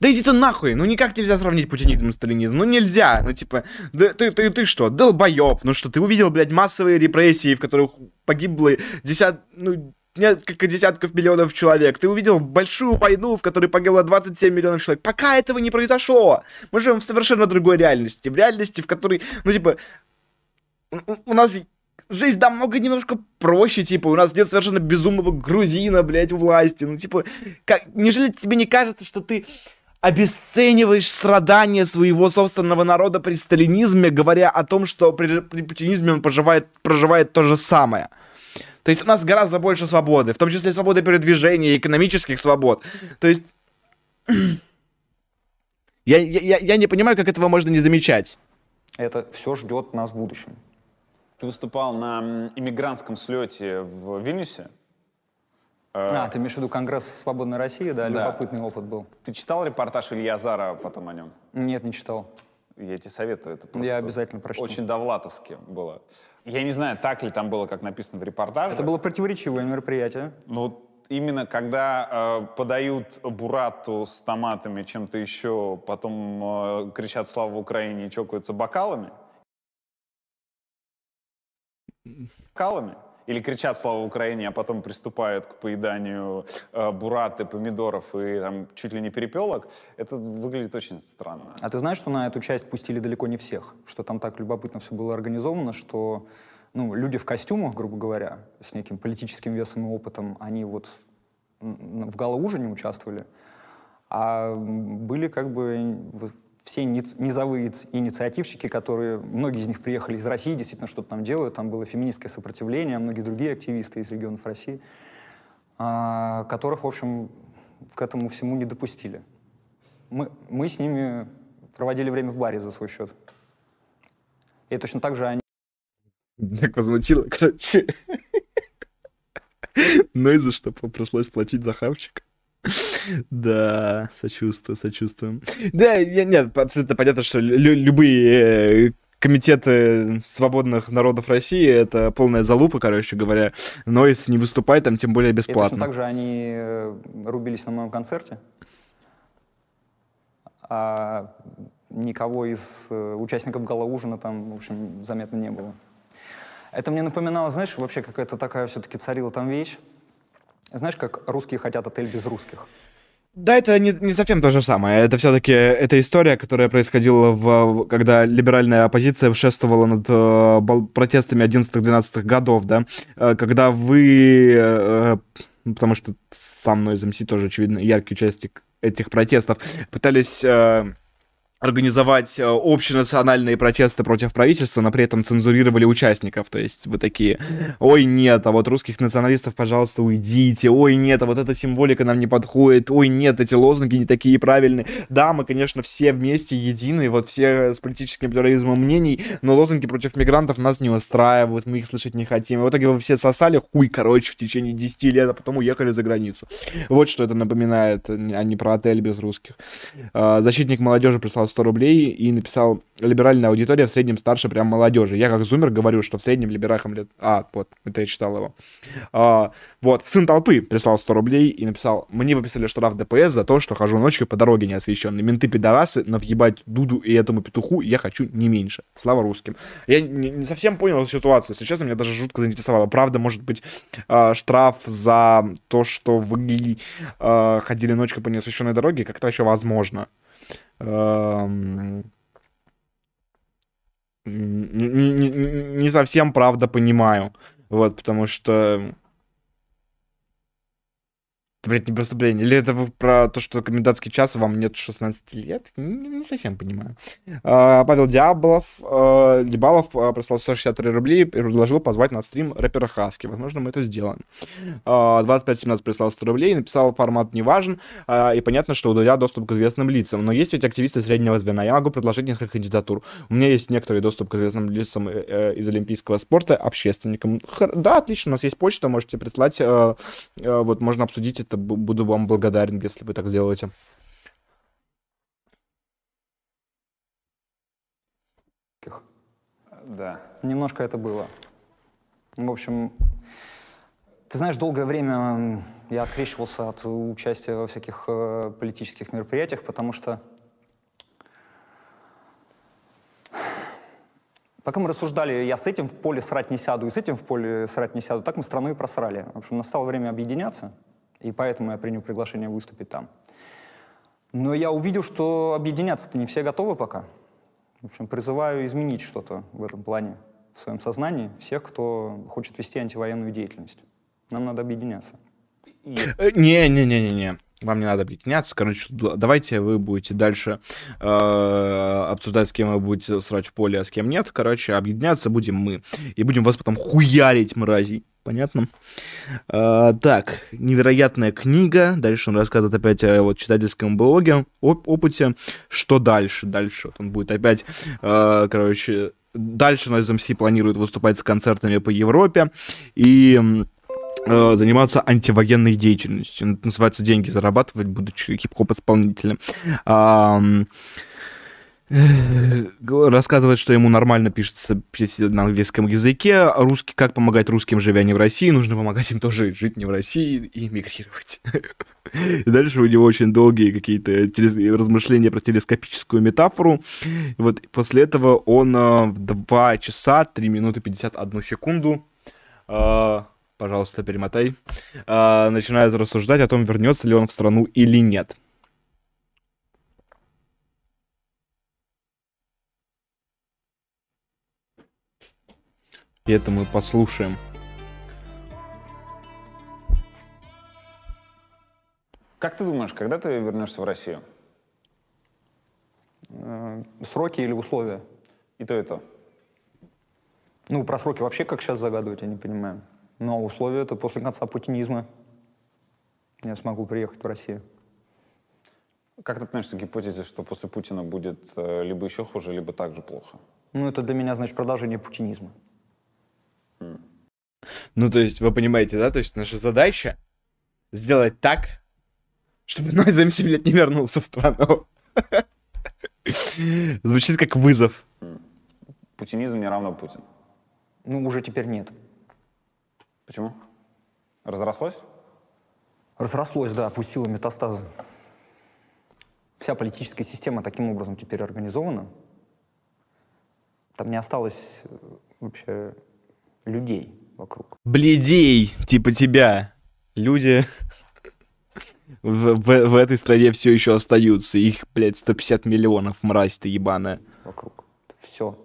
Да иди ты нахуй, ну никак нельзя сравнить путинизм и сталинизм, ну нельзя, ну типа, да, ты, ты, ты что, долбоеб, ну что, ты увидел, блядь, массовые репрессии, в которых погибло десят, ну, несколько десятков миллионов человек. Ты увидел большую войну, в которой погибло 27 миллионов человек. Пока этого не произошло. Мы живем в совершенно другой реальности. В реальности, в которой, ну, типа, у нас жизнь намного немножко проще, типа, у нас нет совершенно безумного грузина, блядь, у власти, ну, типа, как, неужели тебе не кажется, что ты обесцениваешь страдания своего собственного народа при сталинизме, говоря о том, что при, при путинизме он проживает, проживает то же самое. То есть у нас гораздо больше свободы, в том числе свободы передвижения, экономических свобод. То есть я, я, я не понимаю, как этого можно не замечать. Это все ждет нас в будущем. Ты выступал на иммигрантском слете в Вильнюсе. А, ты имеешь в виду Конгресс Свободной России, да? да. Любопытный опыт был. Ты читал репортаж Илья Зара потом о нем? Нет, не читал. Я тебе советую, это просто Я обязательно прочту. Очень довлатовски было. Я не знаю, так ли там было, как написано в репортаже. Это было противоречивое мероприятие. Ну, именно когда э, подают бурату с томатами, чем-то еще, потом э, кричат «Слава Украине» и чокаются бокалами, бокалами, Или кричат «Слава Украине», а потом приступают к поеданию э, бураты, помидоров и там чуть ли не перепелок, это выглядит очень странно. А ты знаешь, что на эту часть пустили далеко не всех? Что там так любопытно все было организовано, что ну, люди в костюмах, грубо говоря, с неким политическим весом и опытом, они вот в галоужине участвовали, а были как бы все низовые инициативщики, которые, многие из них приехали из России, действительно что-то там делают, там было феминистское сопротивление, а многие другие активисты из регионов России, а, которых, в общем, к этому всему не допустили. Мы, мы с ними проводили время в баре за свой счет. И точно так же они... Так возмутило, короче. Ну и за что пришлось платить за хавчик. Да, сочувствую, сочувствую. Да, нет, абсолютно понятно, что любые э, комитеты свободных народов России это полная залупа, короче говоря. Но если не выступать, там тем более бесплатно. И точно так же они э, рубились на моем концерте. А никого из э, участников гала-ужина там, в общем, заметно не было. Это мне напоминало, знаешь, вообще какая-то такая все-таки царила там вещь. Знаешь, как русские хотят отель без русских? Да, это не, не совсем то же самое. Это все-таки эта история, которая происходила, в, когда либеральная оппозиция шествовала над э, протестами 11-12 годов, да, э, когда вы, э, потому что со мной из МС тоже, очевидно, яркий участник этих протестов, пытались... Э, организовать э, общенациональные протесты против правительства, но при этом цензурировали участников. То есть вы такие, ой, нет, а вот русских националистов, пожалуйста, уйдите, ой, нет, а вот эта символика нам не подходит, ой, нет, эти лозунги не такие правильные. Да, мы, конечно, все вместе едины, вот все с политическим плюрализмом мнений, но лозунги против мигрантов нас не устраивают, мы их слышать не хотим. И в итоге вы все сосали хуй, короче, в течение 10 лет, а потом уехали за границу. Вот что это напоминает, а не про отель без русских. Защитник молодежи прислал 100 рублей и написал «Либеральная аудитория в среднем старше прям молодежи». Я как зумер говорю, что в среднем либерахам лет... А, вот, это я читал его. А, вот, сын толпы прислал 100 рублей и написал «Мне выписали штраф ДПС за то, что хожу ночью по дороге неосвещенной. Менты пидорасы, но въебать Дуду и этому петуху я хочу не меньше. Слава русским». Я не, не совсем понял ситуацию. Если честно, меня даже жутко заинтересовало. Правда, может быть, э, штраф за то, что вы э, ходили ночью по неосвещенной дороге? Как это вообще возможно? Не, не, не совсем, правда, понимаю. Вот, потому что это, блядь, не преступление. Или это про то, что комендантский час, вам нет 16 лет? Не, не совсем понимаю. А, Павел Диаблов, а, Либалов а, прислал 163 рублей и предложил позвать на стрим рэпера Хаски. Возможно, мы это сделаем. А, 2517 прислал 100 рублей, написал, формат не важен, а, и понятно, что у Дудя доступ к известным лицам. Но есть ведь активисты среднего звена. Я могу предложить несколько кандидатур. У меня есть некоторый доступ к известным лицам э, э, из олимпийского спорта, общественникам. Да, отлично, у нас есть почта, можете прислать. Э, вот можно обсудить это просто буду вам благодарен, если вы так сделаете. Да. Немножко это было. В общем, ты знаешь, долгое время я открещивался от участия во всяких э, политических мероприятиях, потому что Пока мы рассуждали, я с этим в поле срать не сяду, и с этим в поле срать не сяду, так мы страну и просрали. В общем, настало время объединяться и поэтому я принял приглашение выступить там. Но я увидел, что объединяться-то не все готовы пока. В общем, призываю изменить что-то в этом плане в своем сознании всех, кто хочет вести антивоенную деятельность. Нам надо объединяться. Не-не-не-не-не. Вам не надо объединяться. Короче, давайте вы будете дальше э, обсуждать, с кем вы будете срать в поле, а с кем нет. Короче, объединяться будем мы. И будем вас потом хуярить, мрази. Понятно. А, так, невероятная книга. Дальше он рассказывает опять о вот, читательском блоге, оп опыте. Что дальше? Дальше вот он будет опять, а, короче, дальше Noise MC планирует выступать с концертами по Европе и а, заниматься антивоенной деятельностью. Это называется «Деньги зарабатывать, будучи хип-хоп исполнителем». Рассказывает, что ему нормально пишется на английском языке, русский, как помогать русским, живя не в России, нужно помогать им тоже жить не в России и мигрировать. И дальше у него очень долгие какие-то размышления про телескопическую метафору. Вот после этого он в 2 часа 3 минуты 51 секунду а, пожалуйста, перемотай, а, начинает рассуждать о том, вернется ли он в страну или нет. И это мы послушаем. Как ты думаешь, когда ты вернешься в Россию? Э, Сроки или условия? И то, и то. Ну, про сроки вообще как сейчас загадывать, я не понимаю. Но условия это после конца путинизма. Я смогу приехать в Россию. Как ты относишься к гипотезе, что после Путина будет э, либо еще хуже, либо так же плохо? Ну, это для меня, значит, продолжение путинизма. Ну, то есть, вы понимаете, да? То есть, наша задача сделать так, чтобы Noise MC, блядь, не вернулся в страну. Звучит как вызов. Путинизм не равно Путин. Ну, уже теперь нет. Почему? Разрослось? Разрослось, да, опустило метастазы. Вся политическая система таким образом теперь организована. Там не осталось э, вообще людей вокруг. Бледей, типа тебя. Люди в, в, в этой стране все еще остаются. Их, блядь, 150 миллионов, мразь ты ебаная. вокруг. Все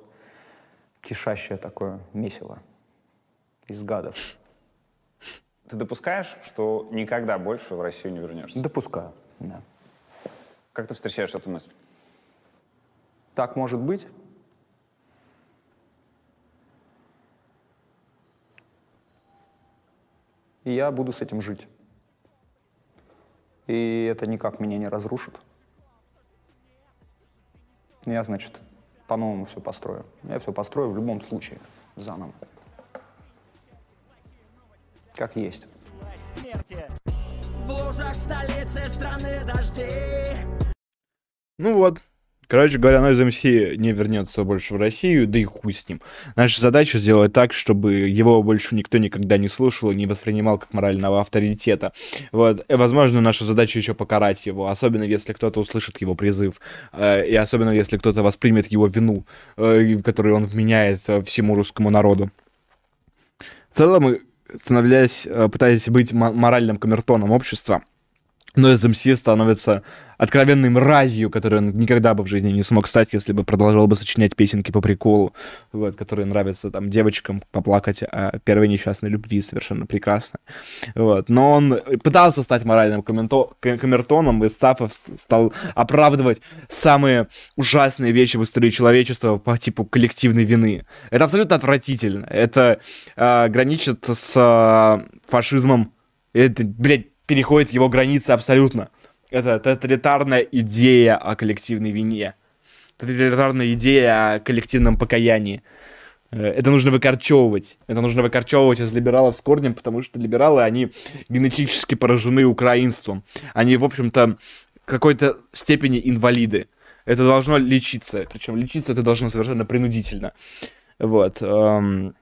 кишащее такое месиво из гадов. Ты допускаешь, что никогда больше в Россию не вернешься? Допускаю, да. Как ты встречаешь эту мысль? Так может быть? И я буду с этим жить. И это никак меня не разрушит. Я, значит, по-новому все построю. Я все построю в любом случае заново. Как есть. В лужах столицы страны дождей Ну вот. Короче говоря, Noise MC не вернется больше в Россию, да и хуй с ним. Наша задача сделать так, чтобы его больше никто никогда не слушал и не воспринимал как морального авторитета. Вот. И, возможно, наша задача еще покарать его, особенно если кто-то услышит его призыв, э, и особенно если кто-то воспримет его вину, э, которую он вменяет э, всему русскому народу. В целом, становляясь, э, пытаясь быть мо- моральным камертоном общества, но SMC становится откровенной мразью, которой он никогда бы в жизни не смог стать, если бы продолжал бы сочинять песенки по приколу, вот, которые нравятся там девочкам поплакать о первой несчастной любви, совершенно прекрасно. Вот. Но он пытался стать моральным комменто- к- камертоном, и Сафов стал оправдывать самые ужасные вещи в истории человечества по типу коллективной вины. Это абсолютно отвратительно. Это э, граничит с э, фашизмом. Это, блядь, переходит его границы абсолютно. Это тоталитарная идея о коллективной вине. Тоталитарная идея о коллективном покаянии. Э, Это нужно выкорчевывать. Это нужно выкорчевывать из либералов с корнем, потому что либералы, они генетически поражены украинством. Они, в общем-то, какой-то степени инвалиды. Это должно лечиться. Причем лечиться это должно совершенно принудительно. Вот. эм.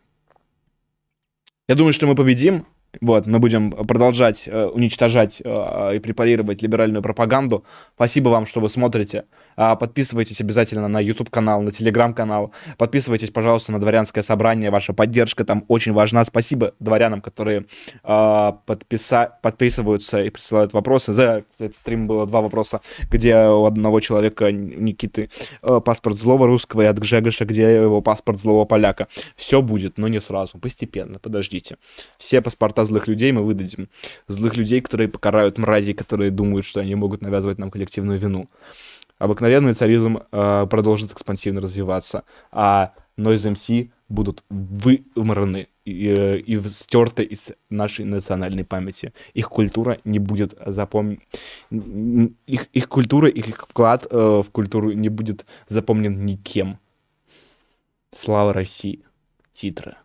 Я думаю, что мы победим. Вот, мы будем продолжать э, уничтожать э, и препарировать либеральную пропаганду. Спасибо вам, что вы смотрите. А, подписывайтесь обязательно на YouTube-канал, на Telegram-канал. Подписывайтесь, пожалуйста, на Дворянское собрание. Ваша поддержка там очень важна. Спасибо дворянам, которые э, подписа... подписываются и присылают вопросы. За этот стрим было два вопроса, где у одного человека, Никиты, э, паспорт злого русского, и от Гжегоша, где его паспорт злого поляка. Все будет, но не сразу, постепенно, подождите. Все паспорта злых людей мы выдадим. Злых людей, которые покарают мразей, которые думают, что они могут навязывать нам коллективную вину. Обыкновенный царизм э, продолжит экспансивно развиваться, а Noise MC будут вымраны и, э, и стерты из нашей национальной памяти. Их культура не будет запомнена. Их, их культура, их вклад э, в культуру не будет запомнен никем. Слава России. Титры.